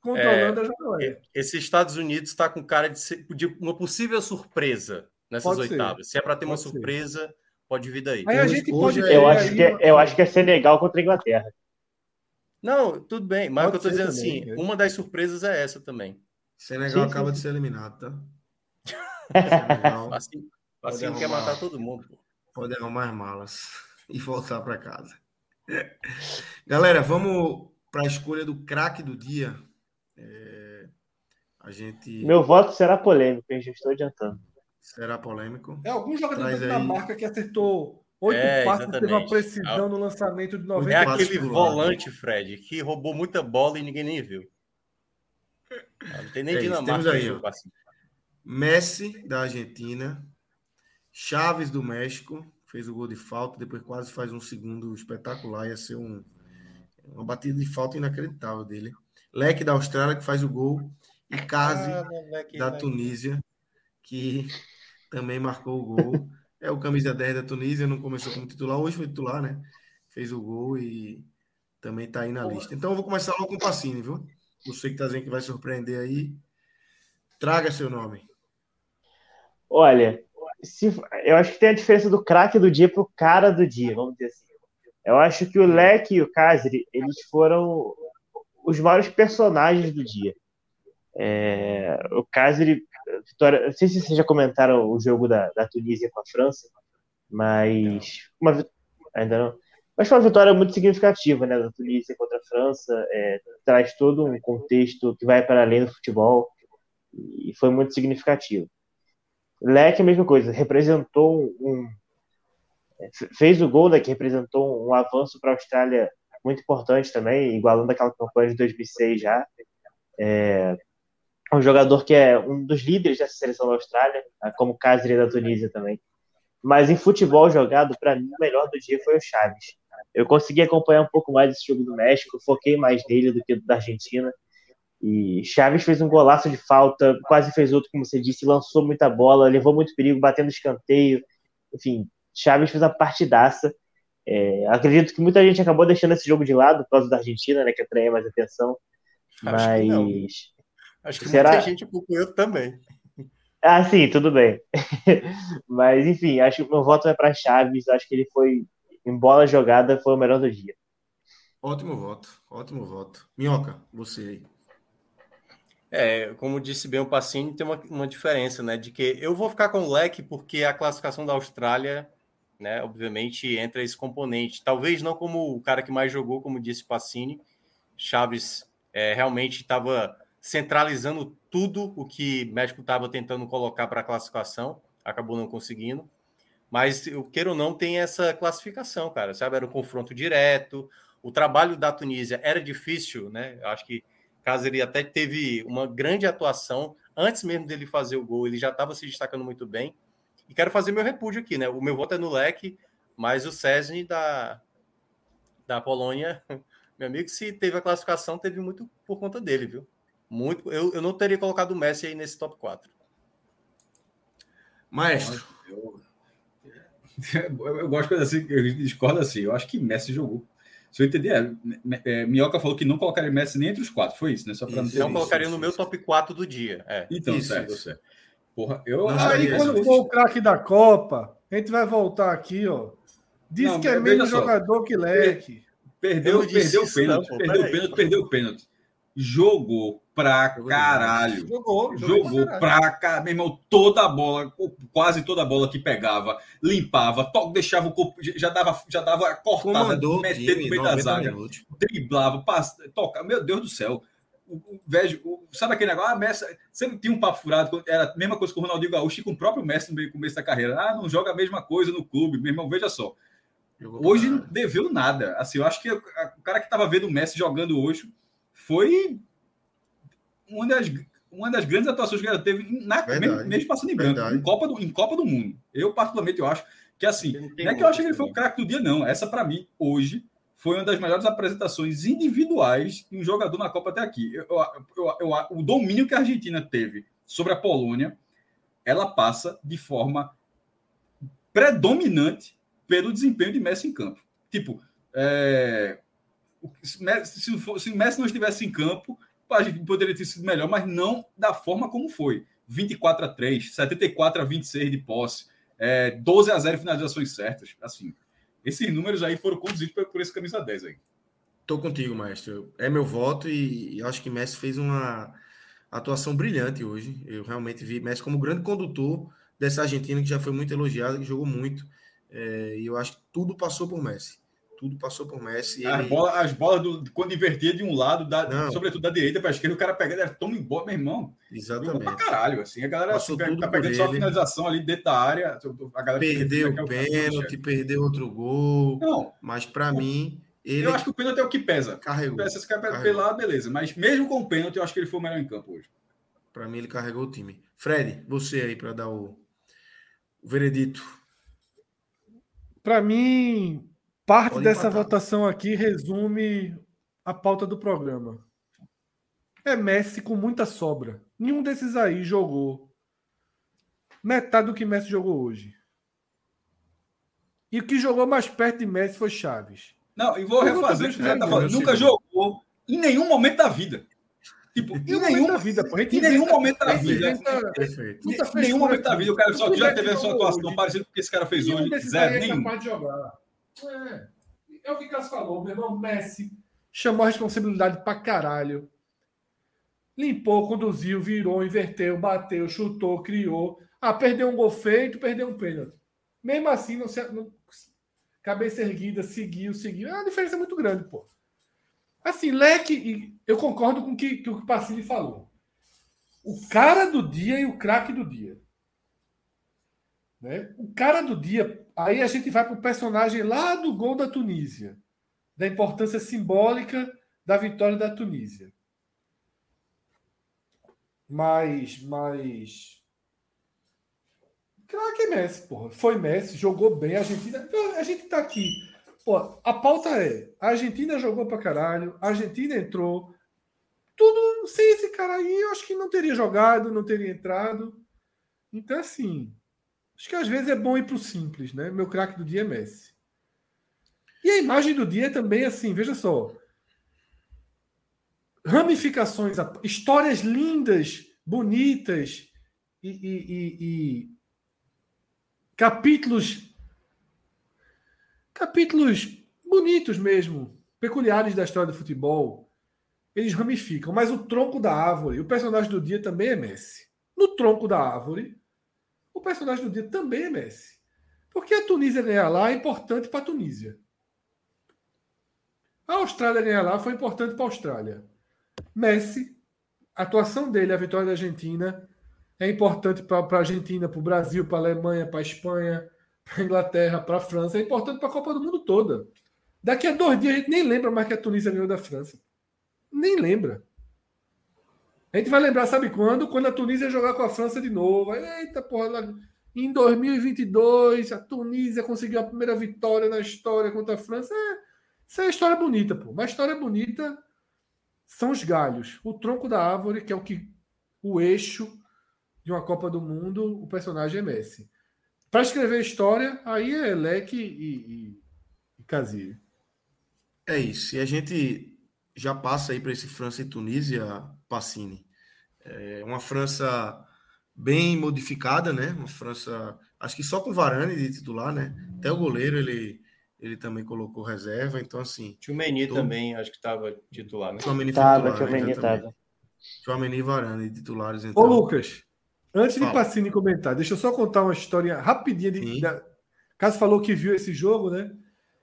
Contra é, a Holanda já não é. Esse Estados Unidos está com cara de, ser, de, uma possível surpresa nessas pode oitavas. Ser. Se é para ter pode uma surpresa, ser. pode vir daí. Aí a gente pode eu acho que é, eu acho que é Senegal contra a Inglaterra. Não, tudo bem, mas Pode o que eu tô dizendo também, assim, é. uma das surpresas é essa também. Senegal sim, acaba sim. de ser eliminado, tá? Senegal. Assim, assim quer matar todo mundo. Pô. Pode arrumar as malas e voltar para casa. Galera, vamos para a escolha do craque do dia. É... A gente. Meu voto será polêmico, hein? Já estou adiantando. Será polêmico. É algum jogador da marca que acertou Oito é, passes teve uma precisão no lançamento de 90 É aquele volante, Fred, que roubou muita bola e ninguém nem viu. Não tem nem é Dinamarca. Aí, ó. Messi, da Argentina. Chaves, do México. Fez o gol de falta, depois quase faz um segundo espetacular. Ia ser um, uma batida de falta inacreditável dele. Leque, da Austrália, que faz o gol. e Kazi, ah, da Tunísia, que também marcou o gol. É o camisa 10 da Tunísia, não começou como titular, hoje foi titular, né? Fez o gol e também tá aí na lista. Então eu vou começar logo com o Pacini, viu? Você que tá dizendo que vai surpreender aí, traga seu nome. Olha, se, eu acho que tem a diferença do craque do dia pro cara do dia, vamos dizer assim. Eu acho que o Leque e o Kazri, eles foram os maiores personagens do dia. É, o Kazri, vitória, não sei se vocês já comentaram o jogo da, da Tunísia com a França, mas uma, ainda não. Mas foi uma vitória muito significativa, né, da Tunísia contra a França. É, traz todo um contexto que vai para além do futebol e foi muito significativo. Leque, a mesma coisa, representou um. Fez o gol, né, que representou um avanço para a Austrália muito importante também, igualando aquela campanha de 2006 já. É um jogador que é um dos líderes dessa seleção da Austrália, né, como Cáceres da Tunísia também. Mas em futebol jogado, para mim, o melhor do dia foi o Chaves. Eu consegui acompanhar um pouco mais esse jogo do México, foquei mais nele do que da Argentina. E Chaves fez um golaço de falta, quase fez outro, como você disse, lançou muita bola, levou muito perigo, batendo escanteio. Enfim, Chaves fez uma partidaça. É, acredito que muita gente acabou deixando esse jogo de lado por causa da Argentina, né, que atraía mais atenção. Acho mas. Acho que Será... muita gente acompanhou também. Ah, sim, tudo bem. mas, enfim, acho que meu voto vai para Chaves. Acho que ele foi, em bola jogada, foi o melhor do dia. Ótimo voto, ótimo voto. Minhoca, você aí. É, como disse bem o Pacini, tem uma, uma diferença, né? De que eu vou ficar com o leque porque a classificação da Austrália, né? Obviamente entra esse componente. Talvez não como o cara que mais jogou, como disse o Pacini. Chaves é, realmente estava centralizando tudo o que o México estava tentando colocar para a classificação, acabou não conseguindo. Mas, eu queira ou não, tem essa classificação, cara. Sabe? Era o um confronto direto. O trabalho da Tunísia era difícil, né? Eu acho que Caso ele até teve uma grande atuação antes mesmo dele fazer o gol, ele já estava se destacando muito bem. E quero fazer meu repúdio aqui, né? O meu voto é no leque, mas o Cesny da, da Polônia, meu amigo, se teve a classificação, teve muito por conta dele, viu? Muito. Eu, eu não teria colocado o Messi aí nesse top 4. Maestro. Eu, eu, eu gosto de assim, eu discordo assim. Eu acho que Messi jogou se eu entender, é, é, Minhoca falou que não colocaria Messi nem entre os quatro, foi isso, né? Só para não, não colocaria no meu top 4 do dia. É. Então, isso, certo, isso. certo. Porra, eu Aí quando for o craque da Copa, a gente vai voltar aqui, ó. Diz não, que é menos jogador que leque. Perdeu, perdeu o pênalti, perdeu o pênalti, perdeu o pênalti. Jogou pra caralho. Jogou, jogou, jogou pra caralho. Meu irmão, toda a bola, quase toda a bola que pegava, limpava, to, deixava o corpo, já dava, já dava cortada, Comandou metendo no meio da zaga, minutos. driblava, passa, toca. Meu Deus do céu. O, o, vejo, o, sabe aquele negócio? Ah, Messi sempre tinha um papo furado, era a mesma coisa com o Ronaldinho Gaúcho e com o próprio Messi no começo da carreira. Ah, não joga a mesma coisa no clube, meu irmão, veja só. Hoje não deveu nada. Assim, eu acho que o cara que estava vendo o Messi jogando hoje foi uma das, uma das grandes atuações que ela teve, na, mesmo, mesmo, passando em branco, em Copa, do, em Copa do Mundo. Eu, particularmente, eu acho que assim, não é que eu acho que ele foi o craque do dia, não. Essa, para mim, hoje, foi uma das melhores apresentações individuais de um jogador na Copa até aqui. Eu, eu, eu, o domínio que a Argentina teve sobre a Polônia, ela passa de forma predominante pelo desempenho de Messi em campo. Tipo, é, se, se o Messi não estivesse em campo, a gente poderia ter sido melhor, mas não da forma como foi. 24 a 3, 74 a 26 de posse, é, 12 a 0 finalizações certas. Assim, esses números aí foram conduzidos por, por esse camisa 10 aí. Tô contigo, maestro. É meu voto e, e acho que Messi fez uma atuação brilhante hoje. Eu realmente vi Messi como grande condutor dessa Argentina que já foi muito elogiada, que jogou muito. É, e eu acho que tudo passou por Messi tudo passou por Messi. As, bolas, as bolas do, quando invertia de um lado, da, sobretudo da direita para a esquerda, o cara pegando, era tão embora, meu irmão. Exatamente. Pra caralho, assim, a galera assim, tá pegando só a finalização ali dentro da área. A galera perdeu o pênalti, perdeu outro gol. Não. Mas para mim. Ele... Eu acho que o pênalti é o que pesa. Carregou. Se esse cara pelar, beleza. Mas mesmo com o pênalti, eu acho que ele foi o melhor em campo hoje. Para mim, ele carregou o time. Fred, você aí para dar o, o veredito. Para mim, Parte Pode dessa empatar. votação aqui resume a pauta do programa. é Messi com muita sobra. Nenhum desses aí jogou metade do que Messi jogou hoje. E o que jogou mais perto de Messi foi Chaves. Não, e vou refazer o que tá falando. Nunca jogou em nenhum momento da vida. Tipo, em nenhum, da vida, pô. Em nenhum momento da vida. Em nenhum momento da vida o cara só já teve a sua atuação parecida com o que esse cara fez hoje. Zero, é nenhum. É. é o que Cássio falou, meu irmão Messi chamou a responsabilidade pra caralho. Limpou, conduziu, virou, inverteu, bateu, chutou, criou. Ah, perdeu um gol feito, perdeu um pênalti. Mesmo assim, não se, não, cabeça erguida, seguiu, seguiu. É uma diferença muito grande, pô. Assim, leque, eu concordo com que, que o que o Pacini falou. O cara do dia e o craque do dia. Né? O cara do dia, aí a gente vai para o personagem lá do gol da Tunísia, da importância simbólica da vitória da Tunísia. Mas, mas. Claro que é Messi, porra. Foi Messi, jogou bem. A Argentina. A gente tá aqui Pô, a pauta é: a Argentina jogou pra caralho, a Argentina entrou. Tudo sem esse cara aí, eu acho que não teria jogado, não teria entrado. Então, assim, acho que às vezes é bom ir pro simples, né? Meu craque do dia é Messi. E a imagem do dia é também, assim, veja só. Ramificações, histórias lindas, bonitas e, e, e, e capítulos capítulos bonitos mesmo, peculiares da história do futebol, eles ramificam. Mas o tronco da árvore, o personagem do dia também é Messi. No tronco da árvore, o personagem do dia também é Messi. Porque a Tunísia ganhar lá é importante para a Tunísia. A Austrália ganhar lá foi importante para a Austrália. Messi, a atuação dele, a vitória da Argentina, é importante para a Argentina, para o Brasil, para a Alemanha, para a Espanha, para a Inglaterra, para a França, é importante para a Copa do Mundo toda. Daqui a dois dias a gente nem lembra mais que a Tunísia ganhou da França. Nem lembra. A gente vai lembrar, sabe quando? Quando a Tunísia jogar com a França de novo. Eita, porra, em 2022 a Tunísia conseguiu a primeira vitória na história contra a França. É, isso é história bonita, pô. Mas história bonita são os galhos. O tronco da árvore, que é o que o eixo de uma Copa do Mundo, o personagem é Messi. Para escrever história, aí é Leque e, e, e Casilho. É isso. E a gente já passa aí para esse França e Tunísia, Passini. É uma França bem modificada, né? Uma França, acho que só com Varane de titular, né? Até o goleiro ele, ele também colocou reserva, então assim. Tchumeni todo... também, acho que estava titular, né? Tchumeni tava, titular, Tchumeni né? tava. Tchumeni e Varane titulares, então. Ô Lucas, Antes Fala. de Pacini comentar, deixa eu só contar uma história rapidinha. De, da, caso falou que viu esse jogo, né?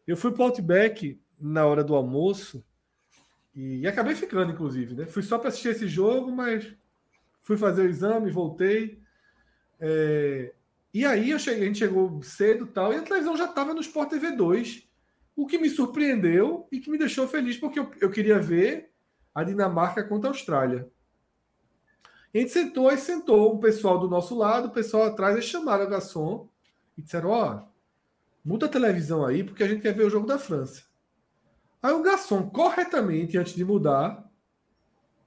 Eu fui para o Outback na hora do almoço e, e acabei ficando, inclusive, né? Fui só para assistir esse jogo, mas fui fazer o exame, voltei. É, e aí eu cheguei, a gente chegou cedo tal, e a televisão já estava no Sport TV 2, o que me surpreendeu e que me deixou feliz, porque eu, eu queria ver a Dinamarca contra a Austrália. A gente sentou e sentou o pessoal do nosso lado, o pessoal atrás, eles chamaram o garçom e disseram: Ó, oh, muda a televisão aí, porque a gente quer ver o jogo da França. Aí o garçom, corretamente, antes de mudar,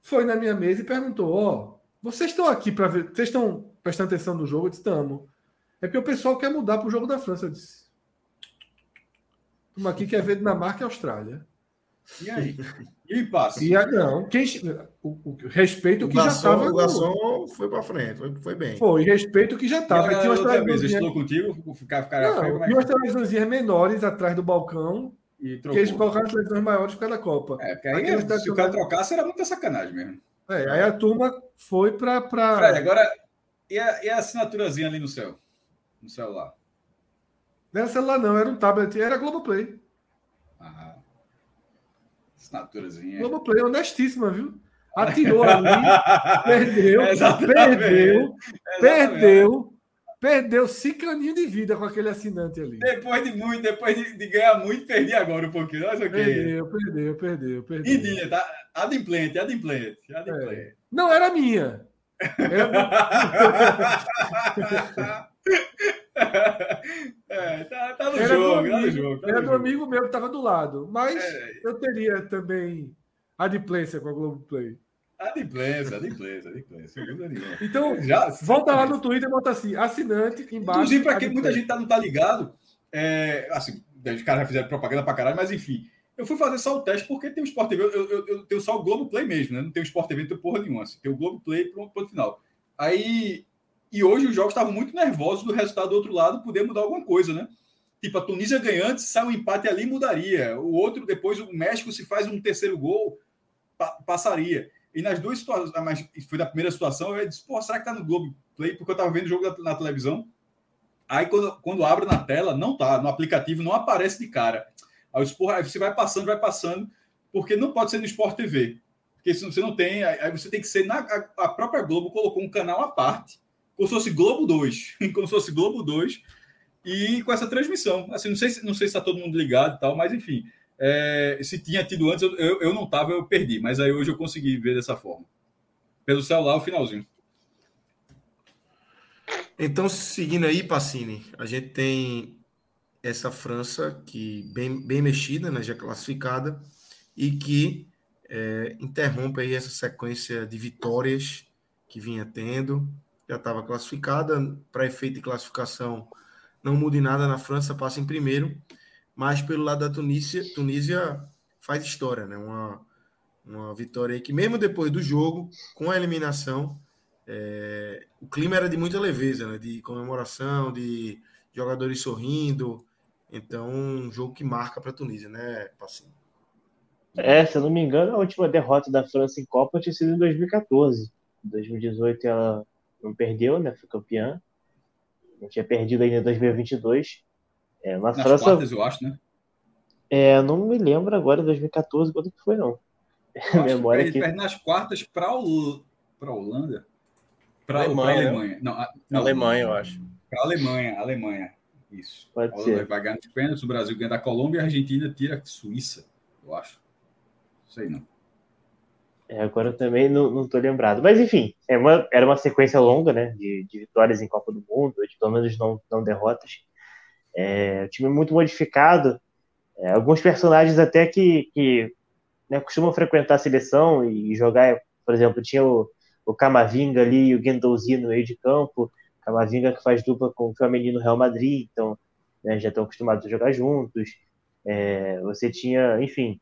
foi na minha mesa e perguntou: Ó, oh, vocês estão aqui para ver, vocês estão prestando atenção no jogo? Eu disse: Estamos. É porque o pessoal quer mudar para o jogo da França. Eu disse: Estamos aqui quer ver Dinamarca e Austrália. E aí? E passa. E a, não, quem, o, o respeito o que garçom, já estava. O garçom foi para frente, foi, foi bem. Foi, respeito que já estava. Tinha umas televisões. contigo? Ficar, ficar não, frente, tinha umas televisões menores atrás do balcão. E que eles colocaram as televisões maiores por causa da Copa. É, porque aí, se o cara trocasse, era muita sacanagem mesmo. É, aí a turma foi para. Pra... Fred, agora. E a, e a assinaturazinha ali no céu? No celular? Não era celular, não, era um tablet, era Globoplay. Assinaturazinha. Globoplay, honestíssima, viu? Atirou ali, perdeu, perdeu, perdeu, perdeu cicaninho de vida com aquele assinante ali. Depois de muito, depois de, de ganhar muito, perdi agora um pouquinho. Mas okay. Perdeu, perdeu, perdeu, perdeu. Idinha, tá? Adimplente, adimplente. adimplente. É. Não, era minha. Era... É, tá, tá, no era jogo, amigo, tá no jogo. Tá era do amigo meu que estava do lado. Mas é. eu teria também adimplência com a Globoplay. Adimplência, adimplência, adimplência. Então, já, volta lá no Twitter e bota assim, assinante embaixo. Inclusive, para quem muita gente tá, não tá ligado, é, assim, os caras já fizeram propaganda para caralho, mas enfim. Eu fui fazer só o teste porque tem o Sport TV, eu, eu, eu tenho só o Globo Play mesmo, né? Não tem o Sport TV, não tem porra nenhuma. Assim, tem o Globo Play pronto, ponto final. Aí, e hoje os jogos estavam muito nervosos do resultado do outro lado, poder mudar alguma coisa, né? Tipo, a Tunísia ganhando, se sai um empate ali, mudaria. O outro, depois, o México, se faz um terceiro gol, pa passaria. E nas duas situações, mas foi da primeira situação, eu disse, pô, será que tá no Globo Play? Porque eu tava vendo o jogo na, na televisão. Aí, quando, quando abro na tela, não tá. No aplicativo, não aparece de cara. Aí, porra, aí você vai passando, vai passando, porque não pode ser no Sport TV. Porque se você não tem, aí você tem que ser na a, própria Globo colocou um canal à parte, como se fosse Globo 2, como se fosse Globo 2 e com essa transmissão. Assim, não sei se não sei se está todo mundo ligado e tal, mas enfim, é, se tinha tido antes, eu, eu, eu não estava, eu perdi, mas aí hoje eu consegui ver dessa forma. Pelo celular, o finalzinho. Então, seguindo aí, Pacini, a gente tem essa França que bem, bem mexida, né, já classificada, e que é, interrompe aí essa sequência de vitórias que vinha tendo. Já estava classificada, para efeito de classificação, não muda nada na França, passa em primeiro, mas pelo lado da Tunísia, Tunísia faz história, né? Uma, uma vitória aí que, mesmo depois do jogo, com a eliminação, é, o clima era de muita leveza, né? De comemoração, de jogadores sorrindo. Então, um jogo que marca para a Tunísia, né, Passinho? É, se eu não me engano, a última derrota da França em Copa tinha sido em 2014. Em 2018 ela não perdeu, né? Foi campeã. Não tinha perdido ainda em 2022. É, Nas França, quartas, eu acho, né? É, não me lembro agora, 2014, quando que foi, não. A memória que, que... perde nas quartas para o... a Holanda? Para a Alemanha. Alemanha. Não, a... não, Alemanha, eu acho. Para a Alemanha, Alemanha. Isso. Pode a ser. vai ganhar nos pênaltis, o Brasil ganha da Colômbia e a Argentina tira a Suíça, eu acho. Sei não. É, agora eu também não, não tô lembrado. Mas enfim, é uma, era uma sequência longa, né? De, de, vitórias em Copa do Mundo, de pelo menos não, não derrotas. É, o time muito modificado. É, alguns personagens até que, que né, costumam frequentar a seleção e jogar, por exemplo, tinha o, o Camavinga ali e o Guendouzi no meio de campo. Camavinga que faz dupla com o feminino Real Madrid, então né, já estão acostumados a jogar juntos. É, você tinha, enfim,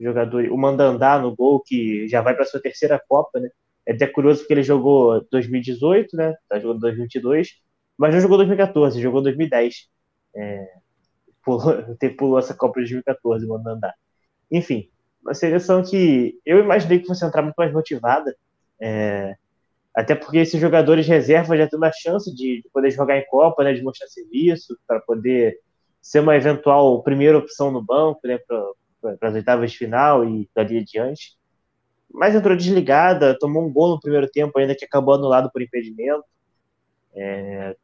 jogador, o Mandandá no gol, que já vai para sua terceira Copa, né? É até curioso porque ele jogou 2018, né? Tá jogando 2022, mas não jogou 2014, jogou 2010. É, pulou, pulou essa Copa de 2014, o Mandandá. Enfim, uma seleção que eu imaginei que fosse entrar muito mais motivada, é, até porque esses jogadores reserva já têm uma chance de, de poder jogar em Copa, né? De mostrar serviço, para poder ser uma eventual primeira opção no banco, né? Para as oitavas de final e dali adiante. Mas entrou desligada, tomou um gol no primeiro tempo, ainda que acabou anulado por impedimento. É...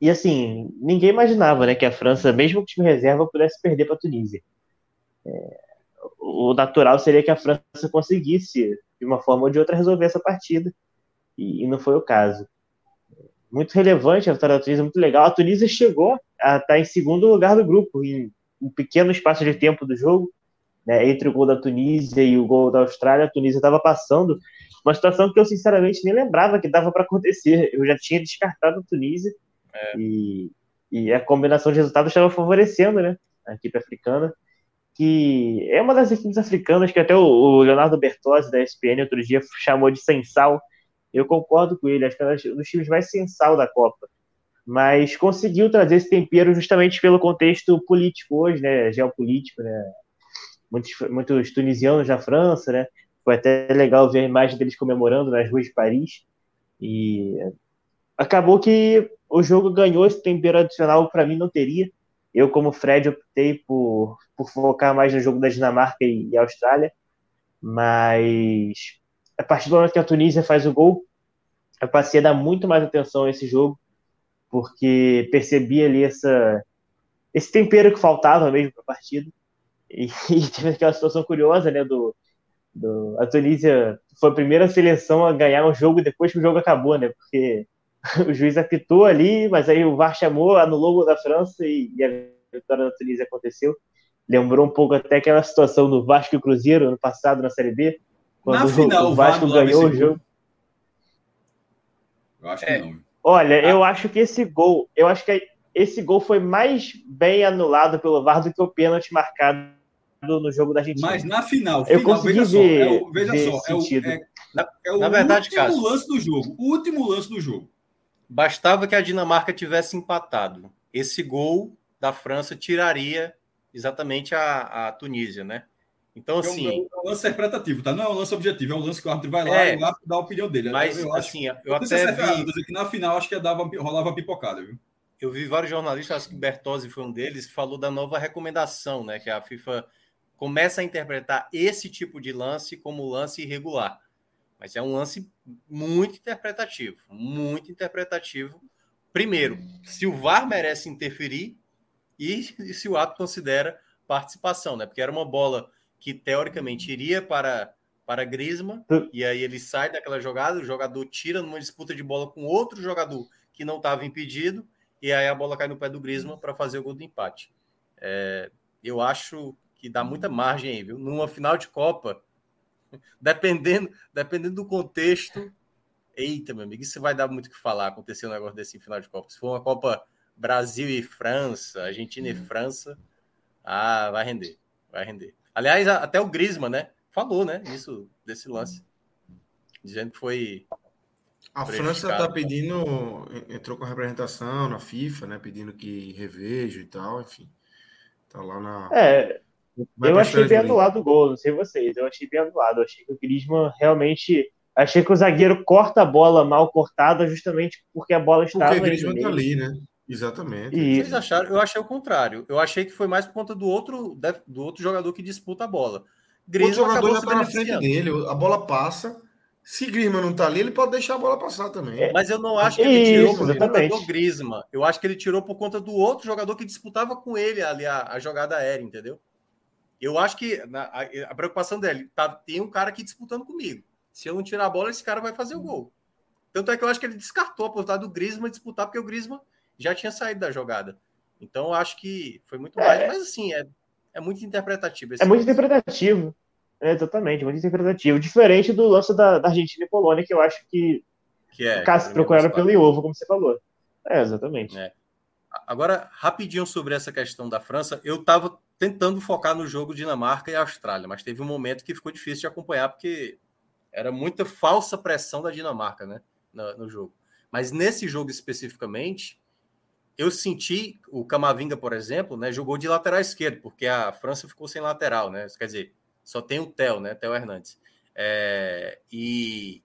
E assim, ninguém imaginava né, que a França, mesmo com time reserva, pudesse perder para a Tunísia. É... O natural seria que a França conseguisse, de uma forma ou de outra, resolver essa partida. E, e não foi o caso. Muito relevante a vitória da Tunísia, muito legal. A Tunísia chegou a estar em segundo lugar do grupo, em um pequeno espaço de tempo do jogo, né, entre o gol da Tunísia e o gol da Austrália, a Tunísia estava passando uma situação que eu sinceramente nem lembrava que dava para acontecer. Eu já tinha descartado a Tunísia é. e, e a combinação de resultados estava favorecendo né, a equipe africana, que é uma das equipes africanas que até o, o Leonardo Bertozzi da ESPN outro dia chamou de sensal. Eu concordo com ele, acho que é um dos times mais sensal da Copa mas conseguiu trazer esse tempero justamente pelo contexto político hoje, né, geopolítico, né, muitos, muitos tunisianos na França, né, foi até legal ver a imagem deles comemorando nas ruas de Paris, e acabou que o jogo ganhou esse tempero adicional para mim não teria, eu como Fred optei por, por focar mais no jogo da Dinamarca e, e Austrália, mas a partir do momento que a Tunísia faz o gol, eu passei a dar muito mais atenção a esse jogo, porque percebi ali essa, esse tempero que faltava mesmo para a partida. E, e, teve aquela situação curiosa, né, do, do a Tunísia foi a primeira seleção a ganhar um jogo depois que o jogo acabou, né, porque o juiz apitou ali, mas aí o VAR chamou, anulou o gol da França e, e a vitória da Tunísia aconteceu. Lembrou um pouco até aquela situação do Vasco e Cruzeiro no passado na Série B, Quando Na final, o Vasco ganhou o jogo. Eu acho que é. não. Olha, ah. eu acho que esse gol, eu acho que esse gol foi mais bem anulado pelo VAR do que o pênalti marcado no jogo da Argentina. Mas na final, eu final, consegui veja ver, só, é o, veja só, é o, é, é o na verdade, último caso, lance do jogo. O último lance do jogo. Bastava que a Dinamarca tivesse empatado. Esse gol da França tiraria exatamente a, a Tunísia, né? Então, assim. É um, é um lance interpretativo, tá? Não é um lance objetivo, é um lance que o árbitro vai lá é, e lá dá a opinião dele. Mas, eu, assim, eu, eu até. É vi... que na final acho que dava, rolava pipocada, viu? Eu vi vários jornalistas, acho que Bertozzi foi um deles, que falou da nova recomendação, né? Que a FIFA começa a interpretar esse tipo de lance como lance irregular. Mas é um lance muito interpretativo, muito interpretativo. Primeiro, se o VAR merece interferir e, e se o ato considera participação, né? Porque era uma bola que teoricamente iria para para Grisma e aí ele sai daquela jogada, o jogador tira numa disputa de bola com outro jogador que não estava impedido e aí a bola cai no pé do Grisma para fazer o gol do empate. É, eu acho que dá muita margem aí, viu? Numa final de Copa, dependendo, dependendo do contexto, eita, meu amigo, isso vai dar muito o que falar acontecer um negócio desse em final de Copa. Se for uma Copa Brasil e França, Argentina e uhum. França, ah, vai render, vai render. Aliás, até o Grisma, né? Falou, né? Isso, desse lance. Dizendo que foi. A França está pedindo, entrou com a representação na FIFA, né? Pedindo que reveja e tal, enfim. Tá lá na. É, Vai eu achei bem anulado o gol, não sei vocês. Eu achei bem anulado. Eu achei que o Griezmann realmente. Achei que o zagueiro corta a bola mal cortada justamente porque a bola estava. Porque o Griezmann tá ali, né? Exatamente. E... Vocês acharam? Eu achei o contrário. Eu achei que foi mais por conta do outro, do outro jogador que disputa a bola. Griezmann o jogador já tá na frente dele, a bola passa. Se Griezmann não tá ali, ele pode deixar a bola passar também. É, mas eu não acho que ele tirou por conta do Griezmann. Eu acho que ele tirou por conta do outro jogador que disputava com ele ali a, a jogada aérea, entendeu? Eu acho que na, a, a, preocupação dele tá, tem um cara aqui disputando comigo. Se eu não tirar a bola, esse cara vai fazer o gol. Tanto é que eu acho que ele descartou a possibilidade do Griezmann disputar, porque o Griezmann já tinha saído da jogada. Então eu acho que foi muito mais. É. Mas assim, é, é muito interpretativo. é muito interpretativo. É, exatamente, muito interpretativo. Diferente do lance da, da, Argentina e Polônia, que eu acho que, que é, caso procuraram pelo ovo, como você falou. É, exatamente. É. Agora, rapidinho sobre essa questão da França, eu estava tentando focar no jogo Dinamarca e Austrália, mas teve um momento que ficou difícil de acompanhar, porque era muita falsa pressão da Dinamarca né, no, no jogo. Mas nesse jogo especificamente, eu senti o Camavinga, por exemplo, né, jogou de lateral esquerdo, porque a França ficou sem lateral, né? Quer dizer, só tem o Theo, né? Theo Hernandes. É, e,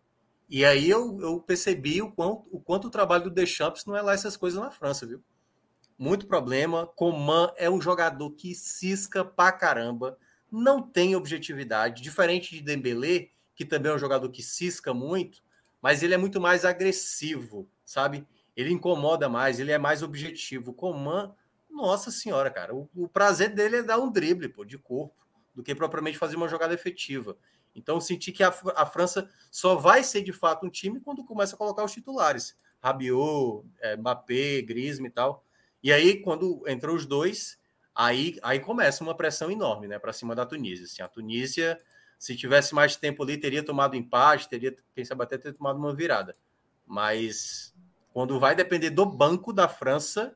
e aí eu, eu percebi o quanto, o quanto o trabalho do Deschamps não é lá essas coisas na França, viu? Muito problema. Coman é um jogador que cisca pra caramba, não tem objetividade, diferente de Dembélé, que também é um jogador que cisca muito, mas ele é muito mais agressivo, sabe? Ele incomoda mais, ele é mais objetivo. Coman, nossa senhora, cara, o, o prazer dele é dar um drible, pô, de corpo, do que propriamente fazer uma jogada efetiva. Então, senti que a, a França só vai ser de fato um time quando começa a colocar os titulares. Rabiot, é, Mbappé, Griezmann e tal. E aí, quando entrou os dois, aí, aí começa uma pressão enorme né, para cima da Tunísia. Assim, a Tunísia, se tivesse mais tempo ali, teria tomado empate, teria, quem sabe, até ter tomado uma virada. Mas quando vai depender do banco da França,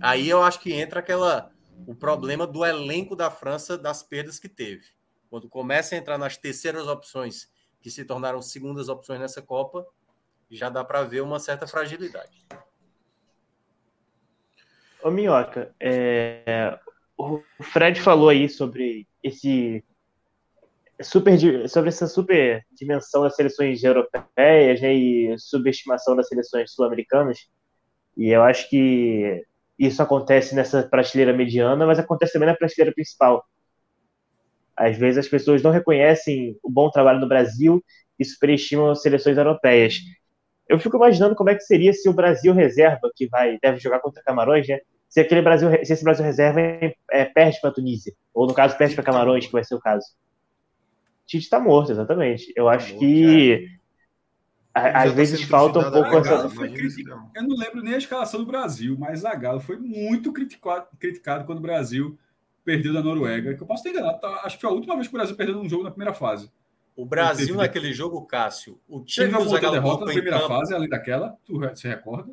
aí eu acho que entra aquela o problema do elenco da França das perdas que teve. Quando começa a entrar nas terceiras opções, que se tornaram segundas opções nessa Copa, já dá para ver uma certa fragilidade. Ô, Minhoca, é, o Fred falou aí sobre esse super sobre essa super dimensão das seleções europeias né, e subestimação das seleções sul-americanas. E eu acho que isso acontece nessa prateleira mediana, mas acontece também na prateleira principal. Às vezes as pessoas não reconhecem o bom trabalho no Brasil e superestimam as seleções europeias. Eu fico imaginando como é que seria se o Brasil reserva, que vai deve jogar contra Camarões, né? Se aquele Brasil, se esse Brasil reserva é, perde para a Tunísia, ou no caso perde para Camarões, que vai ser o caso. Tite está morto, exatamente. Eu tá acho morto, que às tá vezes falta um pouco essa. Eu não lembro nem a escalação do Brasil, mas Zagallo foi muito criticado, criticado quando o Brasil perdeu da Noruega. Que eu posso ter enganado, tá? acho que foi a última vez que o Brasil perdeu um jogo na primeira fase. O Brasil, naquele jogo, Cássio, o time Teve do Zagallo derrota na primeira campo- fase, além daquela? Tu se recorda?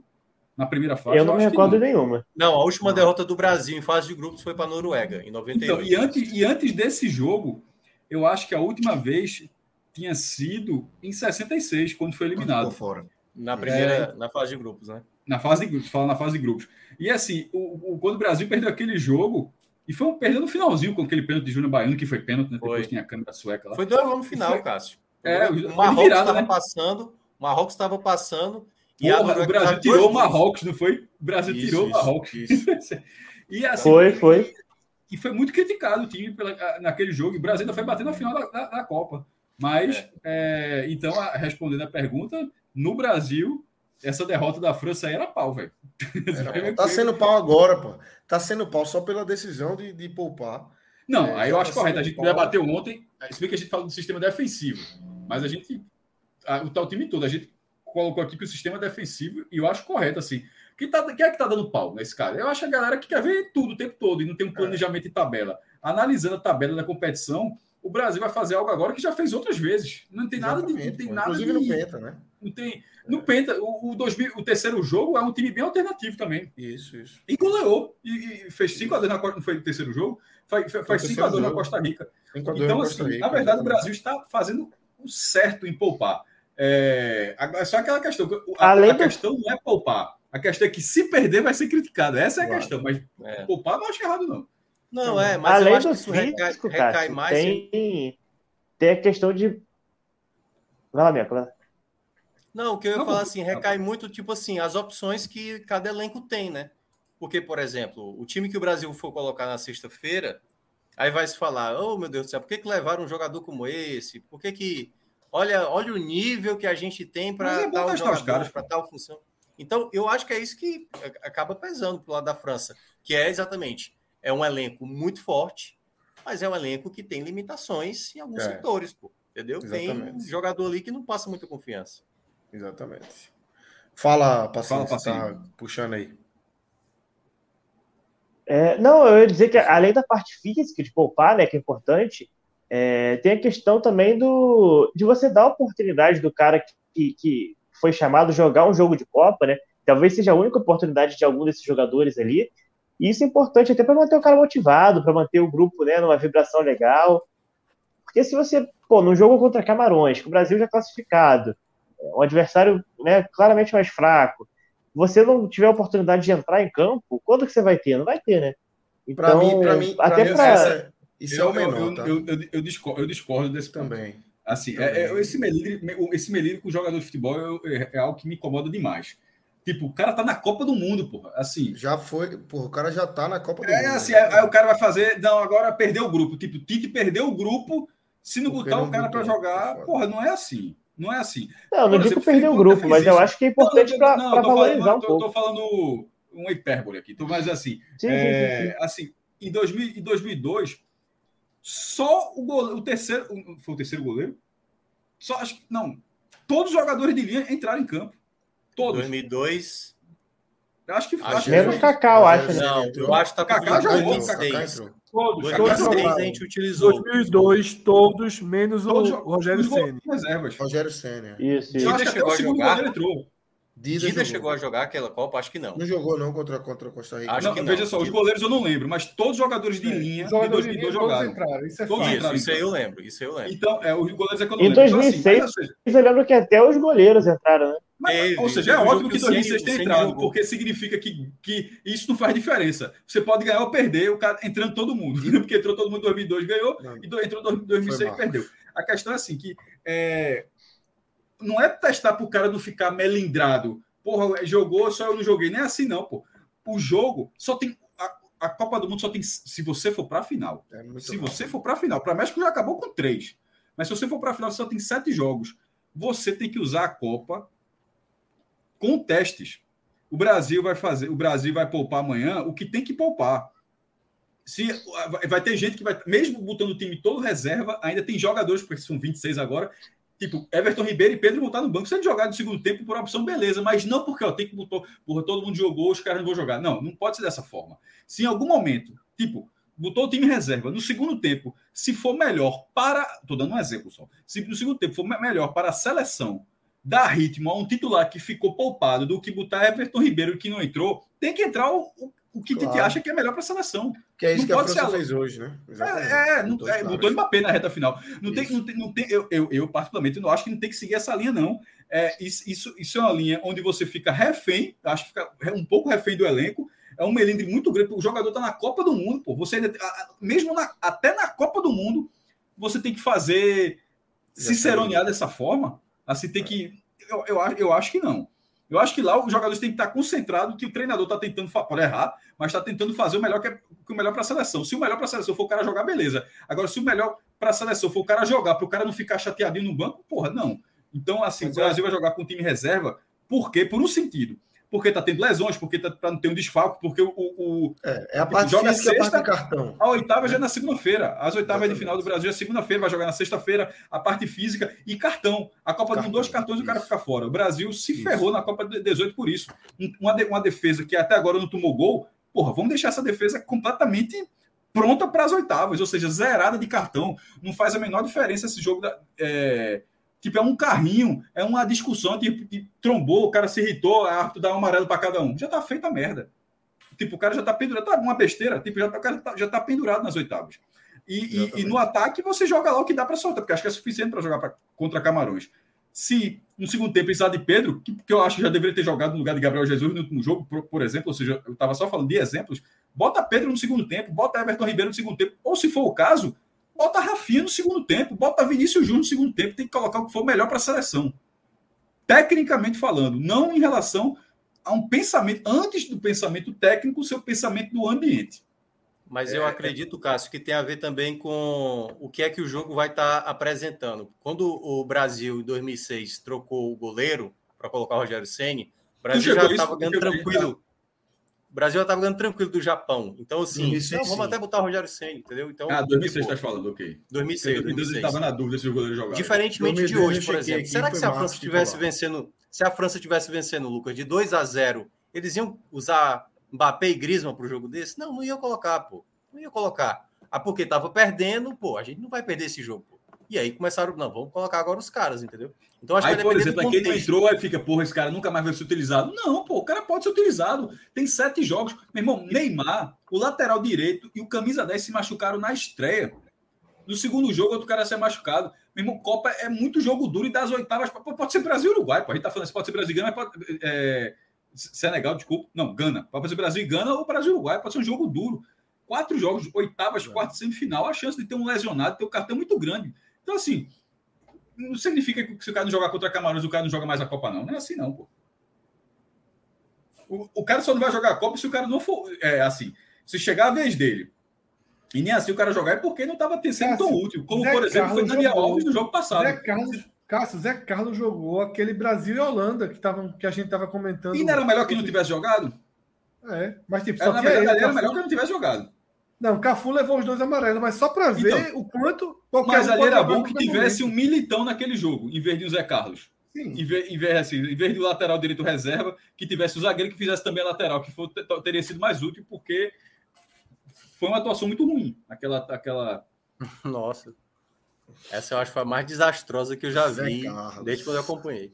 Na primeira fase? Eu não me acho que recordo não. nenhuma. Não, a última derrota do Brasil em fase de grupos foi para a Noruega, em 98. Então, e antes, e antes desse jogo, eu acho que a última vez tinha sido em 66, quando foi eliminado. fora. Na primeira, na fase de grupos, né? Na fase de grupos, fala na fase de grupos. E assim, o, o- quando o Brasil perdeu aquele jogo, e foi um perdeu no finalzinho com aquele pênalti de Júnior Baiano, que foi pênalti, né? Foi. Depois tinha a câmera sueca lá. Foi 2 no final, Foi- Cássio. É, o Marrocos estava né? passando, o Marrocos estava passando Porra, o Brasil tava tirou o dois. Marrocos, não foi? O Brasil Isso, tirou o isso, Marrocos. isso. e assim, Foi, foi. E foi muito criticado o time pela- naquele jogo. E o Brasil ainda foi bater na final da, da- da Copa. Mas, é, então, a- respondendo a pergunta, no Brasil, essa derrota da França aí era pau, velho. Tá sendo pau agora, pô. Tá sendo pau só pela decisão de, de poupar. Não, É, aí eu já acho tá correto. A gente debateu ontem, se bem que a gente fala do sistema defensivo, mas a gente, a- o tal time todo, a gente colocou aqui que o sistema é defensivo e eu acho correto, assim. Quem, tá, quem é que tá dando pau nesse cara? Eu acho a galera que quer ver tudo o tempo todo e não tem É. um planejamento de tabela. Analisando a tabela da competição, o Brasil vai fazer algo agora que já fez outras vezes. Não tem nada de. Não Exatamente, tem nada Inclusive de, no Penta, né? Não tem. No Penta, o, o, 2000 o terceiro jogo é um time bem alternativo também. Isso, isso. E goleou. E, e fez 5x2 na Costa. Não foi o terceiro jogo? Faz, faz Foi o 5x2 terceiro na. Costa Rica. Então, assim, na verdade, o exatamente. Brasil está fazendo o certo em poupar. É, agora, só aquela questão. A, Além a do- questão não é poupar. A questão é que se perder vai ser criticado. Essa é a Claro. questão. Mas É. poupar não acho errado, não. Não, é, mas Além eu acho do que isso recai, recai Cássio, mais. em- tem, tem a questão de. Vai lá, lá. Não, o que eu ia Não, falar não. assim, recai muito, tipo assim, as opções que cada elenco tem, né? Porque, por exemplo, o time que o Brasil for colocar na sexta-feira, aí vai se falar, oh meu Deus do céu, por que, que levaram um jogador como esse? Por que que. Olha, olha o nível que a gente tem para é tal jogador, caras, para tal função. Então, eu acho que é isso que acaba pesando pro lado da França, que é exatamente, é um elenco muito forte, mas é um elenco que tem limitações em alguns É. setores, pô. Entendeu? Tem Exatamente. jogador ali que não passa muita confiança. Exatamente. Fala, Passinho, Fala, você tá Passinho. puxando aí. É, não, eu ia dizer que além da parte física de poupar, né, que é importante, é, tem a questão também do de você dar a oportunidade do cara que, que foi chamado jogar um jogo de Copa, né? Talvez seja a única oportunidade de algum desses jogadores ali. E isso é importante até para manter o cara motivado, para manter o grupo, né, numa vibração legal. Porque se você, pô, num jogo contra Camarões, que o Brasil já é classificado, é, um adversário, né, claramente mais fraco, você não tiver a oportunidade de entrar em campo, quando que você vai ter? Não vai ter, né? Pra mim, pra mim, até mim, isso é eu, o menor, eu, tá? eu, eu, eu discordo, eu discordo desse ponto. Também. Assim, Também. é, é- esse, melindre, esse melindre com o jogador de futebol é, é- é algo que me incomoda demais. Tipo, o cara tá na Copa do Mundo, porra. Assim, Já foi, porra, o cara já tá na Copa do é Mundo. assim, aí, aí o cara vai fazer. Não, agora perdeu o grupo. Tipo, o Tite perdeu o grupo. Se não Porque botar não o cara é jogar, foda. porra, não é assim. Não é assim. Não, não digo perder o grupo, mas eu acho que é importante para não, eu tô valorizar falando, um tô- pouco. Tô falando um hipérbole aqui. Tô, mas assim, Sim, sim, sim, é, sim. assim, em, 2000, em 2002, só o, goleiro, o terceiro. Foi o terceiro goleiro? Só, acho que. Não. Todos os jogadores de linha entraram em campo. Todos. 2002. Eu acho que, Acho acho que Menos foi Kaká, eu acho, né? Não, eu acho que tá Kaká com jogou, 2006. entrou. Todos, todos 2006 a gente utilizou. 2002, todos, menos todos o Rogério reservas. Rogério Senna. Isso, Eu isso. acho que até chegou o segundo jogar? goleiro entrou. Dida, Dida chegou a jogar aquela Copa? Acho que não. Não jogou não contra, contra a Costa Rica. Acho Não, que não. veja só, os goleiros eu não lembro, mas todos os jogadores de linha Os jogadores de 2002 linha todos jogaram. entraram, isso é Todos fato. entraram. Isso, isso aí eu lembro. Isso aí eu lembro. Então, é, os goleiros é que eu não Em lembro. Então, 2006, mas, ou seja, Eu lembro que até os goleiros entraram, né? Mas, Teve, ou seja, é ótimo que que o Ceni- 2006 tenha entrado, porque significa que, que isso não faz diferença. Você pode ganhar ou perder, o cara entrando todo mundo. Porque entrou todo mundo em 2002, ganhou, Não. e entrou em 2006 Foi e perdeu. A questão é assim, que é, não é testar para o cara não ficar melindrado. Porra, jogou, só eu não joguei. Nem é assim, não, pô. O jogo só tem... A, a Copa do Mundo só tem... Se você for para a final. É Se bom. você for para a final, para México já acabou com três. Mas se você for para a final, só tem sete jogos. Você tem que usar a Copa com testes. O Brasil vai fazer, o Brasil vai poupar amanhã o que tem que poupar. Se vai- vai ter gente que vai, mesmo botando o time todo reserva, ainda tem jogadores, porque são 26 agora, tipo Everton Ribeiro e Pedro vão estar no banco. Se ele jogar no segundo tempo por opção, beleza, mas não porque ó, tem que botar, porra, todo mundo jogou, os caras não vão jogar. Não, não pode ser dessa forma. Se em algum momento, tipo, botou o time reserva. No segundo tempo, se for melhor para. Estou dando um exemplo só. Se no segundo tempo for melhor para a seleção dar ritmo a um titular que ficou poupado do que botar Everton Ribeiro que não entrou, tem que entrar o, o, que claro. Tite acha que é melhor para a seleção. Que é isso não que a França ser... fez hoje, né? Exatamente. É, é, não, é botou Mbappé na reta final. Não tem, não tem, não tem, eu, eu, eu, particularmente, não acho que não tem que seguir essa linha, não. É, isso, isso, é uma linha onde você fica refém, acho que fica um pouco refém do elenco, é um melindre muito grande. O jogador está na Copa do Mundo, pô. Você ainda, mesmo na, até na Copa do Mundo, você tem que fazer ciceronear dessa forma. Assim, tem que. Eu, eu, eu acho que não. Eu acho que lá os jogadores têm que estar concentrados que o treinador está tentando, errar, mas está tentando fazer o melhor que, é, o melhor para a seleção. Se o melhor para a seleção for o cara jogar, beleza. Agora, se o melhor para a seleção for o cara jogar, para o cara não ficar chateadinho no banco, porra, não. Então, assim, mas o Brasil é... vai jogar com o time reserva, por quê? Por um sentido porque está tendo lesões, porque tá, para não ter um desfalque, porque o. o é, é, a parte joga física sexta, a parte cartão. A oitava é. já é na segunda-feira. As oitavas Exatamente. de final do Brasil é segunda-feira, vai jogar na sexta-feira, a parte física e cartão. A Copa cartão, dois cartões e o cara fica fora. O Brasil se isso. ferrou na Copa 18 por isso. Uma, de, uma defesa que até agora não tomou gol, porra, vamos deixar essa defesa completamente pronta para as oitavas, ou seja, zerada de cartão. Não faz a menor diferença esse jogo da. É, Tipo, é um carrinho, é uma discussão, tipo, trombou, o cara se irritou, a árbitro dá um amarelo para cada um. Já tá feita a merda. Tipo, o cara já tá pendurado, tá uma besteira, tipo, já tá, o cara tá, já tá pendurado nas oitavas. E, e, e, no ataque você joga lá o que dá para soltar, porque acho que é suficiente para jogar pra, contra Camarões. Se no segundo tempo precisar de Pedro, que, que, eu acho que já deveria ter jogado no lugar de Gabriel Jesus no último jogo, por, por exemplo, ou seja, eu estava só falando de exemplos, bota Pedro no segundo tempo, bota Everton Ribeiro no segundo tempo, ou se for o caso, bota Rafinha no segundo tempo, bota Vinícius Júnior no segundo tempo, tem que colocar o que for melhor para a seleção. Tecnicamente falando, não em relação a um pensamento, antes do pensamento técnico, o seu pensamento do ambiente. Mas eu é, acredito, Cássio, que tem a ver também com o que é que o jogo vai estar tá apresentando. Quando o Brasil, em 2006, trocou o goleiro para colocar o Rogério Ceni, o Brasil já estava ganhando tranquilo. O Brasil estava ganhando tranquilo do Japão. Então, assim, 2006, não, vamos até botar o Rogério Senna, entendeu? Então, ah, 2006 está falando, ok. 2006. 2006 estava na dúvida se o goleiro jogava. Diferentemente de hoje, por exemplo. Será que se a França estivesse vencendo, se a França tivesse vencendo, Lucas, de 2 a 0, eles iam usar Mbappé e Griezmann para o jogo desse? Não, não ia colocar, pô. Não ia colocar. Ah, porque estava perdendo, pô, a gente não vai perder esse jogo. E aí começaram, não, vamos colocar agora os caras, entendeu? Então, acho aí, que por exemplo, aquele não entrou, aí fica, porra, esse cara nunca mais vai ser utilizado. Não, pô, o cara pode ser utilizado. Tem sete jogos. Meu irmão, Neymar, o lateral direito e o camisa 10 se machucaram na estreia. No segundo jogo, outro cara ser machucado. Meu irmão, Copa é muito jogo duro e das oitavas. Pode ser Brasil e Uruguai, pô. A gente tá falando assim, pode ser Brasil e Gana, pode. É, Senegal, desculpa. Não, Gana. Pode ser Brasil e Gana ou Brasil e Uruguai. Pode ser um jogo duro. Quatro jogos, oitavas, quartas, semifinal. A chance de ter um lesionado, ter um cartão muito grande. Então, assim, não significa que se o cara não jogar contra Camarões, o cara não joga mais a Copa, não. Não é assim, não, pô. O, o cara só não vai jogar a Copa se o cara não for. É assim. Se chegar a vez dele e nem assim o cara jogar é porque não estava sendo tão útil. Como, Zé por exemplo, Carlos foi Daniel jogou, Alves no jogo passado. Zé Carlos, Cássio, Zé Carlos jogou aquele Brasil e Holanda que, tavam, que a gente estava comentando. E não era melhor que não tivesse jogado? É, mas tipo, era, só que era, era melhor que não tivesse jogado. Não, Cafu levou os dois amarelos, mas só para ver então, o quanto. Mas ali era bom que tivesse um militão naquele jogo, em vez de o Zé Carlos. Sim. Em vez, em, vez, assim, em vez do lateral direito reserva, que tivesse o zagueiro que fizesse também a lateral, que foi, teria sido mais útil, porque foi uma atuação muito ruim. Aquela. aquela... Nossa. Essa eu acho que foi a mais desastrosa que eu já Zé vi Carlos. desde quando eu acompanhei.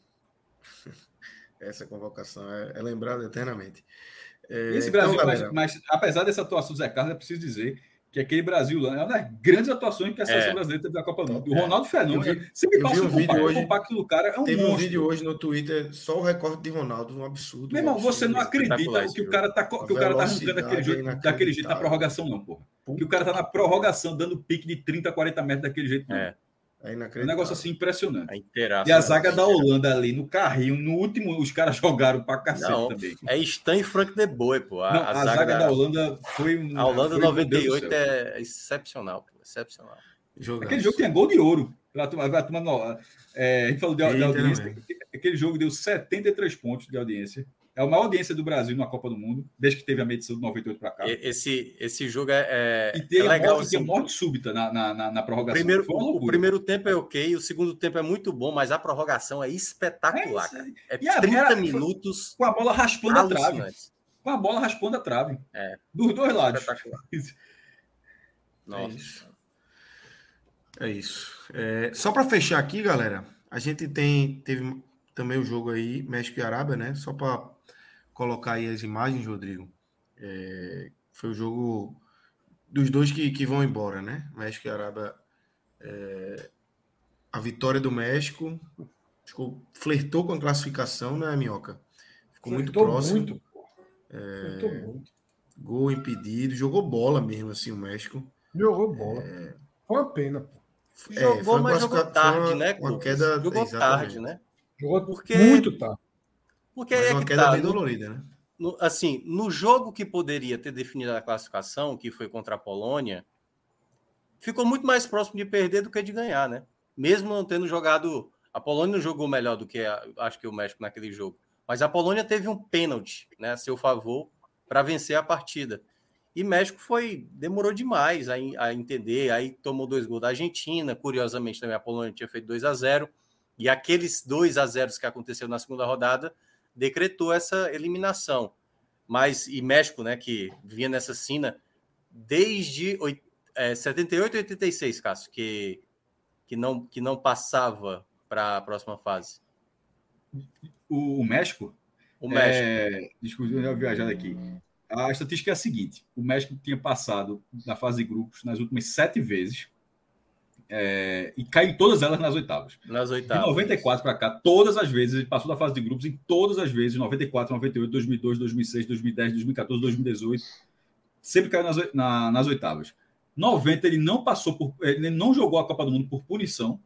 Essa convocação é, é lembrada eternamente. É, esse Brasil, então, mas, mas, apesar dessa atuação do Zé Carlos, é preciso dizer que aquele Brasil é uma das grandes atuações que a seleção é. brasileira teve na Copa do Mundo. O Ronaldo Fenômeno, se me passa um vídeo hoje, o compacto do cara é um Teve monstro. um vídeo hoje no Twitter, só o recorde de Ronaldo, um absurdo. Meu irmão, você não acredita que o cara tá, que o cara tá arrancando daquele jeito, daquele jeito na prorrogação, não, porra. Que o cara tá na prorrogação dando pique de 30, 40 metros daquele jeito, não. É. É um negócio assim impressionante. e a zaga da Holanda ali no carrinho, no último, os caras jogaram pra cacete não, também. É Stan e Frank de Boer, pô. A, não, a, a zaga, zaga, da Holanda foi. A Holanda foi, 98 é excepcional, pô. Excepcional. Aquele jogo tinha gol de ouro. Vai tomar, é, a gente falou de, Eita, de audiência. Aquele jogo deu 73 pontos de audiência. É a maior audiência do Brasil na Copa do Mundo, desde que teve a medição de 98 para cá. Esse, esse jogo é, é, e tem é legal. Morte, assim. morte súbita na, na, na, na prorrogação. Primeiro, o primeiro tempo é ok, o segundo tempo é muito bom, mas a prorrogação é espetacular. É, é 30 minutos. Com a bola raspando a trave. Com a bola raspando a trave. É. Dos dois lados. Nossa. É isso. É isso. É, só para fechar aqui, galera, a gente tem teve também o jogo aí México e Arábia, né? Só para colocar aí as imagens, Rodrigo. É, foi o jogo dos dois que, que vão embora, né? México e Arábia. É, a vitória do México ficou, flertou com a classificação, né, Minhoca? Ficou flertou muito próximo. Muito. É, muito. Gol impedido, jogou bola mesmo, assim, o México. Jogou bola. É... Foi uma pena. É, jogou, mas jogou tarde, né? Uma queda, jogou tarde, né? Jogou porque... muito tarde. Porque mas é uma queda tá, bem dolorida, né? No, assim, no jogo que poderia ter definido a classificação, que foi contra a Polônia, ficou muito mais próximo de perder do que de ganhar, né? Mesmo não tendo jogado. A Polônia não jogou melhor do que a, acho que o México naquele jogo. Mas a Polônia teve um pênalti né, a seu favor para vencer a partida. E México foi demorou demais a, a, entender, aí tomou dois gols da Argentina, curiosamente também a Polônia tinha feito 2 a 0 e aqueles 2 a 0 que aconteceu na segunda rodada decretou essa eliminação. Mas, e México, né, que vinha nessa cena desde é, 78 e 86, Cássio, que, que, não, que não passava para a próxima fase. O, o México? O México. É, desculpa, eu viajado aqui. A estatística é a seguinte: o México tinha passado na fase de grupos nas últimas sete vezes é, e caiu todas elas nas oitavas. Nas oitavas. De 94 para cá, todas as vezes, ele passou da fase de grupos em todas as vezes, 94, 98, 2002, 2006, 2010, 2014, 2018, sempre caiu nas, na, nas oitavas. 90 ele não passou por, ele não jogou a Copa do Mundo por punição,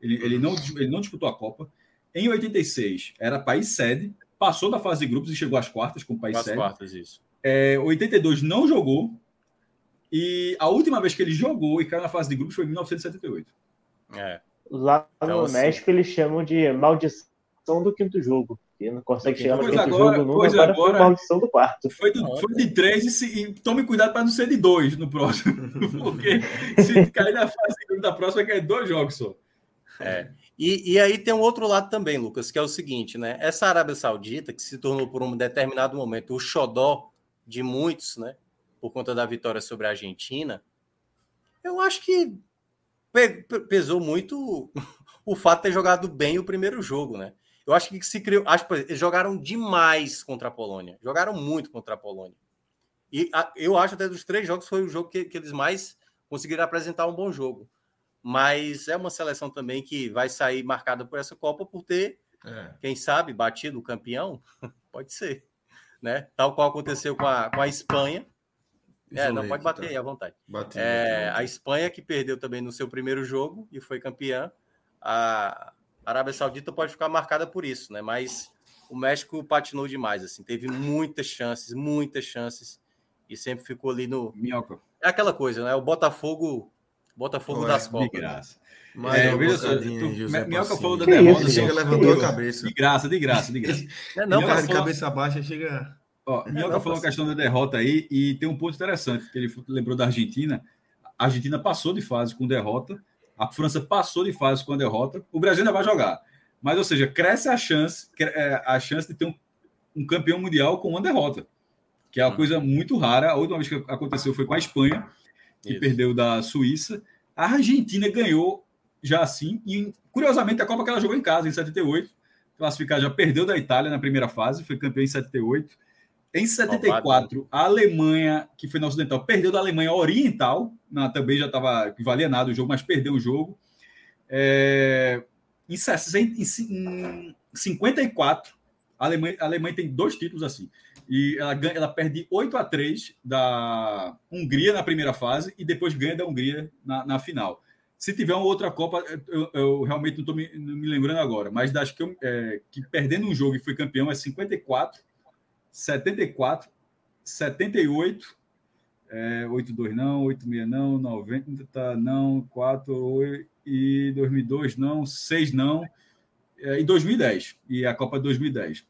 ele, ele, não, ele não disputou a Copa. Em 86 era país sede, passou da fase de grupos e chegou às quartas com o país sede. quartas, isso. É, 82 não jogou, e a última vez que ele jogou e caiu na fase de grupos foi em 1978. É. Lá então, no assim, México eles chamam de maldição do quinto jogo. E não consegue chegar no quinto agora, jogo nunca, agora, agora foi maldição do quarto. Foi, do, foi de três e, se, e, tome cuidado para não ser de dois no próximo. Porque se cair na fase de grupo da próxima, vai cair dois jogos só. É. E, e, aí tem um outro lado também, Lucas, que é o seguinte, né? Essa Arábia Saudita, que se tornou por um determinado momento o xodó de muitos, né? Por conta da vitória sobre a Argentina, eu acho que pesou muito o fato de ter jogado bem o primeiro jogo, né? Eu acho que se criou. Acho eles jogaram demais contra a Polônia. Jogaram muito contra a Polônia. E a, eu acho até dos três jogos foi o jogo que, que eles mais conseguiram apresentar um bom jogo. Mas é uma seleção também que vai sair marcada por essa Copa por ter, é. quem sabe, batido o campeão. Pode ser. Né? Tal qual aconteceu com a, com a Espanha, é, não, pode bater tá. aí à vontade. é, a Espanha, que perdeu também no seu primeiro jogo e foi campeã. A Arábia Saudita pode ficar marcada por isso, né? Mas o México patinou demais, assim. Teve muitas chances, muitas chances. E sempre ficou ali no. Minhoca. É aquela coisa, né? O Botafogo. Botafogo Ué, das Copas. De graça. Mas é, só, Minhoca falou da derrota, chega levantou a cabeça. De graça, de graça, de graça. É, não, cara, de cabeça baixa chega. Ó, é, Minhoca falou a questão da derrota aí, e tem um ponto interessante, que ele lembrou da Argentina. A Argentina passou de fase com derrota, a França passou de fase com a derrota, o Brasil ainda vai jogar. Mas, ou seja, cresce a chance, é, a chance de ter um, um campeão mundial com uma derrota, que é uma hum. coisa muito rara. A última vez que aconteceu foi com a Espanha, que Isso. perdeu da Suíça. A Argentina ganhou já assim, e curiosamente a Copa que ela jogou em casa, em 78, classificar já perdeu da Itália na primeira fase, foi campeão em 78 em 74, a Alemanha, que foi na Ocidental, perdeu da Alemanha Oriental, na, também já estava que valia nada o jogo, mas perdeu o jogo. É, em, em, 54, a Alemanha, a Alemanha tem dois títulos assim. E ela, ganha, ela perde 8 a 3 da Hungria na primeira fase e depois ganha da Hungria na, na final. Se tiver uma outra Copa, eu, eu realmente não estou me, me, lembrando agora, mas das que, eu, é, que perdendo um jogo e foi campeão é 54 74, 78, é, 82 não, 86 não, 90 não, 4 8, e 2002 não, 6 não, é, e 2010, e a Copa de 2010.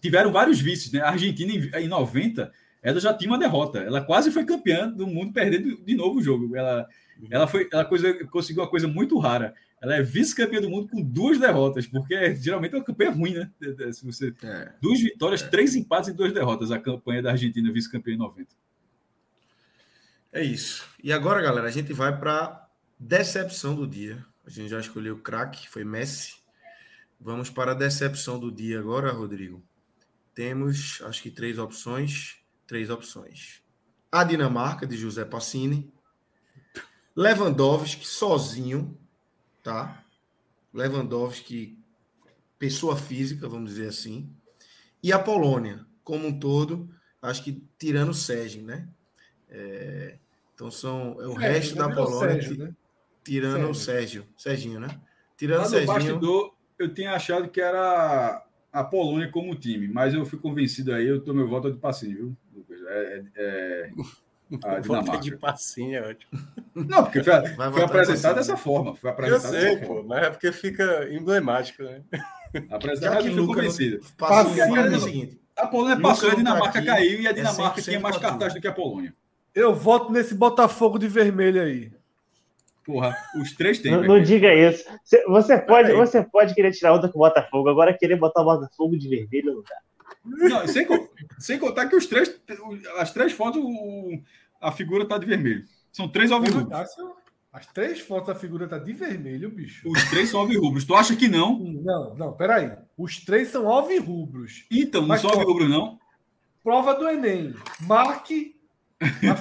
Tiveram vários vices, né? A Argentina em, em 90, ela já tinha uma derrota, ela quase foi campeã do mundo perdendo de novo o jogo. Ela, ela foi, ela coisa, conseguiu uma coisa muito rara ela é vice-campeã do mundo com duas derrotas, porque geralmente é uma campanha ruim, né? Se você... É. Duas vitórias, é. três empates e duas derrotas, a campanha da Argentina vice-campeã em 90. É isso. E agora, galera, a gente vai para decepção do dia. A gente já escolheu o craque, foi Messi. Vamos para a decepção do dia agora, Rodrigo. Temos, acho que três opções. Três opções. A Dinamarca, de José Passini. Lewandowski, sozinho, tá? Lewandowski, pessoa física, vamos dizer assim. E a Polônia, como um todo, acho que tirando o Sérgio, né? É, então são é o é, resto da Polônia, Sérgio, né? tirando o Sérgio, Serginho, né? Tirando o Serginho. bastidor, eu tinha achado que era a Polônia como time, mas eu fui convencido aí, eu tô meu voto de passinho, viu? É, é, é a Dinamarca. de passinho é ótimo. Não, porque foi, foi apresentado dessa forma. Foi apresentado eu sei, pô, forma. mas é porque fica emblemático, né? Apresentado, fui convencido. Passinho, é o seguinte. A Polônia passou, a Dinamarca tá caiu e a Dinamarca é tinha mais cartaz do que a Polônia. Eu voto nesse Botafogo de vermelho aí. Porra, os três têm. Não, não diga isso. Você pode, você pode querer tirar onda com o Botafogo, agora querer botar o Botafogo de vermelho não dá. Não, sem, sem contar que os três, as três fotos, a figura tá de vermelho. São três alvirrubros. As três fotos da figura tá de vermelho, bicho. Os três são alvirrubros. Tu acha que não? Não, não, peraí. Os três são alvirrubros. Então, não Mas, são alvirrubros, não? Prova do Enem. Marque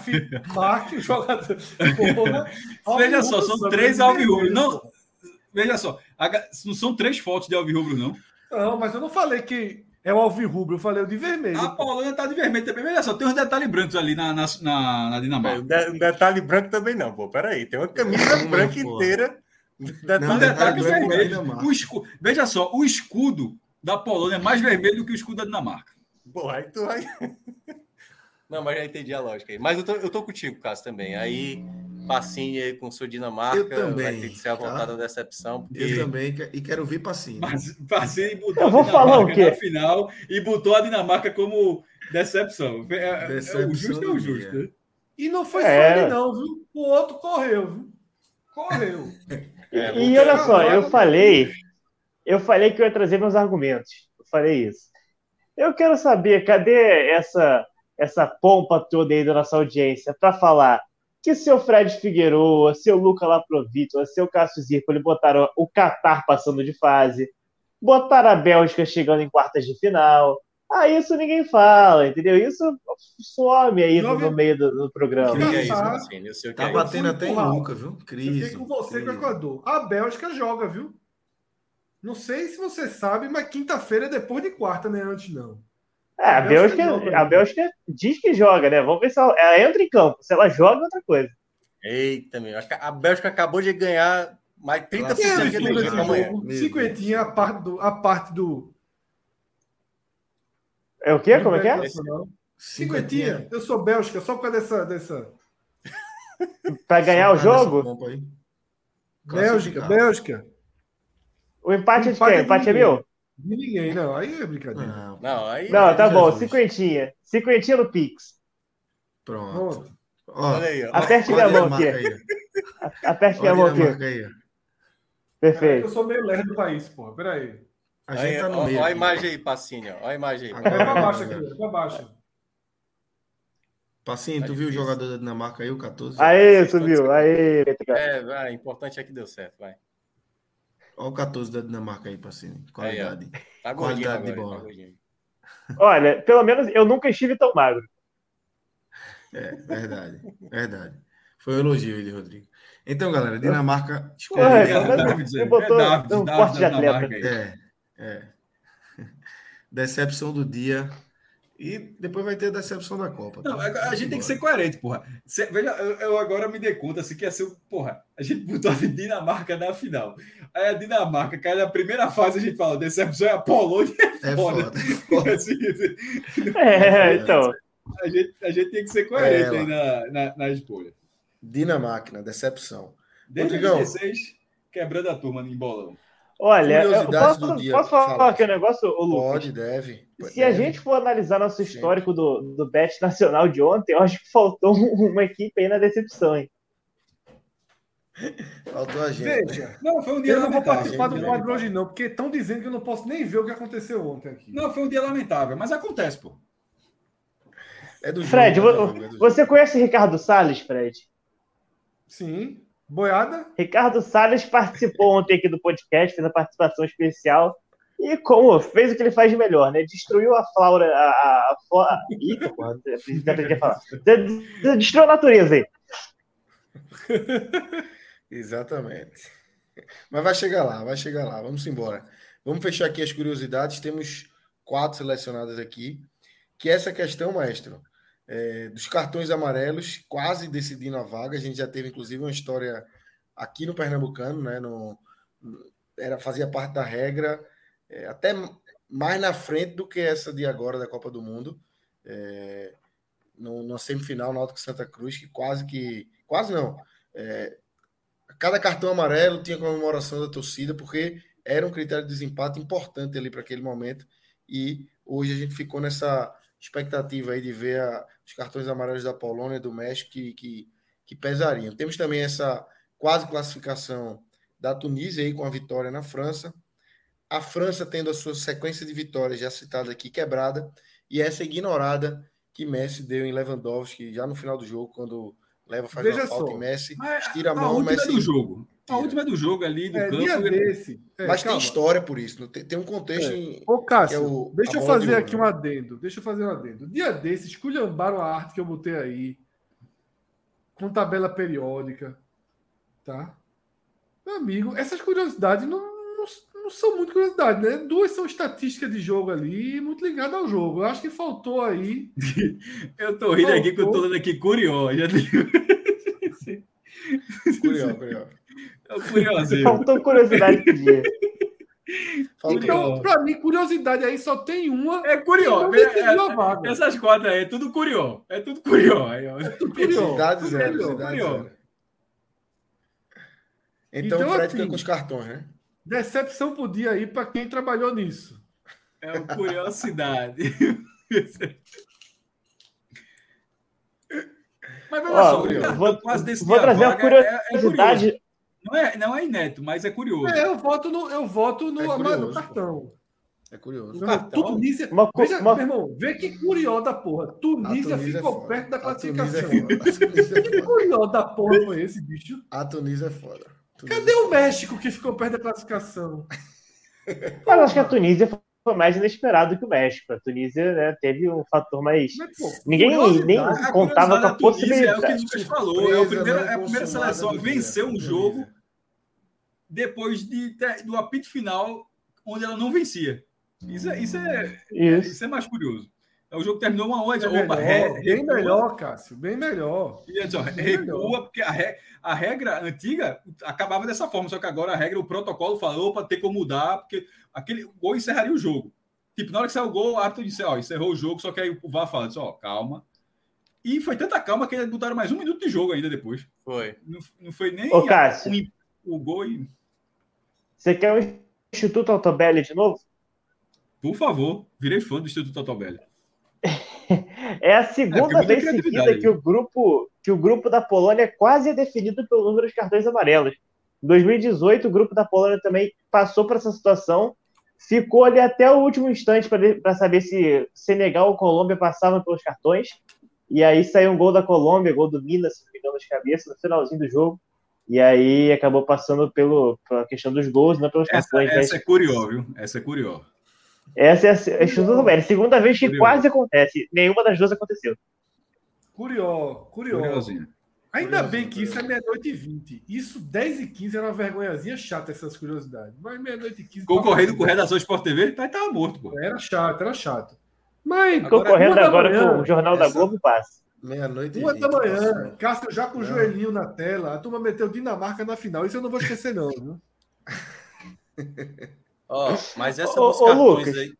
Fi... Marque o jogador. veja só, são três alvirrubros. Não, veja só, não são três fotos de alvirrubro, não. Não, mas eu não falei que é o alvirrubro, eu falei o de vermelho. A Polônia tá de vermelho também. Veja só, tem uns detalhes brancos ali na, na, na, na Dinamarca. É, um detalhe branco também não, pô. Peraí, tem uma camisa branca inteira. Detalhe, não, detalhe, detalhe vermelho. O escudo, veja só, o escudo da Polônia é mais vermelho do que o escudo da Dinamarca. Porra, aí tu vai. Não, mas já entendi a lógica aí. Mas eu tô, eu tô contigo, Cássio, também. Aí, passinho aí com sua Dinamarca. Eu também. Vai ter que ser a vontade tá? da decepção. Porque... Eu também, e quero ver passinho. Mas, passinho botou eu vou falar o quê? na final e botou a Dinamarca como decepção. É, decepção é, o justo é o justo. Né? E não foi é. só ele, não, viu? O outro correu, viu? Correu. É, e, e olha só, eu falei, eu falei que eu ia trazer meus argumentos. Eu falei isso. Eu quero saber, cadê essa essa pompa toda aí da nossa audiência para falar que seu Fred Figueroa, seu Luca Laprovito, seu Cássio Zirpoli botaram o Qatar passando de fase, botaram a Bélgica chegando em quartas de final. Ah, isso ninguém fala, entendeu? Isso some aí no, no meio do, do programa. Que é isso, Marcelo? Eu sei tá é batendo até em Luca, viu? Crise. Eu com você, com o Equador. A Bélgica joga, viu? Não sei se você sabe, mas quinta-feira é depois de quarta, né? Antes não. É, a, Bélgica, a Bélgica diz que joga, né? Vamos ver se ela, ela entra em campo. Se ela joga, é outra coisa. Eita, meu. A Bélgica acabou de ganhar mais 30% é, de energia Cinquentinha, a parte do. A parte do... É o quê? Como é que é? Cinquentinha. Eu sou Bélgica, só por causa dessa. dessa... Para ganhar o jogo? Bélgica, Bélgica. O empate, o empate é de quem? O empate é meu? De ninguém, não. Aí é brincadeira. Não, não aí. Não, tá bom. Cinquentinha. Cinquentinha no Pix. Pronto. Ó, Olha aí. Aperte minha mão aqui. Aperte minha mão aqui. Perfeito. Eu sou meio lerdo do país, pô. Peraí. A gente aí, tá no meio. Olha a imagem aí, Passinho. Olha a imagem aí. É pra baixo aqui, pra baixo. Passinho, tu viu o jogador da Dinamarca aí, o 14? Aê, subiu. Aê. É, vai. Importante é que deu certo, vai. Olha o 14 da Dinamarca aí, Pacini. Qualidade. Aí, tá Qualidade de bola. Tá Olha, pelo menos eu nunca estive tão magro. É, verdade. Verdade. Foi um elogio ele, Rodrigo. Então, galera, Dinamarca. Escolhe. É, é, botou é David, um David, de atleta. É, é. Decepção do dia. E depois vai ter a decepção da Copa. Tá? Não, a, gente tem que ser coerente, porra. Cê, veja, eu, eu, agora me dei conta assim, que ia ser. Porra, a gente botou a Dinamarca na final. Aí a Dinamarca cai na primeira fase, a gente fala, decepção é a Polônia. É, é foda. foda. assim, é, então. A gente, a gente tem que ser coerente aí na, na, na escolha. Dinamarca, decepção. Desde Rodrigão, 2016, quebrando a turma em bolão. Olha, eu posso, posso falar fala. aqui um negócio, ô, Lucas? Pode, deve. Se deve. a gente for analisar nosso histórico do, do Bet Nacional de ontem, eu acho que faltou uma equipe aí na decepção, hein? Faltou a gente. Veja, não, foi um dia eu não vou participar do quadro hoje, não, porque estão dizendo que eu não posso nem ver o que aconteceu ontem aqui. Não, foi um dia lamentável, mas acontece, pô. É do Fred, jogo, é do jogo, é do você conhece Ricardo Salles, Fred? Sim. Boiada? Ricardo Salles participou ontem aqui do podcast, fez a participação especial. E como fez o que ele faz de melhor, né? Destruiu a flora, a, a, a aprendi a falar. Destruiu a natureza aí. Exatamente. Mas vai chegar lá, vai chegar lá. Vamos embora. Vamos fechar aqui as curiosidades. Temos quatro selecionadas aqui. Que é essa questão, maestro, é, dos cartões amarelos, quase decidindo a vaga. A gente já teve, inclusive, uma história aqui no Pernambucano, né? No, era, fazia parte da regra, é, até mais na frente do que essa de agora da Copa do Mundo. É, no, na semifinal, Santa Cruz, que quase que. Quase não. É, cada cartão amarelo tinha comemoração da torcida, porque era um critério de desempate importante ali para aquele momento. E hoje a gente ficou nessa expectativa aí de ver a, os cartões amarelos da Polônia e do México que, que, que pesariam. Temos também essa quase classificação da Tunísia aí com a vitória na França. A França tendo a sua sequência de vitórias já citada aqui quebrada e essa ignorada que Messi deu em Lewandowski já no final do jogo quando leva faz Veja uma falta só, em Messi, estira a mão, a Messi é do jogo. A última é do jogo ali do é, campo. Dia desse. É, mas calma. tem história por isso. Tem, tem um contexto. É. Em, Ô, Cássio, é o, deixa eu fazer aqui um adendo. Deixa eu fazer um adendo. Dia desses, esculhambaram a arte que eu botei aí. Com tabela periódica. Tá? Meu amigo, essas curiosidades não, não são muito curiosidades, né? Duas são estatísticas de jogo ali, muito ligadas ao jogo. Eu acho que faltou aí. eu tô rindo faltou... aqui que eu tô dando aqui curioso. Já Curioso, curioso. É o curiosinho. Faltou curiosidade. Então, pra mim, curiosidade aí só tem uma. É curioso. É, é, essas quatro aí é tudo curioso. É tudo curioso. É tudo curioso. Cidade zero. Cidade zero. Então, então o Fred assim, fica com os cartões, né? Decepção pro dia aí para quem trabalhou nisso. É uma curiosidade. Mas olha só, eu vou, vou trazer a curiosidade. É, é não é, não é inédito, mas é curioso. É, eu voto no, eu voto no, é curioso, no cartão. É curioso. Cartão. Tunísia, uma, veja, uma... meu irmão, vê que curioso da porra. Tunísia, Tunísia é ficou é perto da classificação. É que curioso da porra foi esse, bicho? A Tunísia é foda. Tunísia Cadê é o México que ficou perto da classificação? Mas acho que a Tunísia foi mais inesperado que o México. A Tunísia né, teve um fator mais. Mas, pô, Ninguém nem contava com a possibilidade. É o que o Lucas falou. É a primeira, é a primeira seleção a vencer um jogo depois de, do apito final, onde ela não vencia. Isso é, isso é, isso. isso é mais curioso. É o jogo terminou uma hora. É opa, melhor, re, bem melhor, Cássio, bem melhor. E, bem recua, melhor. porque a, re, a, regra antiga acabava dessa forma, só que agora a regra, o protocolo falou para ter como mudar, porque aquele gol encerraria o jogo. Tipo, na hora que saiu o gol, o árbitro disse, ó, encerrou o jogo, só que aí o VAR fala, disse, ó, calma. E foi tanta calma que eles botaram mais um minuto de jogo ainda depois. Foi. Não, não foi nem Ô, Cássio, o, o gol e... Você quer o Instituto Altobelli de novo? Por favor, virei fã do Instituto Altobelli. É a segunda é, vez seguida que o grupo que o grupo da Polônia quase é definido pelo número de cartões amarelos. Em 2018, o grupo da Polônia também passou por essa situação, ficou ali até o último instante para saber se Senegal ou Colômbia passavam pelos cartões. E aí saiu um gol da Colômbia, gol do Minas, se não me engano, de cabeça, no finalzinho do jogo. E aí acabou passando pelo, pela questão dos gols, não pelos essa, cartões. Essa né? é curioso, viu? Essa é curioso. Essa é a Velho. Segunda vez que Curioso. quase acontece. Nenhuma das duas aconteceu. Curioso, curioso. Ainda bem que isso é meia-noite e vinte. Isso, 10 e 15 era uma vergonhazinha chata, essas curiosidades. Mas meia-noite e 15. Concorrendo com o Redação Sport TV, tá, tava morto, pô. Era chato, era chato. Mas. Concorrendo agora, manhã, com o Jornal da Globo, passa. Meia-noite e Uma da manhã, Cássio já com o joelhinho na tela. A turma meteu Dinamarca na final. Isso eu não vou esquecer, não. Viu? Ó, oh, mas essa ô, dos ô, cartões Lucas. aí.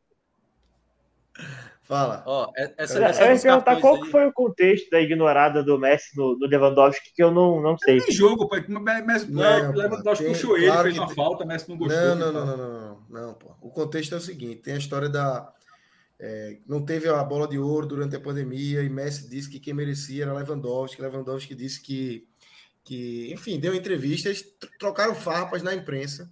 Fala. Ó, oh, essa, eu, essa eu ia perguntar qual aí... foi o contexto da ignorada do Messi no, no Lewandowski, que eu não, não sei. Tem jogo, pô. Messi, não, Lewandowski tem, puxou claro ele, fez uma tem... falta, Messi não gostou. Não, não, não, não, não, não, não, pô. O contexto é o seguinte: tem a história da. É, não teve a bola de ouro durante a pandemia e Messi disse que quem merecia era Lewandowski. Lewandowski disse que, que enfim, deu entrevistas, trocaram farpas na imprensa.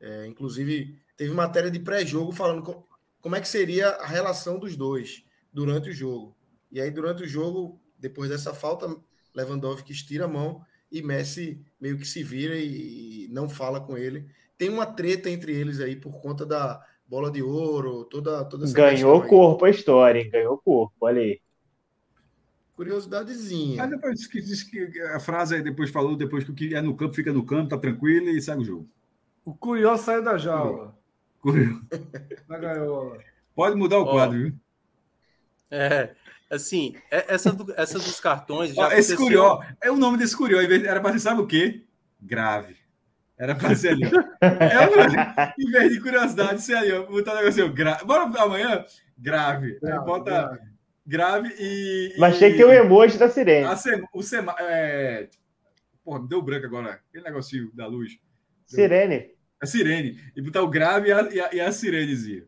É, inclusive, teve matéria de pré-jogo falando como é que seria a relação dos dois durante o jogo. E aí, durante o jogo, depois dessa falta, Lewandowski estira a mão e Messi meio que se vira e não fala com ele. Tem uma treta entre eles aí por conta da bola de ouro, toda, toda essa Ganhou corpo a história, hein? Ganhou corpo, olha aí. Curiosidadezinha. Aí depois que diz que a frase aí depois falou, depois que o que é no campo fica no campo, tá tranquilo e segue o jogo. O Curió saiu da jaula. Curió. Da gaiola. Pode mudar o quadro, viu? É, assim, é- essa, do- essa dos cartões já Ó, esse Curió, é o nome desse Curió, era para ser, sabe o quê? Grave. Era para ser ali. ó. É, em vez de curiosidade, ser ali, ó, botar um negócio assim, grave. Bora amanhã? Grave. Grave, bota grave. grave e. Mas tem que ter o emoji da sirene. a sema- o sema, é... Porra, me deu branco agora. Aquele negocinho da luz. Sirene. A sirene. E botar o grave e a, e a, e a sirenezinha.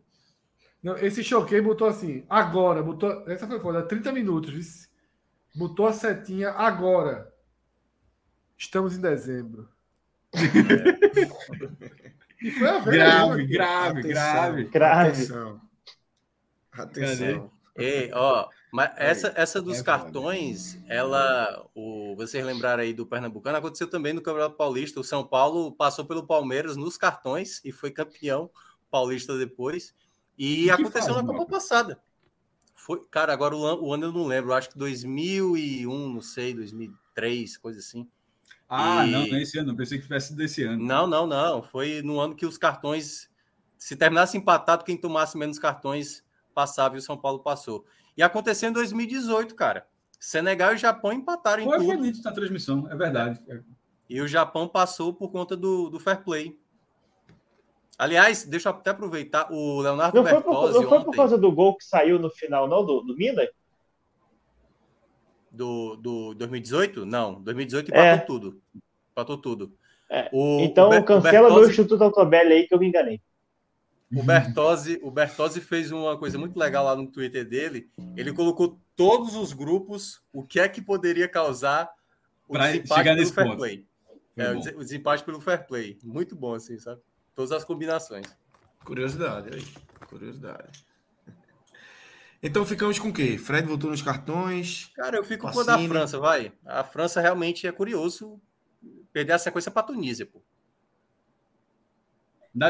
Não, esse choquei botou assim, agora, botou. Essa foi foda, 30 minutos, vice. Botou a setinha agora. Estamos em dezembro. E foi a velha. Grave, né? grave, Atenção. grave. Grave. Atenção. Atenção. Ei, ó, mas essa, essa dos É cartões, ela, o, vocês lembraram aí do Pernambucano, aconteceu também no Campeonato Paulista. O São Paulo passou pelo Palmeiras nos cartões e foi campeão paulista depois. E que aconteceu fase, na Copa passada. Foi, cara, agora o, o ano eu não lembro, acho que 2001, não sei, 2003, coisa assim. Ah, E- não, não é esse ano. não. Pensei que tivesse desse ano. Não, não, não. Foi no ano que os cartões, se terminasse empatado, quem tomasse menos cartões passava e o São Paulo passou. E aconteceu em 2018, cara. Senegal e Japão empataram em Foi, tudo. foi nítido na transmissão, é verdade. E o Japão passou por conta do, do fair play. Aliás, deixa eu até aproveitar. O Leonardo Não foi, por, Bertozzi não foi por causa do gol que saiu no final, não, do, do Minas? do, do 2018? Não, 2018 É. empatou tudo. Empatou tudo. É, O- Então o Ber- o cancela meu Bertozzi- Instituto Autobelli aí que eu me enganei. O Bertozzi, o Bertozzi fez uma coisa muito legal lá no Twitter dele. Ele colocou todos os grupos, o que é que poderia causar o Pra desempate chegar pelo fair ponto. play. É, o desempate pelo fair play. Muito bom, assim, sabe? Todas as combinações. Curiosidade aí. Curiosidade. Então ficamos com o quê? Fred voltou nos cartões. Cara, eu fico com a da. França, vai. A França realmente é curioso perder a sequência pra Tunísia, pô.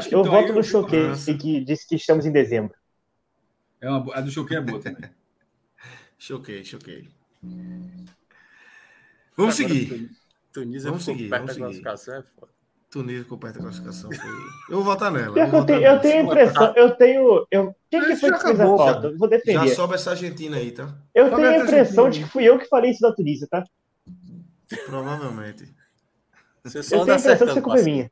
Que Eu voto aí no a Choquei, que disse que estamos em dezembro. É uma, a do Choquei é boa também. Choquei, choquei. Vamos Agora, seguir. Tu- Tunísia Vamos seguir, perto vamos da seguir. classificação, é foda. Tunísia com perto da classificação. Foi... Eu vou votar nela. Que vou eu, tenho, votar eu tenho a nela. impressão, eu tenho. Eu, quem que foi já que fez a falta? Eu Vou Já defender. sobe essa Argentina aí, tá? Eu Sobe tenho a essa impressão Argentina. de que fui eu que falei isso da Tunísia, tá? Provavelmente. Você só Eu tenho a impressão de acertando, ser culpa Pacini. minha.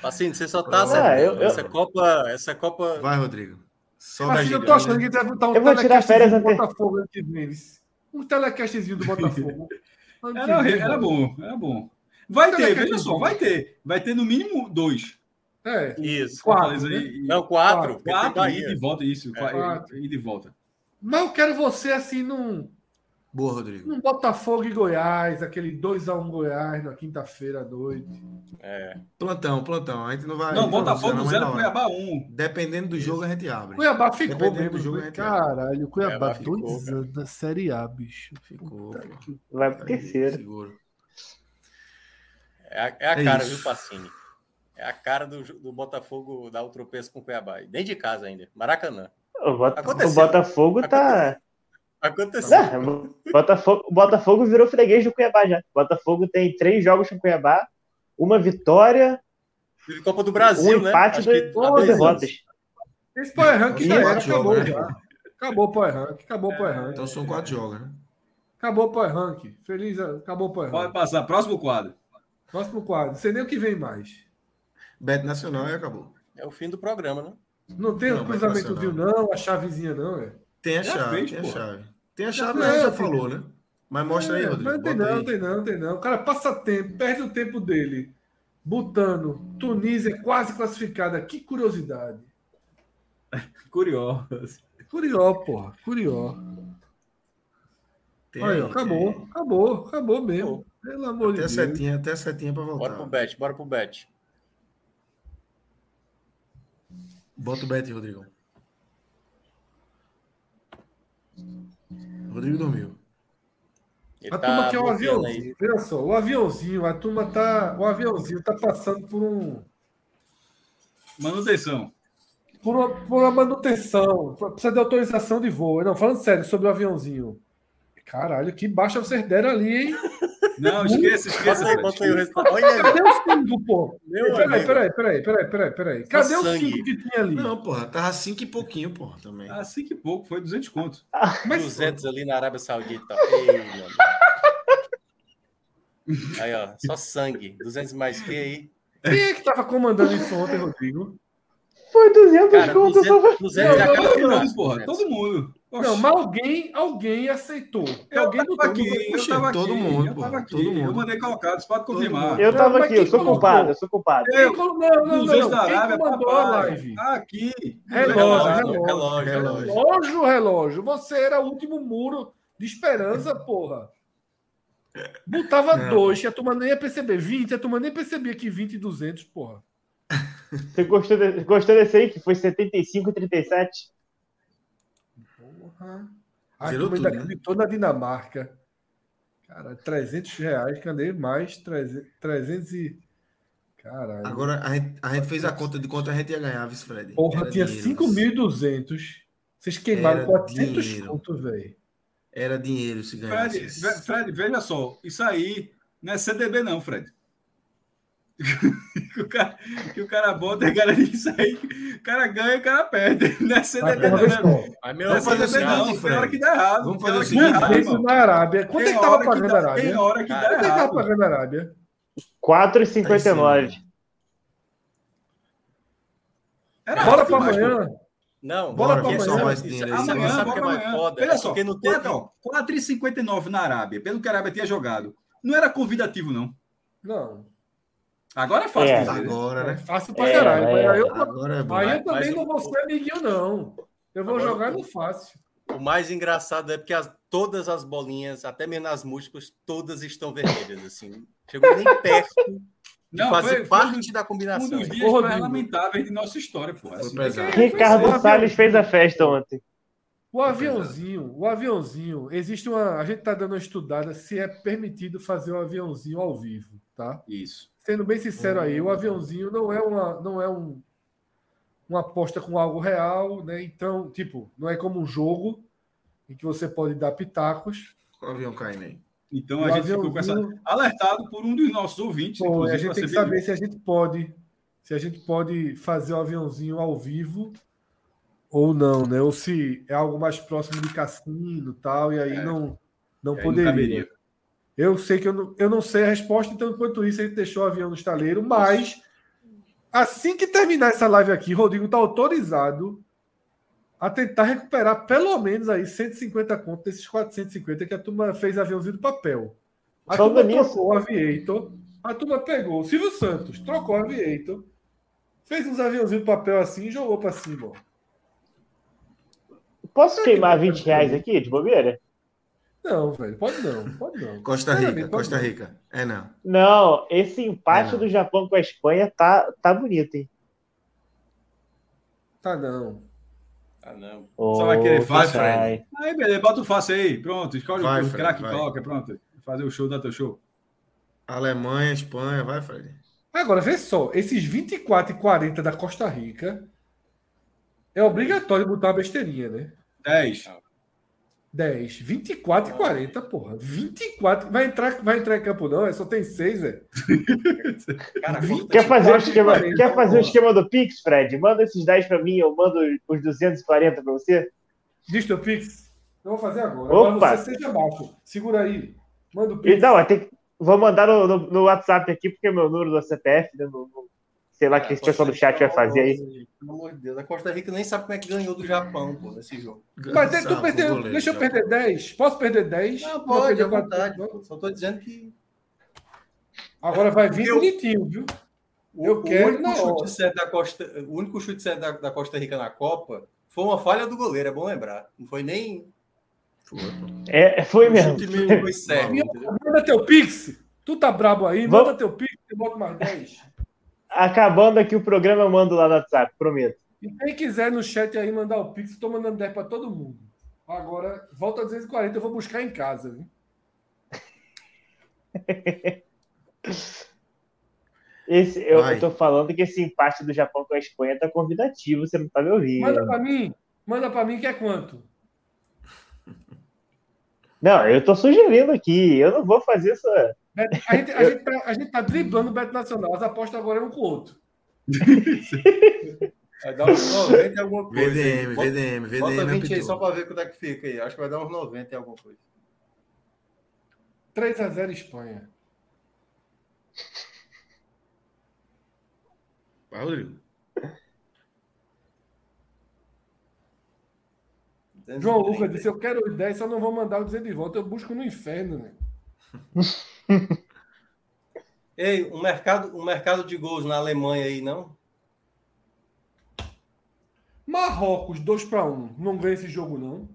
Pacini, você só tá Ah, acertando. eu- eu- Essa Copa, essa Copa Vai, Rodrigo. A assim, eu tô achando que deve botar um Eu vou tirar telecastzinho férias do Botafogo vem. vice. Um telecastzinho do Botafogo. Era, era bom, era bom. Vai Então, ter, é veja é só, vai ter. Vai ter no mínimo dois. É, Isso. Quatro, né? e- Não, quatro. Quatro, ida e volta, isso. Quatro. E de volta. Mas eu quero você assim num, Boa, Rodrigo. num Botafogo e Goiás, aquele 2x1 Goiás na quinta-feira à noite. É. Plantão, plantão. A gente não vai. Não, Botafogo vai, não, zero, mas na hora. Cuiabá um. Dependendo do jogo, a gente abre. Cuiabá ficou Dependendo mesmo. do jogo, jogo, a gente Caralho, Cuiabá, Cuiabá ficou, dois cara. anos da Série A, bicho. Ficou. Vai pro terceiro. seguro. É a, é a É cara, isso. viu, Pacini? É a cara do, do Botafogo dar o tropeço com o Cuiabá. E Dentro de casa ainda. Maracanã. O, Bota- o Botafogo tá. Aconteceu. Não, o Botafogo, Botafogo virou freguês do Cuiabá já. Botafogo tem três jogos com Cuiabá, uma vitória, Teve Copa do Brasil, um né? empate Acho e duas derrotas. Esse Power Rank já era, acabou jogos, já. né? Acabou o Power Rank, acabou o Power Rank. Então são quatro jogos, né? Acabou o Power Rank. Feliz, acabou o Power Pode Rank. passar. Próximo quadro. Próximo quadro. Não sei nem o que vem mais. Bet Nacional e acabou. É o fim do programa, né? Não tem Não, o cruzamentozinho, passar, não, a chavezinha, não, é. Tem a Já chave, fez, tem a chave. Tem a chave, mas a gente já falou, né? Mas mostra aí, É, Rodrigo. Mas não tem não, aí. tem não, tem não. O cara passa tempo, perde o tempo dele. Botando. Tunísia quase classificada. Que curiosidade. Curioso. Curió, porra. Curió. Tem ó, tem acabou. Acabou. Acabou mesmo. Pelo amor Até de Deus. setinha, até a setinha pra Bora voltar. pro bet, bora pro bet. Bota o bet, Rodrigo. Rodrigo dormiu. Ele a tá turma quer o aviãozinho. Olha só, o aviãozinho, a turma tá. O aviãozinho tá passando por um. Manutenção. Por uma, por uma manutenção. Precisa de autorização de voo. Não, falando sério sobre o aviãozinho. Caralho, que baixa vocês deram ali, hein? Não, esqueça, esqueça. Aí, bota aí o resultado. Olha Cadê o cinco, pô? Meu peraí, peraí, peraí, peraí, peraí, peraí. Cadê o cinco que tinha ali? Não, porra, tava cinco e pouquinho, porra, também. Ah, cinco e pouco, foi 200 conto. Mas, 200 ali na Arábia Saudita. Ei, Aí, ó, só sangue. 200 mais que aí? Quem é que tava comandando isso ontem, Rodrigo? Foi 200 cara, conto. 200, 200 não, não, não, não, porra, todo mundo. Oxi. Não, mas alguém, alguém aceitou. Eu alguém tava aqui, eu tava todo aqui, mundo, eu tava aqui. Todo mundo. Eu mandei colocar, pode confirmar. Eu tava aqui, eu sou culpado, eu sou culpado. Eu, não, não, não, não. Da Arábia, mandou a live? Tá aqui. Relógio, relógio, relógio, relógio. Relógio, relógio. Você era o último muro de esperança, porra. Botava não. dois, a turma nem ia perceber. 20, a turma nem percebia que 20 e 200, porra. Você gostou, de, gostou desse aí, que foi 75 e 37? Porra. A Virou turma acreditou né? na Dinamarca. Cara, 300 reais, cadê mais? 300, 300 e... Caralho. Agora, a gente, a gente fez a conta de quanto a gente ia ganhar, vice Fred. Porra, Era tinha 5.200. Vocês queimaram Era 400 dinheiro. pontos, velho. Era dinheiro se ganhasse. Fred, Fred, veja só. Isso aí não é CDB não, Fred. que, o cara, que o cara bota, a cara diz aí, o cara ganha e o cara perde. Não é CDB, não. Né? Vamos fazer o seguinte, Tem hora que dá errado. Vamos fazer o seguinte. Isso na Arábia. Quanto é que tava pagando a Arábia? Tem hora que dá errado. Quanto é que tava pagando a Arábia? 4,59. Bora pra amanhã. Não, bora para amanhã. Amanhã, sabe que é mais foda? Olha só, 4,59 na Arábia, pelo que a Arábia tinha jogado. Não era convidativo, não. Não. Agora é fácil. É, agora, né? É fácil pra caralho. É, eu, agora é bom. aí eu também não vou ser amiguinho, não. Eu vou agora, jogar no fácil. O mais engraçado é porque as, todas as bolinhas, até mesmo nas múltiplas, todas estão vermelhas, assim. Chegou nem perto de não, fazer foi, parte foi da combinação. Um dos dias Porra, mais lamentáveis de nossa história, pô. Assim, Ricardo Salles fez a festa ontem. O aviãozinho, o aviãozinho, existe uma. A gente está dando uma estudada se é permitido fazer o um aviãozinho ao vivo, tá? Isso. Sendo bem sincero aí, o aviãozinho não é uma, não é um, uma aposta com algo real, né? Então, tipo, não é como um jogo em que você pode dar pitacos. O avião cai aí. Então o a gente ficou com essa alertado por um dos nossos ouvintes. Pô, a gente tem que saber se a gente pode, se a gente pode fazer o aviãozinho ao vivo ou não, né? Ou se é algo mais próximo de cassino tal, e aí é. não, não aí poderia. Não eu sei que eu não, eu não sei a resposta, então enquanto isso ele deixou o avião no estaleiro, mas assim que terminar essa live aqui, Rodrigo está autorizado a tentar recuperar pelo menos aí 150 contos desses 450 que a turma fez aviãozinho do papel. A Só turma trocou o Aviator, a turma pegou o Silvio Santos, trocou o Aviator, fez uns aviãozinhos do papel assim e jogou para cima. Posso queimar 20 reais aqui de bobeira? Não, velho, pode não, pode não. Costa Rica, Costa Rica. É não. Não, esse empate é do Japão com a Espanha tá, tá bonito, hein? Tá não. Tá não. Oh, Você vai querer vai, Fred? Aí, beleza, bota o face aí. Pronto, escolhe vai, o craque toca, pronto. Fazer o show da teu show. Alemanha, Espanha, vai, Fred. Agora, vê só, esses 24 e 40 da Costa Rica é obrigatório botar uma besteirinha, né? 10. 10. 24 e 40, porra. 24. Vai entrar, vai entrar em campo, não? É só tem 6, é. quer fazer, o esquema, 40, quer fazer o esquema do Pix, Fred? Manda esses 10 para mim, eu mando os 240 para você. Diz teu Pix. Eu vou fazer agora. Opa. Agora você seja baixo. Segura aí. Manda o Pix. Não, tem... vou mandar no, no, no, WhatsApp aqui, porque é meu número do CPF, né, no, no sei lá o que esse pessoal do chat vai fazer aí. Pelo amor de Deus, a Costa Rica nem sabe como é que ganhou do Japão, pô, nesse jogo. Mas tu perdeu, deixa eu perder 10. Posso perder 10? Não, pode, à vontade. Só tô dizendo que. Agora vai vir eu... bonitinho, viu? Eu o, quero. O único, chute certo da Costa, o único chute certo da, da Costa Rica na Copa foi uma falha do goleiro, é bom lembrar. Não foi nem. É, foi mesmo. Foi certo, manda teu pix. Tu tá brabo aí, manda Vamos... teu pix e bota mais 10. Acabando aqui o programa, eu mando lá no WhatsApp, prometo. E quem quiser no chat aí mandar o Pix, estou mandando 10 para todo mundo. Agora, volta a 240, eu vou buscar em casa. Viu? Esse, eu, eu tô falando que esse empate do Japão com a Espanha tá convidativo, você não tá me ouvindo. Manda pra mim, manda pra mim que é quanto? Não, eu tô sugerindo aqui, eu não vou fazer essa. A gente, a, gente tá, a gente tá driblando o Beto Nacional, as apostas agora é um com o outro. Vai dar uns 90 e alguma coisa. VDM, VDM, VDM. Bota 20 aí só pra ver quanto é que fica aí. Acho que vai dar uns 90 e alguma coisa. 3x0 Espanha. Vai, Rodrigo. João Lucas disse: Eu quero 10, só não vou mandar o dizer de volta. Eu busco no inferno, né? Ei, um mercado, um mercado de gols na Alemanha aí, não? Marrocos, 2 para 1. Não ganha esse jogo, não.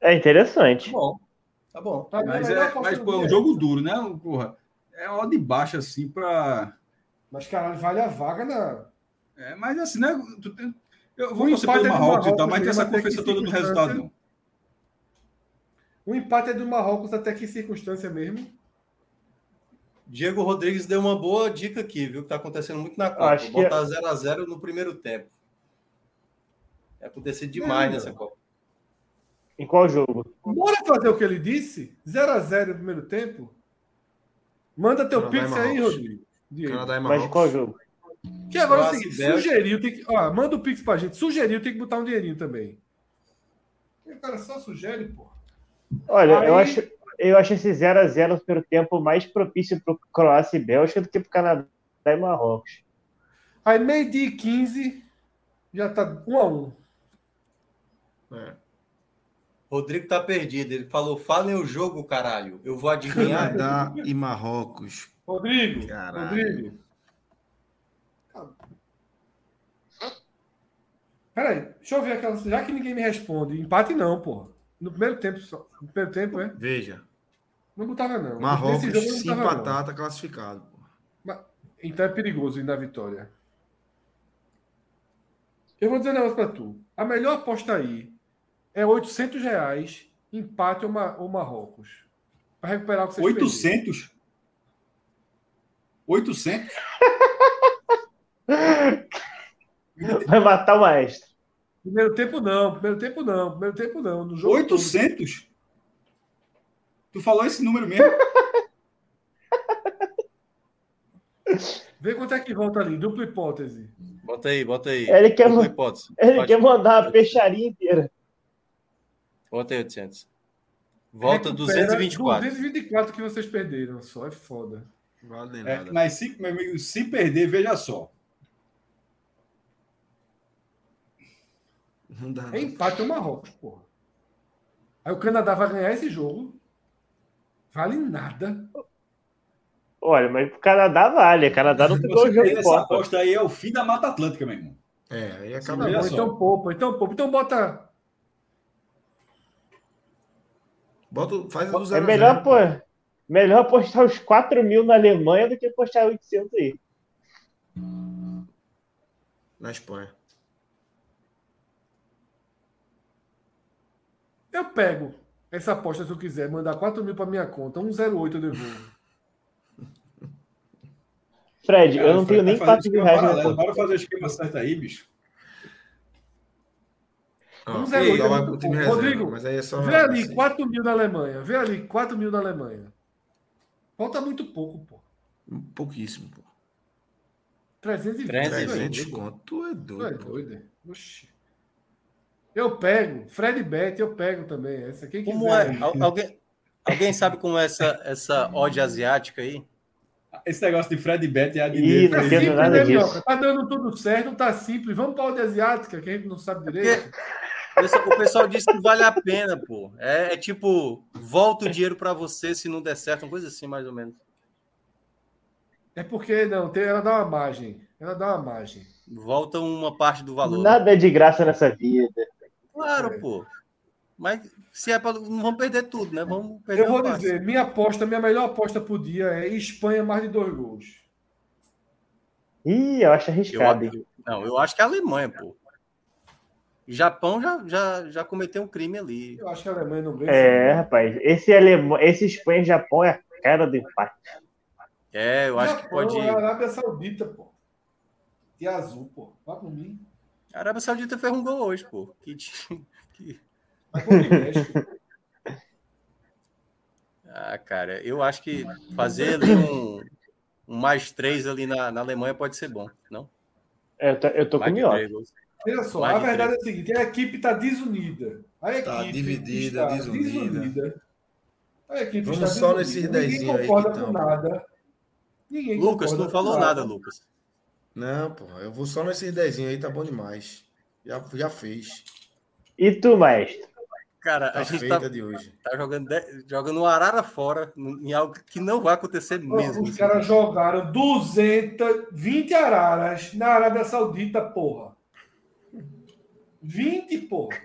É interessante. Tá bom. Tá bom. Tá mas é, mas pô, é um jogo duro, né? Porra, é ó de baixa assim para. Mas, caralho, vale a vaga na. É, mas assim, né? Tu tem... Eu vou torcer pelo Marrocos, Marrocos e tal, mas tem essa confiança toda no resultado, não. O empate é do Marrocos até que circunstância mesmo? Diego Rodrigues deu uma boa dica aqui, viu? Que tá acontecendo muito na Copa. Acho Botar 0x0 é... no primeiro tempo. Vai acontecer demais é, nessa Copa. Em qual jogo? Bora fazer o que ele disse? 0x0 no primeiro tempo? Manda teu Canadá pix aí, Rodrigo. Canadá e Mas qual jogo? Que agora é o seguinte, sugeriu, tem que. Ó, manda o pix pra gente. Sugeriu, tem que botar um dinheirinho também. O cara só sugere, pô. Olha, aí... eu acho. Eu acho esse 0x0 no primeiro tempo mais propício para Croácia e Bélgica do que para Canadá e Marrocos. Aí, meio-dia e 15, já tá 1 a 1 é. Rodrigo tá perdido. Ele falou: falem o jogo, caralho. Eu vou adivinhar. Canadá e Marrocos. Rodrigo, caralho. Rodrigo. Peraí, deixa eu ver aquela. Já que ninguém me responde, empate não, porra. No primeiro tempo só. No primeiro tempo, é? Veja. Não botava, não. Marrocos, se empatar, tá classificado. Mas, então é perigoso ir na vitória. Eu vou dizer um negócio pra tu. A melhor aposta aí é 800 reais, empate ou, ou Marrocos. Para recuperar o que você 800? 800? Vai matar o maestro. Primeiro tempo não, primeiro tempo não, primeiro tempo não. No jogo 800? Todo. Tu falou esse número mesmo? Vê quanto é que volta ali, dupla hipótese. Bota aí, bota aí. Ele quer, hipótese. Ele Pode... quer mandar a peixaria inteira. Bota aí 800. Volta Recupera 224. 224 que vocês perderam, só é foda. Vale é, mas se, meu amigo, se perder, veja só. É empate o Marrocos, porra. Aí o Canadá vai ganhar esse jogo. Vale nada. Olha, mas pro Canadá vale. O Canadá não pegou o jogo. Essa aposta aí é o fim da Mata Atlântica, meu irmão. É, aí acaba. Tá então poupa, então poupa. Então bota. Bota, faz do zero É melhor, pô, melhor apostar os 4 mil na Alemanha do que apostar 800 aí. Na Espanha. Eu pego essa aposta se eu quiser, mandar 4 mil para minha conta, 108 eu devolvo. Fred, Cara, eu não tenho nem 4 mil reais. Paralelo, bora fazer o esquema certo aí, bicho. Ah, 108 é Rodrigo, mas aí é só vê ali assim. 4 mil na Alemanha. Vê ali 4 mil na Alemanha. Falta muito pouco, pô. Pouquíssimo, pô. 320. 300 conto. Tu é doido. Tu é doido. Oxi. Eu pego. Fred Bet, eu pego também. Essa quem como quiser. é? Alguém, alguém sabe como é essa, essa odd asiática aí? Esse negócio de Fred Bet é a de tá, simples, né, tá dando tudo certo, tá simples. Vamos para a odd asiática, que a gente não sabe direito. Porque o pessoal disse que vale a pena, pô. É, é tipo, volta o dinheiro para você se não der certo, uma coisa assim, mais ou menos. É porque não, tem, ela dá uma margem. Ela dá uma margem. Volta uma parte do valor. Nada é de graça nessa vida. Claro, é. pô. Mas se é para. Não vamos perder tudo, né? Vamos perder Eu vou dizer, minha aposta, minha melhor aposta pro dia é Espanha mais de dois gols. Ih, eu acho arriscado. Eu, não, eu acho que é a Alemanha, pô. Japão já, já, já cometeu um crime ali. Eu acho que a Alemanha não ganha. É, rapaz. Esse, Alema... esse Espanha e Japão é a cara do empate. É, eu acho que pode. É a Arábia Saudita, pô. E azul, pô. Vá por mim. A Arábia Saudita fez um gol hoje, pô. Que, que... ah, cara, eu acho que fazer ali um, um mais três ali na, na Alemanha pode ser bom, não? É, eu tô, eu tô com o Olha só, mais a verdade três. é a seguinte: a equipe está desunida. A tá equipe tá dividida, está desunida. desunida. A equipe Vamos está só nesses desenhos aí. Ninguém concorda com nada. Ninguém Lucas, não falou nada. nada, Lucas. Não, pô, eu vou só nesses desenhos aí, tá bom demais. Já, já fez. E tu, mestre? Cara, tá a gente tá, de hoje. tá jogando, de, jogando arara fora em algo que não vai acontecer mesmo. Os assim. caras jogaram 220 araras na Arábia Saudita, porra. 20, porra.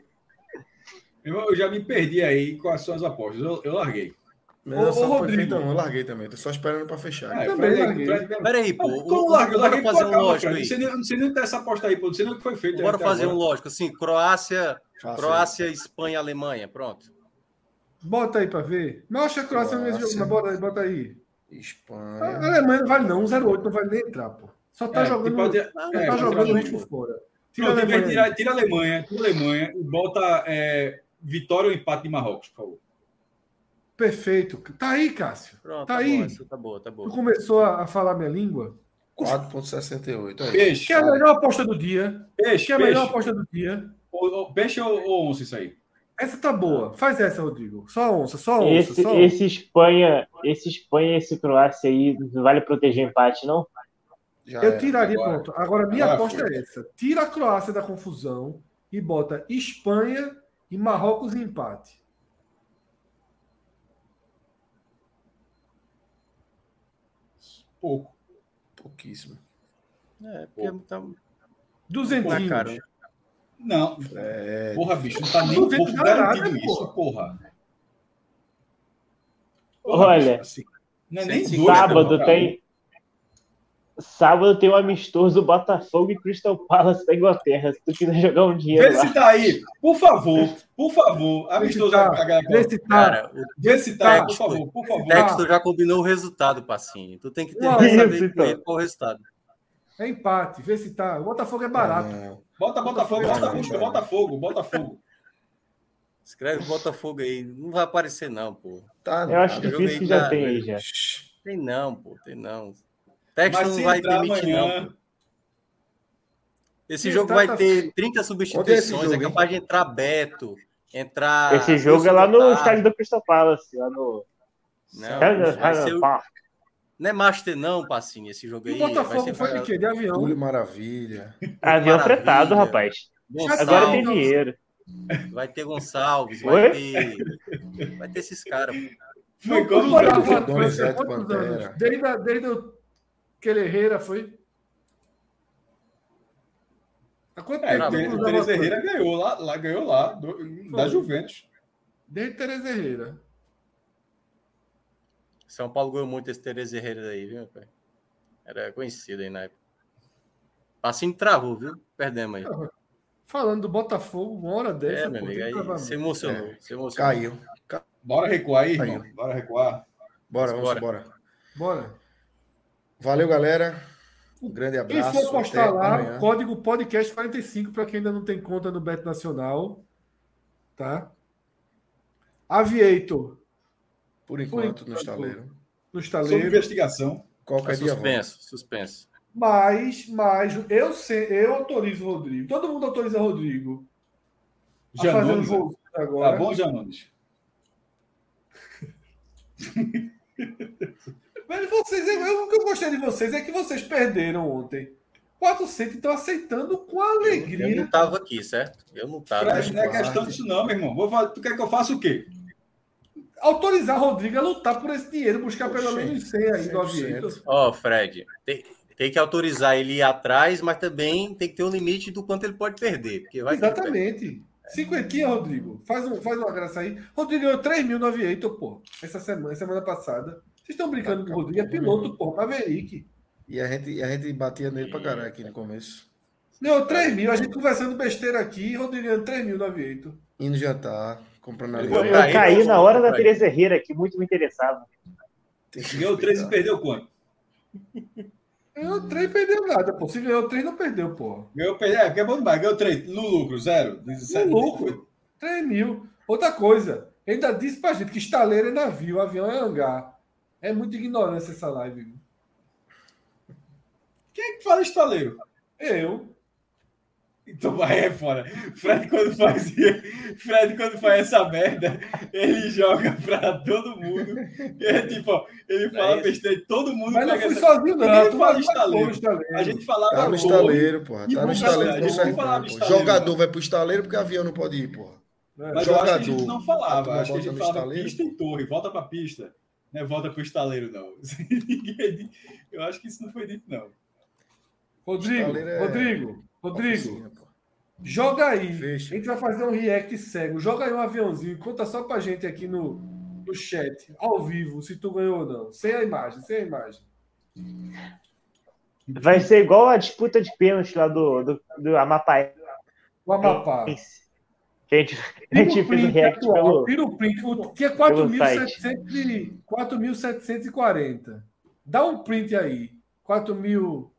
Eu, eu já me perdi aí com as suas apostas. Eu, eu larguei. Não, ô, só ô, foi feita, não. Eu larguei também. Tô só esperando para fechar. Ah, também larguei. Peraí, pô. Como larguei? Eu larguei fazer um lógico aí. Não sei, nem, não sei nem dessa aposta aí, pô. Não sei nem o que foi feito. Bora fazer agora. um lógico. Assim, Croácia, Croácia, Espanha, Alemanha. Pronto. Bota aí para ver. Não acha a Croácia mesmo jogo. Mas bota aí, bota aí. Espanha. A Alemanha não vale não. 1,08 não vale nem entrar, pô. Só tá é, jogando, pode... ah, é, tá jogando o ritmo fora. Tira, Pronto, a Alemanha. Tira, tira a Alemanha. Tira a Alemanha e bota é, vitória ou empate de Marrocos, por favor. Perfeito. Tá aí, Cássio. Pronto, tá, tá aí. Boa, tá boa, tá boa. Tu começou a falar minha língua? 4,68. Peixe. Que é a melhor aposta do dia. Peixe. Que é a melhor aposta do dia. O, o, peixe ou, ou onça isso aí? Essa tá boa. Faz essa, Rodrigo. Só onça, só onça. Esse, só onça. esse Espanha, esse Espanha, esse Croácia aí, vale proteger empate, não? Já eu tiraria, agora, pronto. Agora, minha aposta foi. é essa. Tira a Croácia da confusão e bota Espanha e Marrocos em empate. Pouco. Pouquíssimo. É, porque Pouco. tá. Duzentinhos. Cara. Não. É... Porra, bicho, não tá nem um pouco garantido isso, porra. porra. Olha, assim, não é nem sábado tem. Sábado tem um amistoso Botafogo e Crystal Palace da Inglaterra. Se tu quiser jogar um dinheiro. Vê lá. se tá aí, por favor, por favor. Amistoso tá, Vê se tá. Cara, vê se tá, por favor, por favor. O texto já combinou o resultado, Passinho. Tu tem que ter saber então. qual o resultado. É empate, vê se tá. O Botafogo é barato. É. Bota Botafogo, Botafogo, Botafogo, Botafogo. Escreve Botafogo aí. Não vai aparecer, não, pô. Tá, eu acho difícil que já tem aí, já. Tem não, pô, tem não. Texto não vai demitir, amanhã... não. Esse jogo vai tá... ter 30 substituições, é, é capaz de entrar Beto, entrar. Esse jogo é lá no estádio do Crystal Palace, lá no. Não, vai ser o... Não é Master, não, Passinho, esse jogo aí. O Botafogo foi de quê? De avião. Túlio Maravilha. Avião fretado, rapaz. Gonçalves, Agora tem dinheiro. Vai ter Gonçalves, vai ter. Vai ter esses caras. Foi como o Desde, desde o Aquele Herrera foi. Há quanto é, tempo? Tereza Herrera ganhou lá, lá, ganhou lá, do, da Juventus. Desde Tereza Herrera. São Paulo ganhou muito esse Tereza Herrera aí, viu, pai? Era conhecido aí na época. Assim travou, viu? Perdemos aí. Falando do Botafogo, uma hora dessa. É, meu amigo, aí se emocionou, é. se emocionou. Caiu. Bora recuar aí, irmão. Bora recuar. Bora, vamos bora. Bora. bora. Valeu, galera. Um grande abraço. Quem for postar lá, amanhã. código podcast 45 para quem ainda não tem conta no Bet Nacional. Tá? Aviator. Por enquanto, Por enquanto no estaleiro. No estaleiro. Sob investigação. Qualquer é suspenso, suspenso. Mas, mas eu, sei, eu autorizo o Rodrigo. Todo mundo autoriza o Rodrigo. Janones. Um agora. Tá bom, Janones? Mas vocês, eu, o que eu gostei de vocês é que vocês perderam ontem. 400 estão aceitando com alegria. Eu, eu não estava aqui, certo? Eu não estava. Não é questão disso, não, meu irmão. Vou, tu quer que eu faça o quê? Autorizar Rodrigo a lutar por esse dinheiro, buscar pelo menos 100 aí do Aviento. Ó, oh, Fred, tem, tem, que autorizar ele ir atrás, mas também tem que ter um limite do quanto ele pode perder. Porque vai Exatamente. Cinquentinha, Rodrigo. Faz, um, faz uma graça aí. Rodrigo ganhou 3 mil no Aviator, pô. Essa semana, semana passada. Vocês estão brincando tá, com o Rodrigo, é piloto, porra, Maverick. E a gente, a gente batia nele pra caralho aqui no começo. Deu 3 mil, a gente conversando besteira aqui, Rodrigo ganhando 3 mil no Aviator. Indo jantar, comprando a Eu, eu caí na hora da Tereza Herrera, que muito me interessava. Ganhou 3 e perdeu quanto? Ganhou 3 e perdeu nada, pô. Se ganhou 3, não perdeu, pô. Ganhou, perdeu, é, que é bom demais. Ganhou 3 no lucro, zero. No lucro, 3 mil. Outra coisa, ainda disse pra gente que estaleiro é navio, avião é hangar. É muita ignorância essa live. Quem é que fala estaleiro? Eu. Então vai é fora. Fred quando faz Fred quando faz essa merda, ele joga pra todo mundo. É tipo, ó, ele fala besteira, todo mundo Mas não pega fui essa- sozinho, não. Ninguém Tu fala vai- estaleiro. estaleiro. A gente falava Tá no estaleiro, porra. Tá no estaleiro. com não certeza, Jogador não. vai pro estaleiro porque avião não pode ir, porra. É. Mas eu acho que a gente Jogador. não falava. Acho que a gente falava pista e torre, volta pra pista. Não é volta pro estaleiro, não. Eu acho que isso não foi dito, não. Rodrigo, é- Rodrigo, Rodrigo, joga aí. Fecha. A gente vai fazer um react cego. Joga aí um aviãozinho. Conta só pra gente aqui no, no chat, ao vivo, se tu ganhou ou não. Sem a imagem, sem a imagem. Vai ser igual a disputa de pênalti lá do, do, do Amapá. O Amapá. Gente, a gente fez o react atual, pelo. tira o print. O- Tinha pelo 4.700 e- 4.740. Dá um print aí. 4 mil.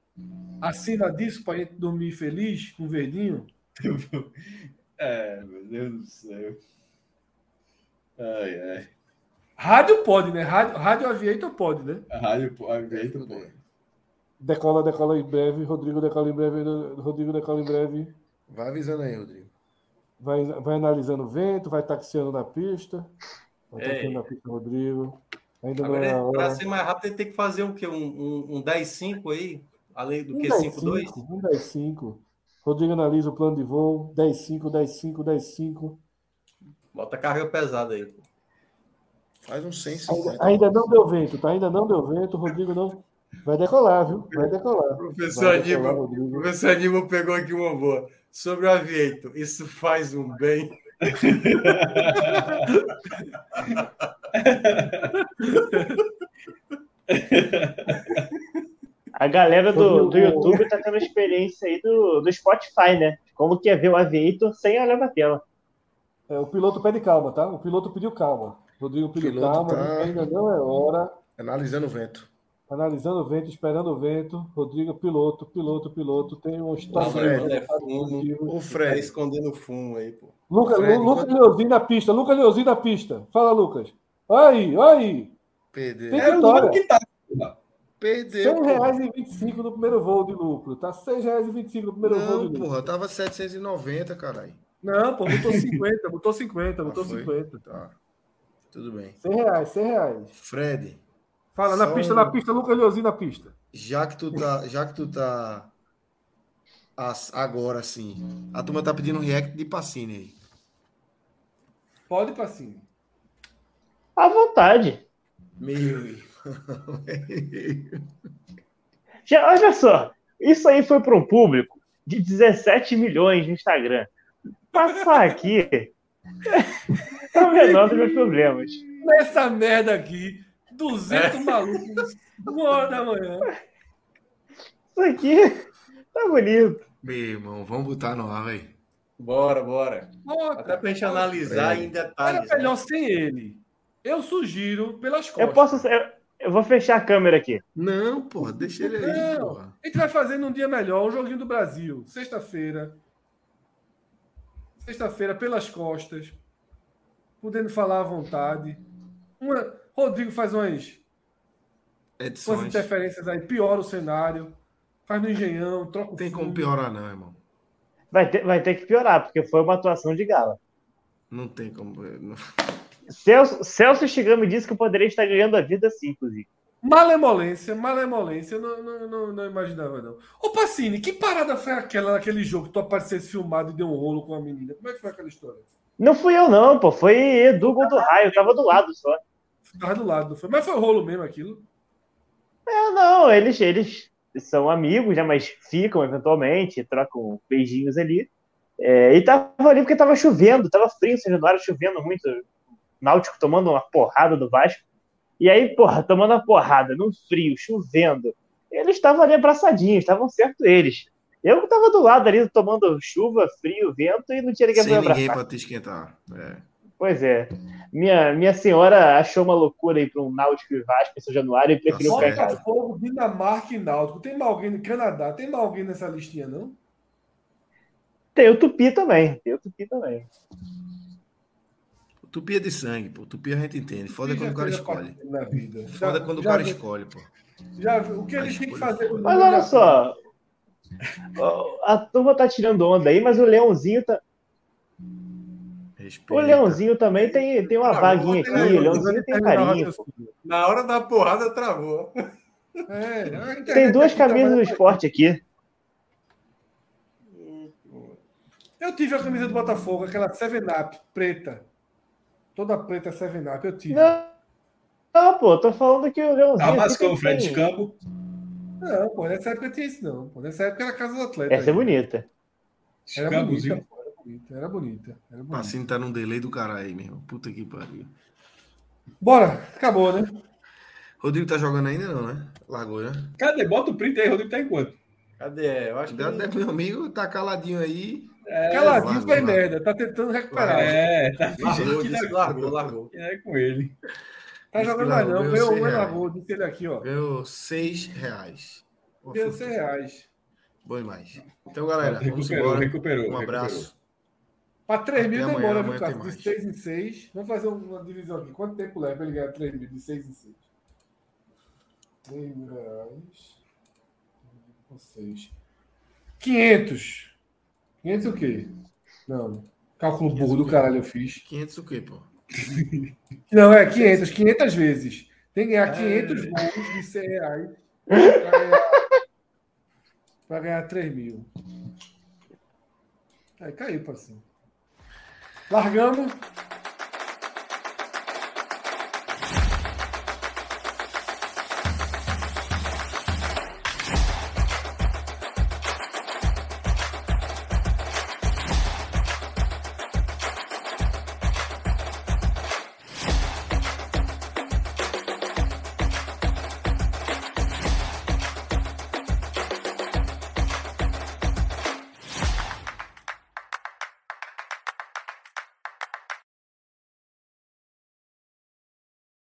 Assina disso pra gente dormir feliz com o verdinho. É, meu Deus do céu. Ai, ai. Rádio pode, né? Rádio, rádio Aviator pode, né? Rádio, pô, a jeito, pô. Decola, decola em breve. Rodrigo decola em breve. Rodrigo decola em breve. Vai avisando aí, Rodrigo. Vai, vai analisando o vento, vai taxiando na pista. Vai É. taxiando na pista, Rodrigo. Ainda não Agora, é para ser mais rápido, ele tem que fazer um, quê? um, um, um 10-5 aí, além do Um que 10-5, 5-2. Um 10-5. Rodrigo analisa o plano de voo. 10-5, 10-5, 10-5. Bota carga pesada aí. pô. Faz um Ainda, 150. ainda não deu vento, tá? Ainda não deu vento. O Rodrigo não. Vai decolar, viu? Vai decolar. Professor Vai decolar, Aníbal, professor Aníbal pegou aqui uma boa. Sobre o Aviator, isso faz um bem. A galera do, do YouTube tá tendo a experiência aí do, do Spotify, né? Como que é ver o Aviator sem olhar pra tela. É, o piloto pede calma, tá? O piloto pediu calma. Rodrigo pediu Piloto calma. tá- Ainda não é hora. Analisando o vento. Analisando o vento, esperando o vento. Rodrigo, piloto, piloto, piloto. Tem um história. Fred, é fumo. Tá Fred, escondendo fumo aí, pô. Luca, Fred, Lu- Lucas quando- Leozinho na pista. Lucas Leozinho na pista. Fala, Lucas. Olha aí, olha aí. perdeu. Tem o vitória. que tá. Perdeu, R$ porra. 6,25 no primeiro voo de lucro. Tá R$ 6,25 no primeiro voo de Não, lucro. porra, tava 790, caralho. Não, pô, botou 50, botou 50, botou Ah, foi? 50. Tá. Tudo bem. 100 reais, 100 reais. Fred, Fala, na Só pista, um- na pista, Lucas Leozinho na pista. já que tu tá, já que tu tá as- agora assim, a turma tá pedindo um react de Pacini aí. Pode ir pra cima. À vontade. Meu irmão. Já, olha só, isso aí foi para um público de 17 milhões no Instagram. Passar aqui é o menor dos meus problemas. Nessa merda aqui, 200 malucos, uma hora da manhã. Isso aqui tá bonito. Meu irmão, vamos botar no ar, velho. Bora, bora. Até pra gente analisar em Era detalhes. né? melhor sem ele. Eu sugiro pelas costas. Eu posso. Eu, eu vou fechar a câmera aqui. Não, porra, deixa ele aí, Não. porra. A gente vai fazer num dia melhor, um joguinho do Brasil. Sexta-feira. Sexta-feira, pelas costas. Podendo falar à vontade. Uma- Rodrigo faz umas, umas Edições. interferências aí, piora o cenário. Faz no engenhão, troca o Não tem como fundo. piorar, não, irmão. Vai ter, vai ter que piorar, porque foi uma atuação de gala. Não tem como. não- Celso, Celso Shigami disse que eu poderia estar ganhando a vida assim, inclusive. Malemolência, malemolência, eu não, não, não, não imaginava, não. Ô, Pacini, que parada foi aquela naquele jogo que tu aparecesse filmado e deu um rolo com a menina? Como é que foi aquela história? Não fui eu, não, pô. Foi Edu Gol do Raio, eu tava do lado só. Tava do lado, não foi? Mas foi rolo mesmo aquilo. É, não, eles, eles são amigos, né? Mas ficam eventualmente, trocam beijinhos ali. É, e tava ali porque tava chovendo, tava frio, São Januário chovendo muito. Náutico tomando uma porrada do Vasco. E aí, porra, tomando uma porrada, no frio, chovendo. Eles estavam ali abraçadinhos, estavam certo eles. Eu tava do lado ali, tomando chuva, frio, vento e não tinha ninguém Sem pra ninguém abraçar. pra te esquentar. É. Pois é. Minha, minha senhora achou uma loucura aí para um Náutico e Vasco em São Januário e preferiu Tá ficar em casa. Botafogo, Dinamarca e Náutico. Tem mais alguém no Canadá? Tem mais alguém nessa listinha, não? Tem o Tupi também. Tem o Tupi também. Tupi é de sangue, pô. Tupi a gente entende. Foda quando o cara escolhe. Na vida. Foda Já- quando o já cara vi- escolhe, pô. Já, o que A eles têm que escolha fazer? Mas olha só. A turma tá tirando onda aí, mas o Leãozinho tá. Respeita. O Leãozinho também tem, tem uma Não, vaguinha aqui. O Leãozinho tem carinho. pô. Na hora da porrada, travou. É, Tem duas tá camisas do esporte aqui. Eu tive a camisa do Botafogo, aquela 7-Up, preta. Toda preta 7-Up, eu tive. Não, não, pô, tô falando que o Leãozinho. Ah, mas como Fred de campo. Não, pô, nessa época tinha isso, não. Pô, nessa época era a casa do atleta. Essa é aí. bonita. Era bonita, Campozinho. pô, era bonita, era bonita. Era O bonita. Tá num delay do caralho aí, meu irmão. Puta que pariu. Bora, acabou, né? Rodrigo tá jogando ainda, não, né? Largou, né? Cadê? Bota o print aí, Rodrigo tá em quanto? Cadê? Eu acho que. Cuidado, né, meu amigo? Tá caladinho aí. Caladinho largou, faz largou. merda, tá tentando recuperar. É, tá fingindo Largou, que que não largou, largou. é com ele. Tá jogando que mais largou, não. ganhou um, 100 é reais. largou. Disse ele aqui, ó. Ganhou 6 reais. Ganhou foi 100 reais. Bom demais. Então, galera, vamos Recuperou, embora. recuperou. Um abraço. Pra 3 mil amanhã, demora, viu, cara? De mais. 6 em 6. Vamos fazer uma divisão aqui. Quanto tempo leva pra ele ganhar 3 mil? De 6 em 6. 3 mil reais. Com 6. 500. 500 o quê? Não. Cálculo burro do caralho eu fiz. 500 o quê, pô? Não, é 500. 500 vezes. Tem que ganhar 500 gols de 100 reais pra ganhar, pra ganhar 3 mil. Aí caiu, parceiro. Largamos.